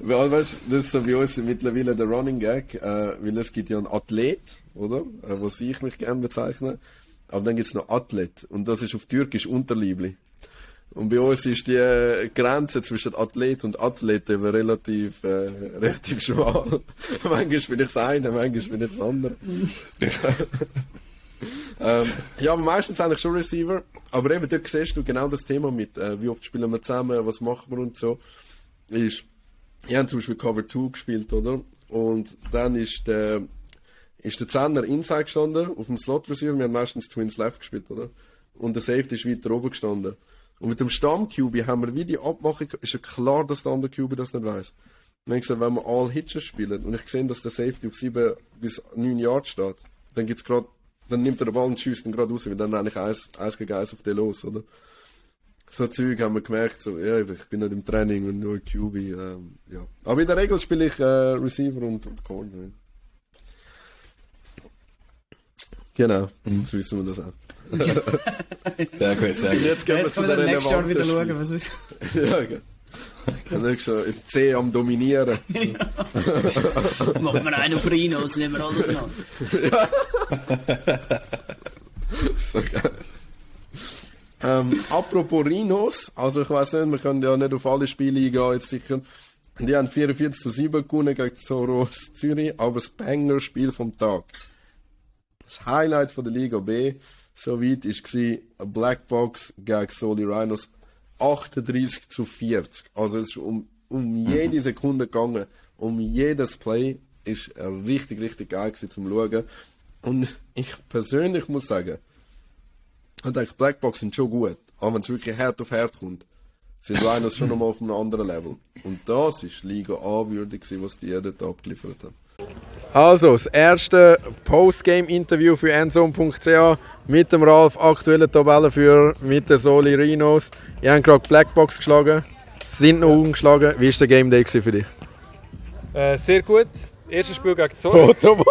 Weil, weißt, das ist so bei uns mittlerweile der Running Gag, äh, weil es gibt ja einen Athlet, oder? Äh, was ich mich gerne bezeichne. Aber dann gibt's noch Athlet. Und das ist auf Türkisch Unterliebli. Und bei uns ist die Grenze zwischen Athlet und Athlet eben relativ, äh, relativ schmal. manchmal bin ich das eine, manchmal bin ich das andere. ähm, ja, aber meistens eigentlich schon Receiver. Aber eben dort siehst du genau das Thema mit, äh, wie oft spielen wir zusammen, was machen wir und so. Ist, wir haben zum Beispiel Cover 2 gespielt, oder? Und dann ist der, ist der Zehner inside gestanden, auf dem Slot Receiver, wir haben meistens Twins Left gespielt, oder? Und der Safety ist weiter oben gestanden. Und mit dem Stamm QB haben wir wie die Abmachung, ist ja klar, dass der andere QB das nicht weiß. Habe ich gesagt, wenn wir All Hitches spielen und ich sehe, dass der Safety auf 7 bis 9 Yards steht, dann gibt's grad, dann nimmt er den Ball und schießt ihn gerade raus, weil dann eigentlich eins, eins gegen eins auf den los, oder? So Zeug haben wir gemerkt, so, ja, ich bin nicht im Training und nur QB, ähm, ja. Aber in der Regel spiele ich äh, Receiver und, und Corner. Genau, mhm. jetzt wissen wir das auch. sehr gut, sehr gut. Jetzt gehen wir zu der nächsten Jahr wieder schauen, was ist. ja, okay. Dann schon im C am Dominieren. Machen wir einen auf Rhinos, nehmen wir alles an. so geil. Ähm, apropos Rhinos, also ich weiß nicht, wir können ja nicht auf alle Spiele eingehen, jetzt sicher. Die haben 44 zu 7 gewonnen gegen Soros Zürich, aber das Banger-Spiel vom Tag. Das Highlight von der Liga B soweit war eine Blackbox gegen Soli Rhinos 38 zu 40. Also es ist um, um jede Sekunde gegangen, um jedes Play ist er richtig, richtig geil gewesen zum Schauen. Und ich persönlich muss sagen, ich denke, Blackbox sind schon gut, aber wenn es wirklich Herd auf Herd kommt, sind Rhinos schon nochmal auf einem anderen Level. Und das ist Liga A würdig, was die jeden Tag abgeliefert haben. Also, das erste Postgame-Interview für Endzone.ch mit dem Ralf, aktueller Tabellenführer, mit den Soli Rhinos. Ihr habt gerade Blackbox geschlagen, sind noch ungeschlagen. Wie war der Game Day für dich? Äh, sehr gut. Erstes Spiel gegen Zorn. Foto.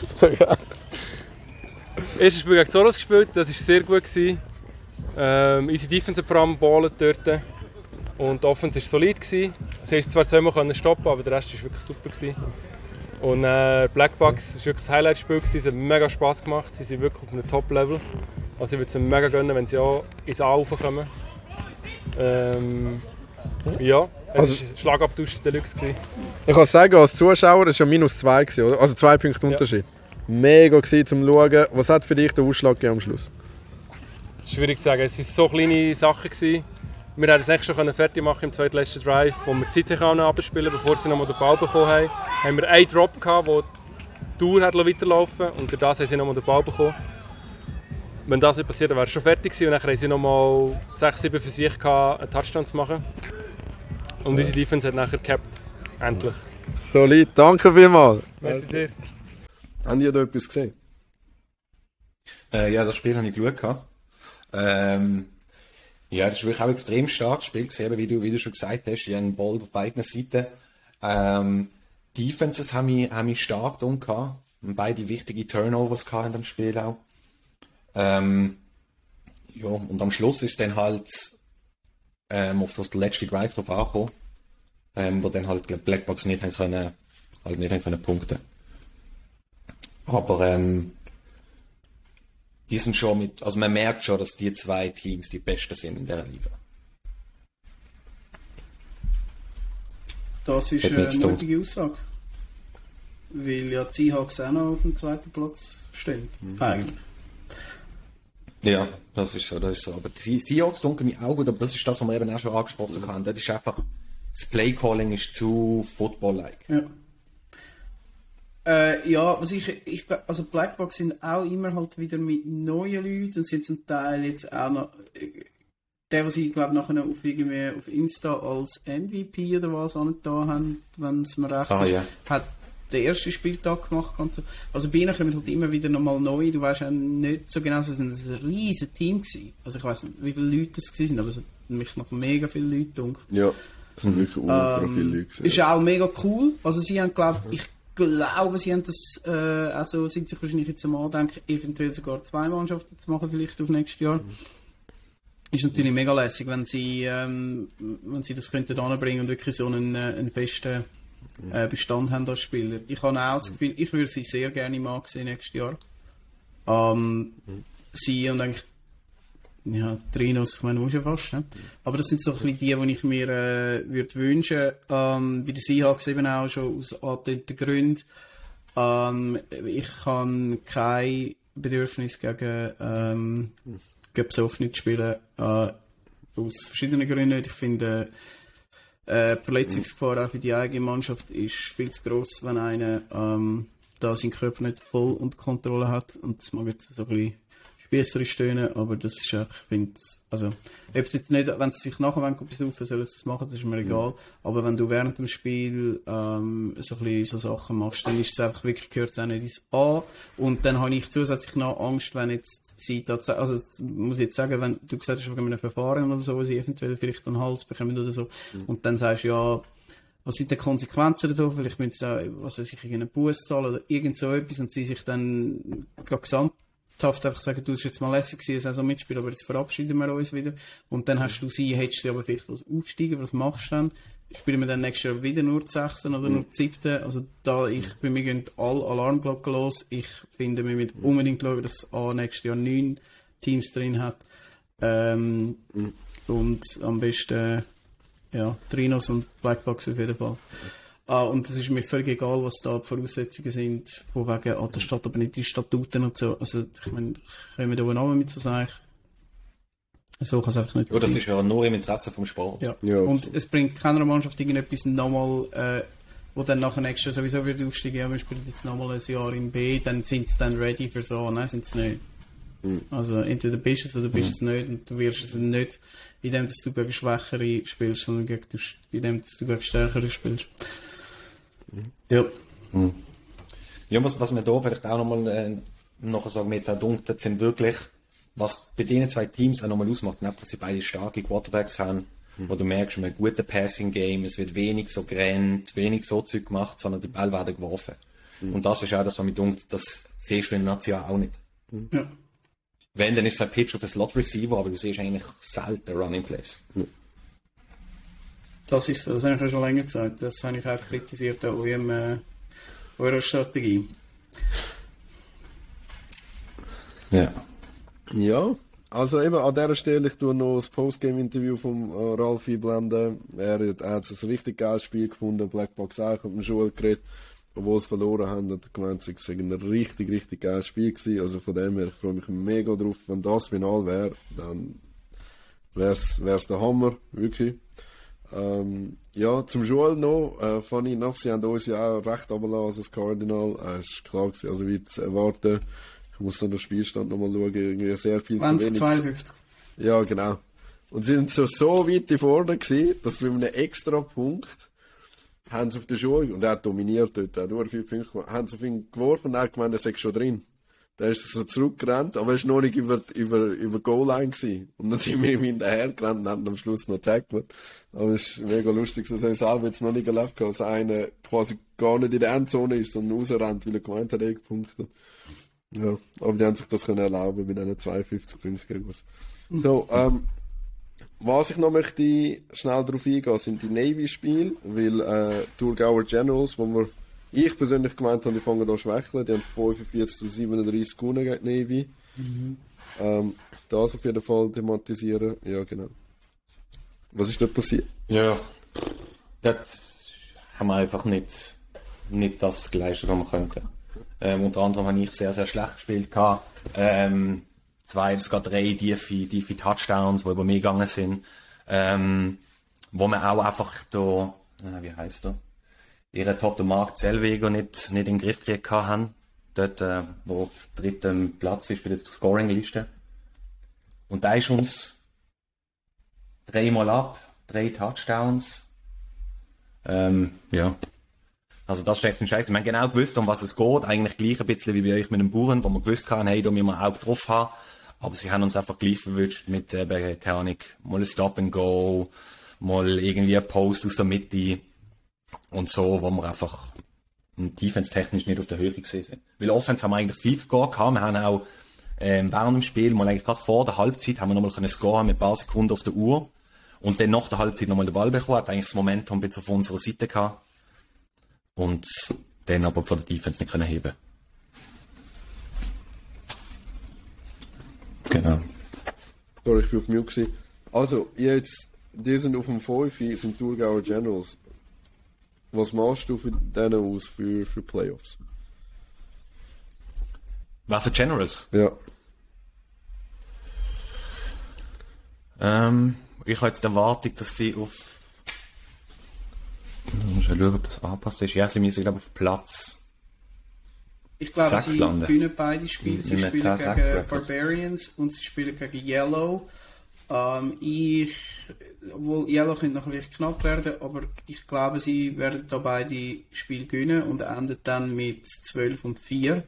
so geil. Erstes Spiel gegen Zoros gespielt, das war sehr gut. Gewesen. Ähm, unsere Defense hat vor allem ballen dort. Und die Offense war solid. Gewesen. Sie haben zwar zweimal stoppen aber der Rest war wirklich super. Gewesen. Und äh, Blackbox war wirklich ein Highlight-Spiel. Es hat mega Spass gemacht. Sie sind wirklich auf einem Top-Level. Also ich würde es mega gönnen, wenn sie auch ins A raufkommen. Ähm, ja, es also, war Schlagabtausch Deluxe. Gewesen. Ich kann sagen, als Zuschauer, das war ja minus zwei, gewesen, oder? also zwei Punkte Unterschied. Ja. Mega gewesen, zum Schauen. Was hat für dich den Ausschlag gegeben am Schluss? Schwierig zu sagen. Es waren so kleine Sachen. Gewesen. Wir hätten es echt schon fertig machen im zweitletzten Drive, wo wir die Zeit abspielen bevor sie nochmal den Ball bekommen haben. Haben wir einen Drop gehabt, wo die Tour weiterlaufen und durch das haben sie nochmal den Ball bekommen. Wenn das nicht passiert, dann wäre es schon fertig gewesen. Und dann haben sie nochmal 6-7 für sich gehabt, einen Touchdown zu machen. Und unsere Defense hat nachher gehabt. Endlich. Solid, danke vielmals. Merci sehr. Haben die da etwas gesehen? Äh, ja, das Spiel habe ich geschaut. Ähm, ja, das ist wirklich auch extrem stark Spiel gesehen, wie du, wie du schon gesagt hast. Ich habe einen Ball auf beiden Seiten. Ähm, Defenses haben mich, haben mich stark drum gehabt. Und beide wichtige Turnovers gehabt in dem Spiel auch. Ähm, ja, und am Schluss ist dann halt ähm, auf das letzte Drive drauf angekommen, ähm, wo dann halt Blackbox nicht haben können, halt nicht haben können punkten. Aber ähm, die sind schon mit, also man merkt schon, dass die zwei Teams die besten sind in der Liga. Das ist eine mutige Aussage. Weil ja die Seahawks auch noch auf dem zweiten Platz stehen. Mhm. Eigentlich. Ja, das ist so, das ist so. Aber die Seahawks dunkeln mich auch gut, aber das ist das, was wir eben auch schon angesprochen haben. Das ist einfach, das Playcalling ist zu Football-like. Ja. Äh, ja, was ich, ich, also Blackbox sind auch immer halt wieder mit neuen Leuten und sind zum Teil jetzt auch noch, der, was ich glaube nachher auf, irgendwie auf Insta als MVP oder was angetan haben, wenn es mir recht ah, ist, ja. hat den ersten Spieltag gemacht. Ganz Also bei ihnen kommen halt immer wieder nochmal neu. Du weißt ja nicht so genau, es war ein riesiges Team. Gewesen. Also ich weiß nicht, wie viele Leute es waren, aber es hat mich noch mega viele Leute gedacht. Ja, es sind wirklich ultra ähm, viele Leute. Gewesen. Ist auch mega cool. Also sie haben, glaube ich, glaube, sie haben das, äh, also sind sich wahrscheinlich jetzt am Andenken, eventuell sogar zwei Mannschaften zu machen, vielleicht auf nächstes Jahr. Mhm. Ist natürlich mega lässig, wenn sie, ähm, wenn sie das könnten anbringen und wirklich so einen, äh, einen festen äh, Bestand haben als Spieler. Ich habe auch das Gefühl, ich würde sie sehr gerne mal sehen nächstes Jahr. Ähm, mhm. Sie und eigentlich ja, Trinos, ich meine, muss ja fast. Ne? Aber das sind so ein die, die ich mir äh, würde wünschen. Ähm, bei den Seahawks eben auch schon aus angedehnten Gründen. Ähm, ich habe kein Bedürfnis gegen ähm, Göpsoff nicht spielen. Äh, aus verschiedenen Gründen. Ich finde, äh, die Verletzungsgefahr auch für die eigene Mannschaft ist viel zu groß, wenn einer ähm, da seinen Körper nicht voll unter Kontrolle hat. Und das mag jetzt so ein bisschen spießerisch tönen, aber das ist auch, ich finde, also, ob es jetzt nicht, wenn sie sich nachher besaufen sollen sie das machen, das ist mir egal. Aber wenn du während dem Spiel ähm, so ein bisschen so Sachen machst, dann ist es einfach wirklich, gehört es auch nicht ins A. Und dann habe ich zusätzlich noch Angst, wenn jetzt sie tatsächlich, also muss ich jetzt sagen, wenn du gesagt hast, wegen einem Verfahren oder so, wo sie eventuell vielleicht einen Hals bekommen oder so, mhm. und dann sagst du, ja, was sind die Konsequenzen davon? Vielleicht müssen sie, was weiß ich, irgendeinen Bus zahlen oder irgend so etwas und sie sich dann gesamt gehabt, einfach sagen, du bist jetzt mal lässig gewesen, also mitspielen, aber jetzt verabschieden wir uns wieder. Und dann hast du sie, hättest du aber vielleicht was aufsteigen, was machst du dann? Spielen wir dann nächstes Jahr wieder nur die Sechsten oder nur die Siebten? Also da, ich, bei mir gehen alle Alarmglocken los. Ich finde, wir müssen unbedingt schauen, dass A nächstes Jahr neun Teams drin hat. Ähm, und am besten, ja, Trinos und Blackbox auf jeden Fall. Ah, und es ist mir völlig egal, was da die Voraussetzungen sind, von wegen, ah, da steht aber nicht die Statuten und so. Also, ich meine, können wir da Namen mit so sagen? So kann es einfach nicht Ja, das ist ja nur im Interesse vom Sport. Ja. ja und es bringt keiner Mannschaft irgendetwas nochmal, äh, wo dann nachher nächstes Jahr sowieso wird aufsteigen, ja, wir spielen jetzt nochmal ein Jahr in B, dann sind sie dann ready für so, nein, sind sie nicht. Mhm. Also entweder bist du es oder bist du mhm. es nicht und du wirst es nicht, indem dass du gegen Schwächere spielst, sondern gegen, indem dass du gegen Stärkere spielst. Mhm. Ja. Mhm. Ja, was, was mir da vielleicht auch nochmal äh, nachher sagen, mir jetzt auch dunkel sind wirklich, was bei den zwei Teams auch nochmal ausmacht, sind einfach, dass sie beide starke Quarterbacks haben, mhm. wo du merkst, ein guter Passing Game, es wird wenig so gerannt, wenig so Zeug gemacht, sondern die Ball werden geworfen. Mhm. Und das ist auch das, was mir dunkt, das siehst du in Nation auch nicht. Mhm. Ja. Wenn, dann ist es ein Pitch auf ein Slot Receiver, aber du siehst eigentlich selten Running Plays. Ja. Das ist so, das habe ich ja schon länger gesagt. Das habe ich auch kritisiert an eurem, äh, eurer Strategie. Ja. Ja, also eben an dieser Stelle, ich tue noch das Postgame-Interview von äh, Ralf einblenden. Er, er hat ein richtig geiles Spiel gefunden, Blackbox auch, hat mit dem Joel geredet. Obwohl sie verloren haben, hat er gemeint, es sei ein richtig, richtig geiles Spiel gewesen. Also von dem her, ich freue mich mega drauf. Wenn das Final wäre, dann wär's, wär's der Hammer, wirklich. Ähm, ja, zum Joel noch, äh, funny enough, sie haben uns ja auch recht runtergelassen als Cardinal. Äh, ist klar gewesen, also wie zu erwarten. Ich muss dann den Spielstand nochmal schauen, irgendwie sehr viel 20, 52. Ja, genau. Und sie sind so, so weit vorne gewesen, dass wir mit einem extra Punkt haben sie auf der Schule, und er hat dominiert dort, er hat nur vier Punkte gemacht, haben sie auf ihn geworfen und er hat gemeint, er sei schon drin. Da ist er so zurückgerannt, aber er war noch nicht über, über, über Goal-Line gewesen. Und dann sind wir ihm hinterher gerannt und haben am Schluss noch tackelt. Aber es ist mega lustig, dass er selber jetzt noch nicht erlebt hat, dass einer quasi gar nicht in der Endzone ist, sondern rausrennt, weil er gemeint hat, er gepunktet. Ja, aber die haben sich das können erlauben mit diesen 52 Punkten gegen was. So, ähm, was ich noch möchte schnell darauf eingehen, sind die Navy-Spiele, weil äh, Thurgauer Generals, wo wir, ich persönlich gemeint habe, die fangen da schwächeln, die haben 45 zu 37 gewonnen gegen Navy. Mhm. Ähm, das auf jeden Fall thematisieren, ja genau. Was ist dort passiert? Ja, das haben wir einfach nicht, nicht das geleistet, was wir könnten. Ähm, unter anderem habe ich sehr, sehr schlecht gespielt. Ähm, zwei, sogar drei tiefe, tiefe Touchdowns, die über mich gegangen sind. Ähm, wo man auch einfach da, äh, wie heißt er, ihren Top Markt Zellweger nicht, nicht in den Griff gekriegt haben. Dort, äh, wo auf drittem Platz ist bei der Scoring-Liste. Und da ist uns dreimal ab, drei Touchdowns. Ähm, ja. Also das ist echt ein Scheiß. Wir haben genau gewusst, um was es geht. Eigentlich gleich ein bisschen wie bei euch mit den Bauern, wo wir gewusst haben, hey, da müssen wir auch drauf haben. Aber sie haben uns einfach gleich verwünscht mit, äh, keine Ahnung, mal ein Stop and Go, mal irgendwie ein Post aus der Mitte und so, wo wir einfach defense-technisch nicht auf der Höhe gesehen sind. Weil Offense haben wir eigentlich viel Score gehabt. Wir haben auch ähm, während dem Spiel, mal eigentlich gerade vor der Halbzeit, haben wir nochmal einen Score mit ein paar Sekunden auf der Uhr. Und dann nach der Halbzeit nochmal den Ball bekommen, hat eigentlich das Momentum ein bisschen auf unserer Seite gehabt. Und dann aber von der Defense nicht können heben Genau. Sorry, ich bin auf Mute gewesen. Also, jetzt, die sind auf dem 5, sind Thurgauer Generals. Was machst du für denen aus für, für Playoffs? Was für Generals? Ja. Ähm, ich habe jetzt die Erwartung, dass sie auf. Ich muss schauen, ob das angepasst ist. Ja, sie müssen, glaube ich, auf Platz ich glaube, sie gewinnen beide Spiele. Sie spielen gegen Barbarians und sie spielen gegen Yellow. Ähm, ich, obwohl Yellow könnte noch recht knapp werden, aber ich glaube, sie werden da beide Spiele gewinnen und endet dann mit 12 und 4.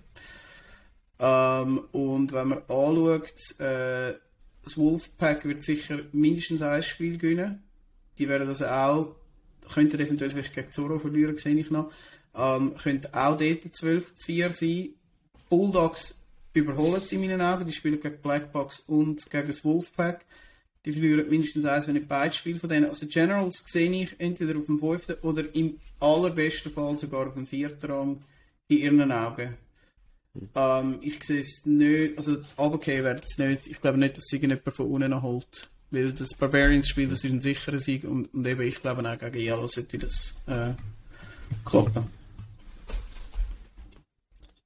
Ähm, und wenn man anschaut, äh, das Wolfpack wird sicher mindestens ein Spiel gewinnen. Die werden das auch, könnten eventuell vielleicht gegen Zoro verlieren, sehe ich noch. Ähm, könnte auch dort 12-4 sein. Bulldogs überholen sie in meinen Augen. Die spielen gegen Blackbox und gegen das Wolfpack. Die verlieren mindestens eins, wenn nicht beide Spiele von denen. Also Generals sehe ich entweder auf dem fünften oder im allerbesten Fall sogar auf dem vierten Rang in ihren Augen. Ähm, ich sehe es nicht, also runtergehen werden es nicht. Ich glaube nicht, dass sie irgendjemand von unten holt. Weil das Barbarians-Spiel, das ist ein sicherer Sieg und, und eben ich glaube auch gegen Yellow sollte das äh, klappen.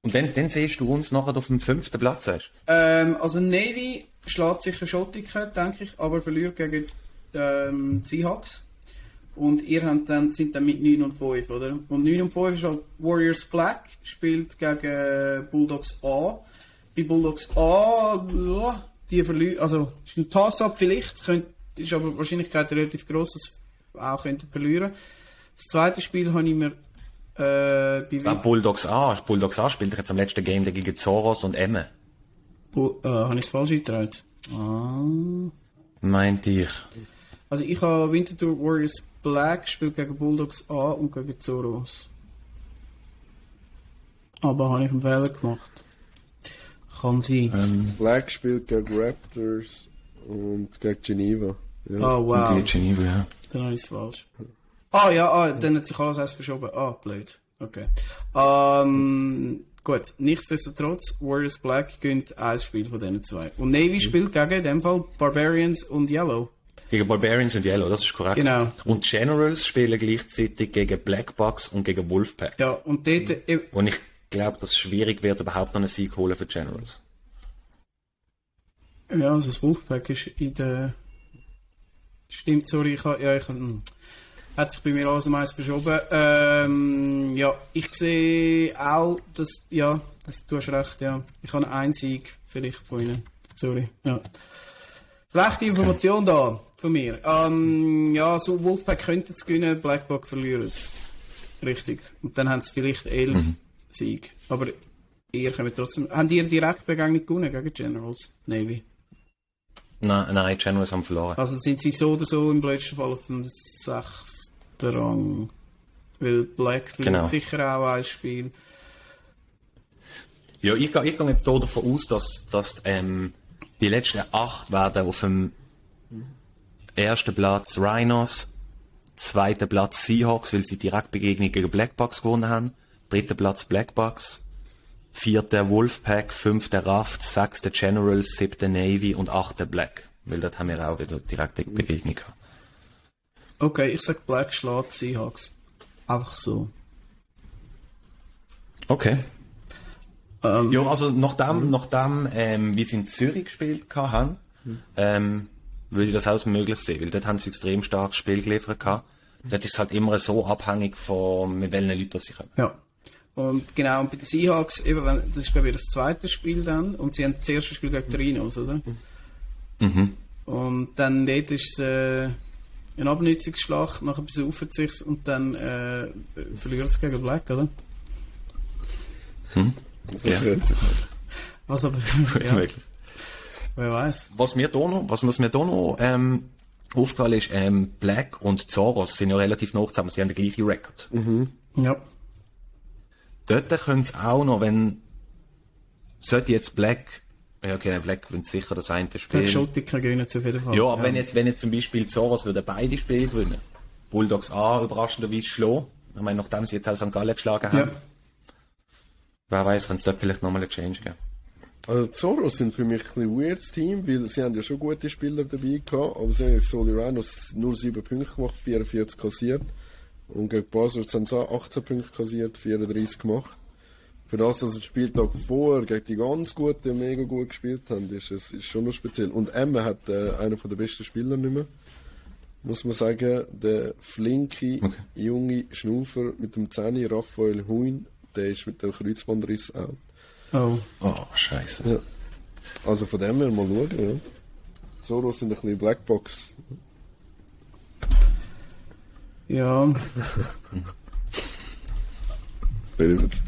Und dann, dann siehst du uns nachher auf dem fünften Platz. Ähm, also Navy schlägt sicher Schottiken, denke ich, aber verliert gegen ähm, Seahawks. Und ihr habt dann, sind dann mit 9 und 5, oder? Und 9 und 5 ist halt Warriors Black, spielt gegen Bulldogs A. bei Bulldogs A, ja, die verlieren, also, ist ein Toss-Up vielleicht, könnt, ist aber die Wahrscheinlichkeit relativ groß, dass sie auch könnten verlieren. Das zweite Spiel habe ich mir, äh, bei Ah, Bulldogs A. Bulldogs A spielt jetzt am letzten Game gegen Zoros und Emme. Bu äh, habe ich es falsch eingetragen? Ah. Meint ich. Also ich habe Winterthur Warriors Black gespielt gegen Bulldogs A und gegen Zoros. Aber habe ich einen Fehler gemacht. Kann sein. Black spielt gegen Raptors und gegen Geneva. Ja. Ah, wow. Gegen Geneva, ja. Dann habe ich es falsch. Ah, ja, ah, dann hat sich alles erst verschoben. Ah, blöd. Okay. Ähm, gut. Nichtsdestotrotz, Warriors Black gönnt ein Spiel von diesen zwei. Und Navy spielt gegen, in dem Fall, Barbarians und Yellow. Gegen Barbarians und Yellow, das ist korrekt. Genau. Und Generals spielen gleichzeitig gegen Black Box und gegen Wolfpack. Ja, und dort, äh, Und ich glaube, dass es schwierig wird, überhaupt noch einen Sieg holen für Generals. ja, also das Wolfpack ist in der... Stimmt, sorry, ich habe, ja, ich, hm. Hat sich bei mir alles um eins verschoben. Ähm, ja, ich sehe auch, dass, ja, das, du hast recht, ja. Ich habe einen Sieg vielleicht von Ihnen. Sorry, ja. Schlechte Information da, von mir. Ähm, ja, so Wolfpack könnte es gewinnen, Blackbock verlieren es. Richtig. Und dann haben sie vielleicht elf Sieg. Aber ihr könnt trotzdem, haben ihr direkt Begegnung gewonnen gegen Generals Navy? Nein, nein, Generals haben verloren. Also sind sie so oder so im blödsten Fall auf dem sechsten Rang. Weil Black verliert Genau. sicher auch ein Spiel. Ja, ich, gehe- ich gehe jetzt hier davon aus, dass, dass ähm, die letzten acht werden auf dem ersten Platz Rhinos, zweiten Platz Seahawks, weil sie Direktbegegnung gegen Blackbucks gewonnen haben, dritten Platz Blackbucks, vierter Wolfpack, fünfter Raft, sechster Generals, siebter Navy und achter Black. Weil dort haben wir auch wieder direkte Begegnung gehabt. Okay, ich sag Black schlägt Seahawks. Einfach so. Okay. Ähm, Ja, also nachdem, nachdem ähm, wie sie in Zürich gespielt haben, ähm, würde ich das auch als möglich sehen, weil dort haben sie extrem starkes Spiel geliefert gehabt. Dort ist es halt immer so abhängig von mit welchen Leuten sie kommen. Ja. Und genau, und bei den Seahawks, eben, wenn, das ist glaube ich das zweite Spiel dann, und sie haben das erste Spiel gegen die Rhinos, oder? Mhm. Und dann dort ist es äh, eine Abnützungsschlacht, nachher besaufen sie sich und dann äh, verlieren sie gegen Black, oder? Das Ja. Was aber, ja, Wirklich. wer weiß. Was mir da noch, was mir da noch ähm, aufgefallen ist, ähm, Black und Zoros sind ja relativ nah zusammen, sie haben den gleichen Rekord. Ja. Dort können sie auch noch, wenn sollte jetzt Black, ja okay, Black gewinnt sicher das eine Spiel. Gegen Schottiker gewinnen auf jeden Fall. Ja, aber wenn jetzt, wenn jetzt zum Beispiel Zoros würde beide Spiele gewinnen, Bulldogs A überraschenderweise schlagen, ich meine, nachdem sie jetzt auch St. Gallen geschlagen haben, Ja. wer weiß, wenn es dort vielleicht nochmal einen Change gibt. Also Zoros sind für mich ein bisschen weirdes Team, weil sie haben ja schon gute Spieler dabei gehabt, aber sie haben jetzt Soli Rhinos nur 7 Punkte gemacht, 44 kassiert. Und gegen Basel haben sie auch 18 Punkte kassiert, 34 gemacht. Für das, dass den Spieltag vorher gegen die ganz guten, mega gut gespielt haben, ist es ist schon noch speziell. Und Emma hat äh, einer der besten Spieler nicht mehr. Muss man sagen, der flinke, Okay. junge Schnufer mit dem Zähne, Raphael Huyn, der ist mit dem Kreuzbandriss out. Oh. Oh, scheiße. Ja. Also von dem her mal schauen, ja. Zoros sind ein bisschen Blackbox. Ja. Bildet.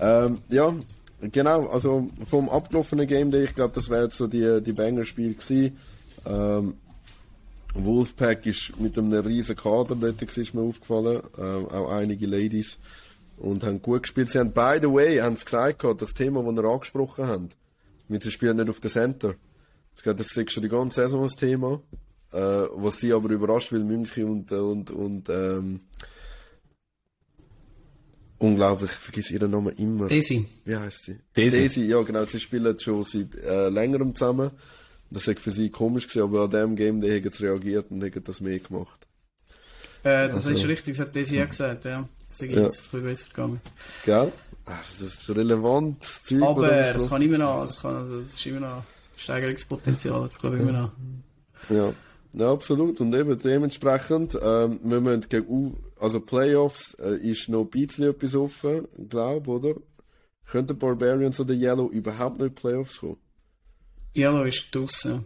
Ähm, ja, genau, also vom abgelaufenen Game Day, ich glaube, das wäre so die, die Banger-Spiel gewesen. Ähm, Wolfpack ist mit einem riesen Kader dort, ist mir aufgefallen. Ähm, auch einige Ladies. Und haben gut gespielt. Sie haben, by the way, haben sie gesagt, das Thema, das wir angesprochen haben, mit sie spielen nicht auf der Center. Das ist schon die ganze Saison ein Thema. Äh, was sie aber überrascht, weil München und, und, und ähm, unglaublich, ich vergesse ihren Namen immer. Daisy. Wie heißt sie? Daisy. ja genau. Sie spielen schon seit äh, längerem zusammen. Das war für sie komisch, gewesen, aber an dem Game, die haben sie reagiert und haben das mehr gemacht. Äh, das Also- ist richtig, das hat Daisy auch gesagt, ja. Das ist Ja. jetzt ein bisschen besser gegangen. Gell? Also, das ist relevant. das Zeug, Aber was da es besprochen- kann immer noch, es kann, also, es ist immer noch Steigerungspotenzial, jetzt glaube ich immer noch. Ja. ja, absolut. Und eben dementsprechend, ähm, wir müssen gegen U also Playoffs, äh, ist noch ein bisschen etwas offen, glaube oder? könnten Barbarians oder Yellow überhaupt nicht Playoffs kommen? Yellow ist draussen.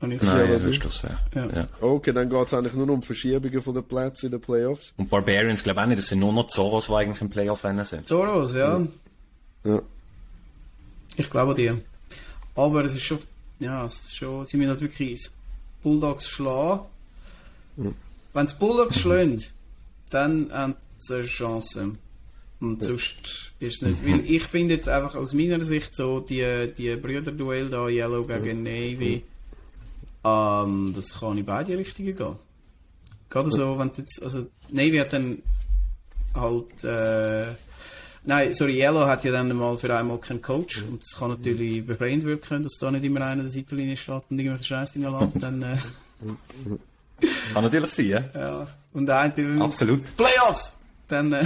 Nein, ja, das ist das, ja. Ja. ja. Okay, dann geht's eigentlich nur um Verschiebungen von den Plätzen in den Playoffs. Und Barbarians glaube ich auch nicht, das sind nur noch Zoros, die eigentlich im Playoff-Rennen sind. Zoros, ja. Ja. Ich glaube an die. Aber es ist schon, ja, es ist schon, sie müssen halt wirklich Bulldogs schlagen. Wenn es Bulldogs schlagen, dann haben sie eine Chance. Und sonst ist nicht. Weil ich finde jetzt einfach aus meiner Sicht so, die, die Brüderduell da, Yellow gegen Navy, ähm, das kann in beide Richtungen gehen. Gerade so, wenn jetzt, also Navy hat dann halt, äh, Nein, sorry, Yellow hat ja dann mal für einmal keinen Coach und das kann natürlich befreiend wirken, dass da nicht immer einer der Seitenlinie steht und irgendwelche Scheiße reinlässt. dann, äh, Kann natürlich sein, ja. ja. Und der eine Absolut. Playoffs! Dann, äh,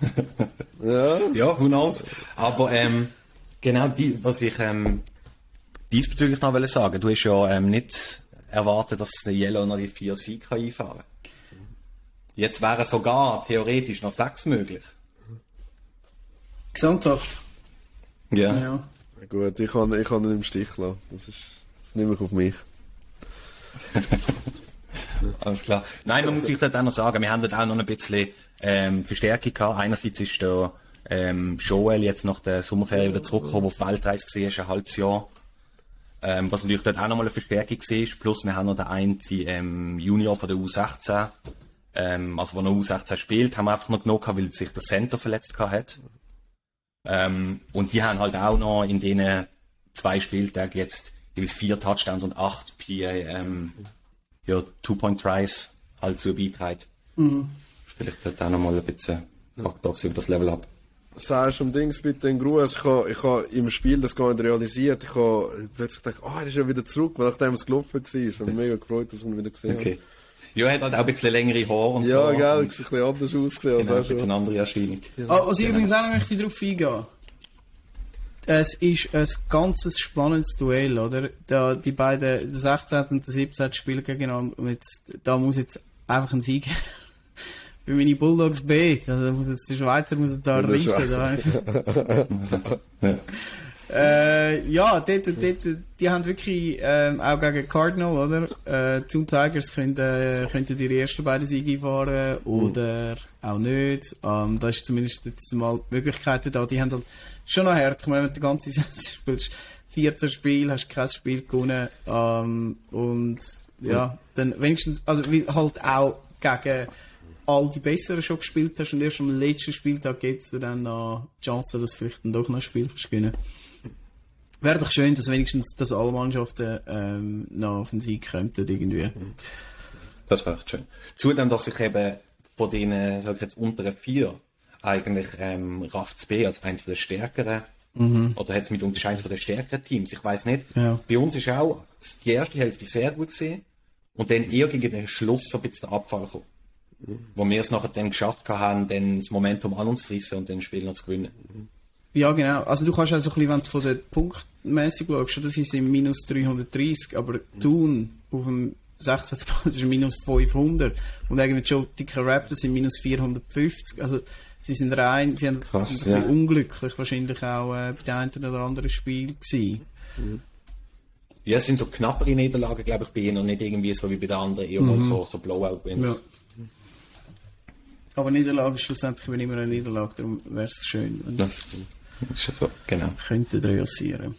Ja. Ja, who knows. Aber ähm, genau die, was ich ähm, diesbezüglich noch wollte sagen, du hast ja ähm, nicht erwartet, dass der Yellow noch die vier Siege kann einfahren Jetzt wären sogar theoretisch noch sechs möglich. Gesamthaft. Ja. Ja. Gut, ich kann, ich kann ihn im Stich lassen. Das ist, das nehme ich auf mich. Alles klar. Nein, man muss sich dort auch noch sagen, wir haben dort auch noch ein bisschen ähm, Verstärkung gehabt. Einerseits ist der ähm, Joel jetzt nach der Sommerferien wieder zurückgekommen, der auf Weltreise war, ein halbes Jahr. Ähm, was natürlich dort auch nochmal eine Verstärkung war. Plus wir haben noch den einen ähm, Junior von der U16, ähm, also der noch U16 spielt, haben wir einfach noch genug gehabt, weil sich der Center verletzt hat. Ähm, und die haben halt auch noch in denen zwei Spieltagen jetzt jeweils vier Touchdowns und acht PA, ähm, ja, Two-Point-Tries halt so beitragen. Vielleicht hat auch noch mal ein bisschen Faktor über das Level ab. Sagst du um Dings bitte einen Gruß. Ich habe ich ha im Spiel das gar nicht realisiert. Ich habe plötzlich gedacht, ah, er ist ja wieder zurück, weil nachdem es gelaufen war. Ich habe mich mega gefreut, dass wir ihn wieder gesehen Okay. Ja, er hat halt auch ein bisschen längere Haare und. Ja, so. gell, Und, es ist ein bisschen anders ausgesehen Genau, als ein bisschen andere Erscheinung. Ah, was ich übrigens auch noch möchte darauf eingehen. Es ist ein ganzes spannendes Duell, oder? Da, die beiden, der 16. und der 17. spielen gegeneinander und jetzt, da muss jetzt einfach ein Sieg Für meine Bulldogs B, da muss jetzt der Schweizer muss jetzt da reissen. Da. Äh, ja, dort, dort, die haben wirklich ähm, auch gegen Cardinal, oder? Äh, Two Tigers können, äh, könnten ihre ersten beiden Siege einfahren oder auch nicht. Ähm, da ist zumindest jetzt mal Möglichkeiten da. Die haben halt schon noch hart. Ich meine, wenn du die ganze Saison spielst, 14 Spiele, hast kein Spiel gewonnen ähm, und ja, dann wenigstens, also wie halt auch gegen all die Besseren schon gespielt hast und erst am letzten Spieltag gibt es dir dann noch die Chance, dass du vielleicht dann doch noch ein Spiel gewinnen Wäre doch schön, dass wenigstens dass alle Mannschaften ähm, noch auf den Sieg könnten irgendwie. Das wäre echt schön. Zudem, dass ich eben von den, sag ich jetzt, unteren vier eigentlich ähm, Rafts B als eins der stärkeren oder hat es mit uns eins von der stärkeren Teams. Ich weiß nicht. Ja. Bei uns ist auch die erste Hälfte sehr gut gesehen und dann eher gegen den Schluss so ein bisschen der Abfall gekommen. Wo wir es nachher dann geschafft haben, dann das Momentum an uns zu reissen und dann Spiel noch zu gewinnen. Ja, genau. Also du kannst also ein bisschen, wenn du von der Punktmäßig schaust, das ist im minus 330, aber Thun auf dem 16. Platz ist minus 500 und irgendwie schon dicke Raptors sind minus 450. Also sie sind rein, sie haben Krass, sind ein bisschen ja. unglücklich wahrscheinlich auch äh, bei dem einen oder anderen Spiel gewesen. Ja, es sind so knappere Niederlagen, glaube ich, bei ihnen und nicht irgendwie so wie bei den anderen, eher mal so, so Blowout-Wins. Ja. Aber Niederlage ist schlussendlich wenn immer eine Niederlage, darum wäre es schön, wenn Das ist ja so, genau. könnte reüssieren.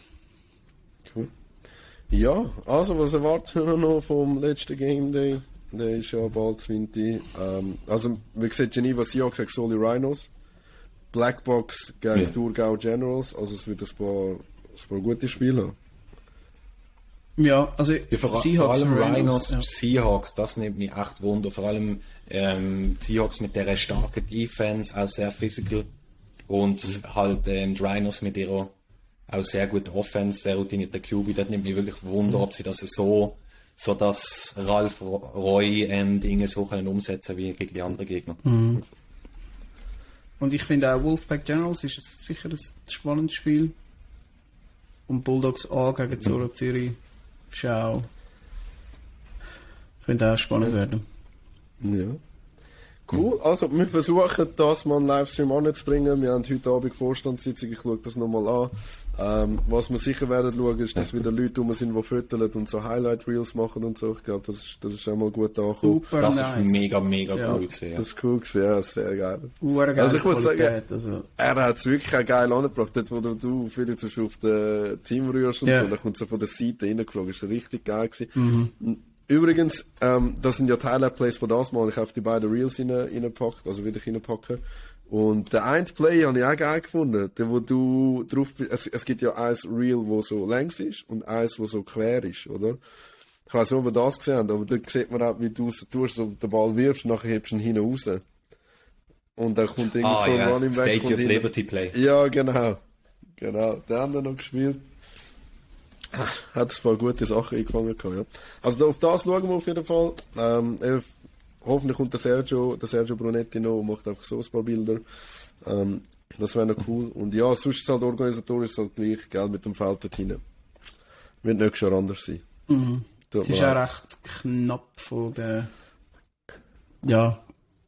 Ja, also was erwarten wir noch vom letzten Game Day? Der ist ja bald 20. Ähm, also, wie gesagt, Geneva Seahawks gegen Soli Rhinos. Blackbox gegen Ja. Thurgau Generals. Also es wird ein paar, ein paar gute Spiele haben. Ja, also Ja, vor, vor Seahawks, allem Rhinos, Rhinos, ja. Seahawks, das nimmt mich echt Wunder. Vor allem ähm, Seahawks mit der starken Defense, auch sehr physical. Und halt ähm, die Rhinos mit ihrer auch sehr guten Offense, sehr routinierter QB. Das nimmt mich wirklich Wunder, ob sie das so, so das Ralf Roy ähm, Dinge so können umsetzen wie gegen die anderen Gegner. Und ich finde auch Wolfpack Generals ist sicher ein spannendes Spiel. Und Bulldogs A gegen Zoro Zürich. Schau. Könnte auch spannend werden. Ja. Cool, also wir versuchen das mal einen Livestream anzubringen. Wir haben heute Abend Vorstandssitzung, ich schaue das nochmal an. Ähm, was wir sicher werden schauen, ist, dass wieder Leute rum sind, die föteln und so Highlight-Reels machen und so. Ich glaube, das ist, das ist auch mal gut angekommen. Super Das nice. ist mega, mega Ja. cool gewesen. Ja. Das ist cool gewesen, ja, sehr geil. Urgeile Also ich muss sagen, also. Er hat es wirklich auch geil angebracht. Dort, wo du, du viel zu auf den Team rührst und Ja. so, dann kommt so von der Seite reingeflogen. Ist richtig geil gewesen. Übrigens, ähm, das sind ja die Highlight-Plays von das Mal. Ich habe die beiden Reels rein, reinpackt, also will ich reinpacken. Und der eine Play habe ich auch geil gefunden. Der, wo du drauf bist. Es, es gibt ja eins Reel, wo so längs ist und eins, wo so quer ist, oder? Ich weiß nicht, ob ihr das gesehen habt, aber da sieht man auch, wie du es tust, so den Ball wirfst, nachher hebst du ihn hinten raus. Und dann kommt irgendwie Ah so ein ja, Running Back State of. Liberty Play. Ja, genau. Genau. Der haben wir noch gespielt. Hat ein paar gute Sachen eingefangen gehabt, ja. Also auf das schauen wir auf jeden Fall. Ähm, hoffentlich kommt der Sergio, der Sergio Brunetti noch und macht einfach so ein paar Bilder. Ähm, das wäre noch cool. Und ja, sonst ist es halt organisatorisch halt gleich, gell, mit dem Feld dort hinten. Wird nächstes Jahr anders sein. Mhm. Es ist auch recht knapp von der. Ja.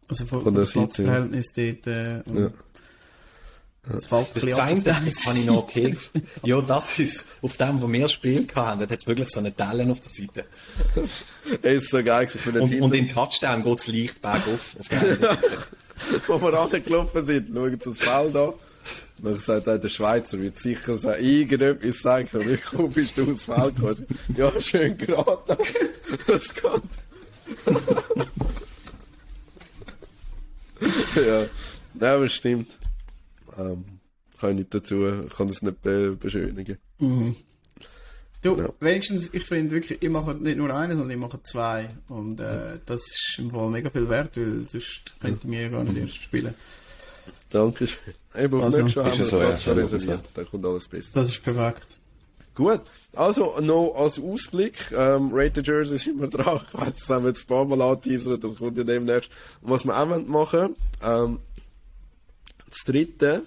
Also von, Von von der Platzverhältnis dort. Äh, Ja. Es fällt ein Das bisschen auf der habe ich noch okay. ja, das ist, auf dem, wo wir das Spiel hatten, da hat es wirklich so eine Tellen auf der Seite. Ey, ist so geil gewesen für den Und, und in Touchdown geht es leicht bergauf. Auf der einen Seite. wo wir angelaufen sind, schauen das Feld an. Dann sagt er, der Schweizer wird sicher so irgendetwas sagen, wie komm bist du aufs Feld gekommen? Ja, schön gerade. Das geht. ja, ja, aber stimmt. Ähm, kann ich nicht dazu, kann das nicht be beschönigen. Du, Ja. wenigstens, ich finde wirklich, ich mache nicht nur einen, sondern ich mache zwei. Und äh, das ist im Fall mega viel wert, weil sonst könnte ich mir gar nicht erst spielen. Dankeschön. Eben, Also, nächstes Jahr ist haben ja wir so, ja, Platz reserviert. Da kommt alles besser. Das ist perfekt. Gut, also noch als Ausblick, ähm, Rated Jersey sind wir dran. Ich weiss, das haben wir jetzt ein paar Mal angeteasert, das kommt ja demnächst. Und was wir auch wollen machen ähm, das dritte,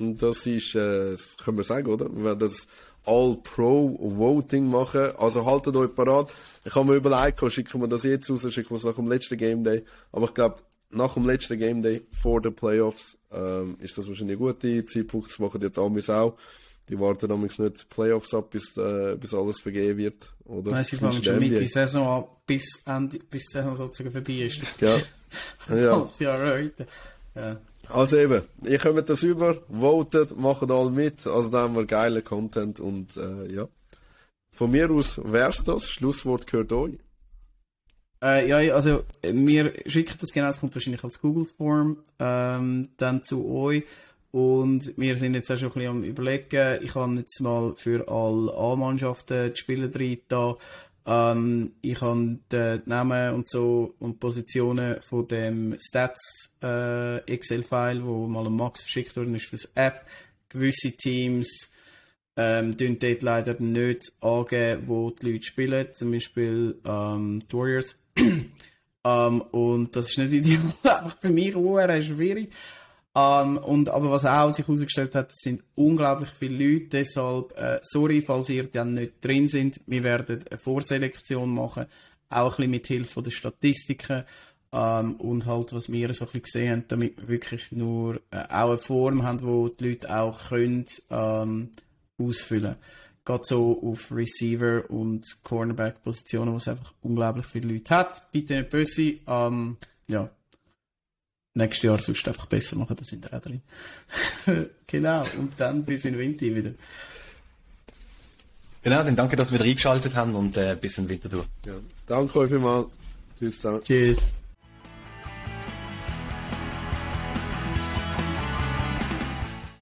und das ist, äh, das können wir sagen, oder? Wir werden das All-Pro-Voting machen. Also haltet euch parat. Ich habe mir überlegt, schicken wir das jetzt raus, schicken wir es nach dem letzten Game Day. Aber ich glaube, nach dem letzten Game Day, vor den Playoffs, ähm, ist das wahrscheinlich ein guter Zeitpunkt. Das machen die Damis auch. Die warten damals nicht Playoffs ab, bis, äh, bis alles vergeben wird. Oder? Nein, sie fangen schon in der. Saison an, bis, Ende, bis die Saison sozusagen vorbei ist. Ja. ja. heute. Ja. Also eben, ihr kommt das über, votet, macht alle mit, also da haben wir geilen Content und äh, ja. Von mir aus wär's das, Schlusswort gehört euch. Äh, ja, also wir schicken das genau, es kommt wahrscheinlich als Google Form ähm, dann zu euch. Und wir sind jetzt auch schon ein bisschen am überlegen, ich habe jetzt mal für alle A-Mannschaften die Spieler drin da, ähm, ich habe die Namen und so und Positionen von dem Stats äh, Excel-File, wo mal an Max verschickt worden ist fürs App, gewisse Teams ähm, tun dort leider nicht angeben, wo die Leute spielen. Zum Beispiel ähm, die Warriors. ähm, und das ist nicht ideal. Einfach für mich schwierig. Ähm, und, aber was auch sich herausgestellt hat, sind unglaublich viele Leute. Deshalb, äh, sorry, falls ihr dann nicht drin sind. Wir werden eine Vorselektion machen. Auch ein bisschen mit Hilfe der Statistiken. Ähm, und halt, was wir so ein gesehen haben, damit wir wirklich nur äh, auch eine Form haben, wo die Leute auch können, ähm, ausfüllen. Geht so auf Receiver und Cornerback-Positionen, wo es einfach unglaublich viele Leute hat. Bitte nicht böse. Ähm, ja. Nächstes Jahr sonst einfach besser machen, da sind wir auch drin. genau. Und dann bis in Winter wieder. Genau, dann danke, dass wir wieder eingeschaltet haben und äh, bis in Winterthur. Ja. Danke euch vielmals. Tschüss zusammen. Tschüss.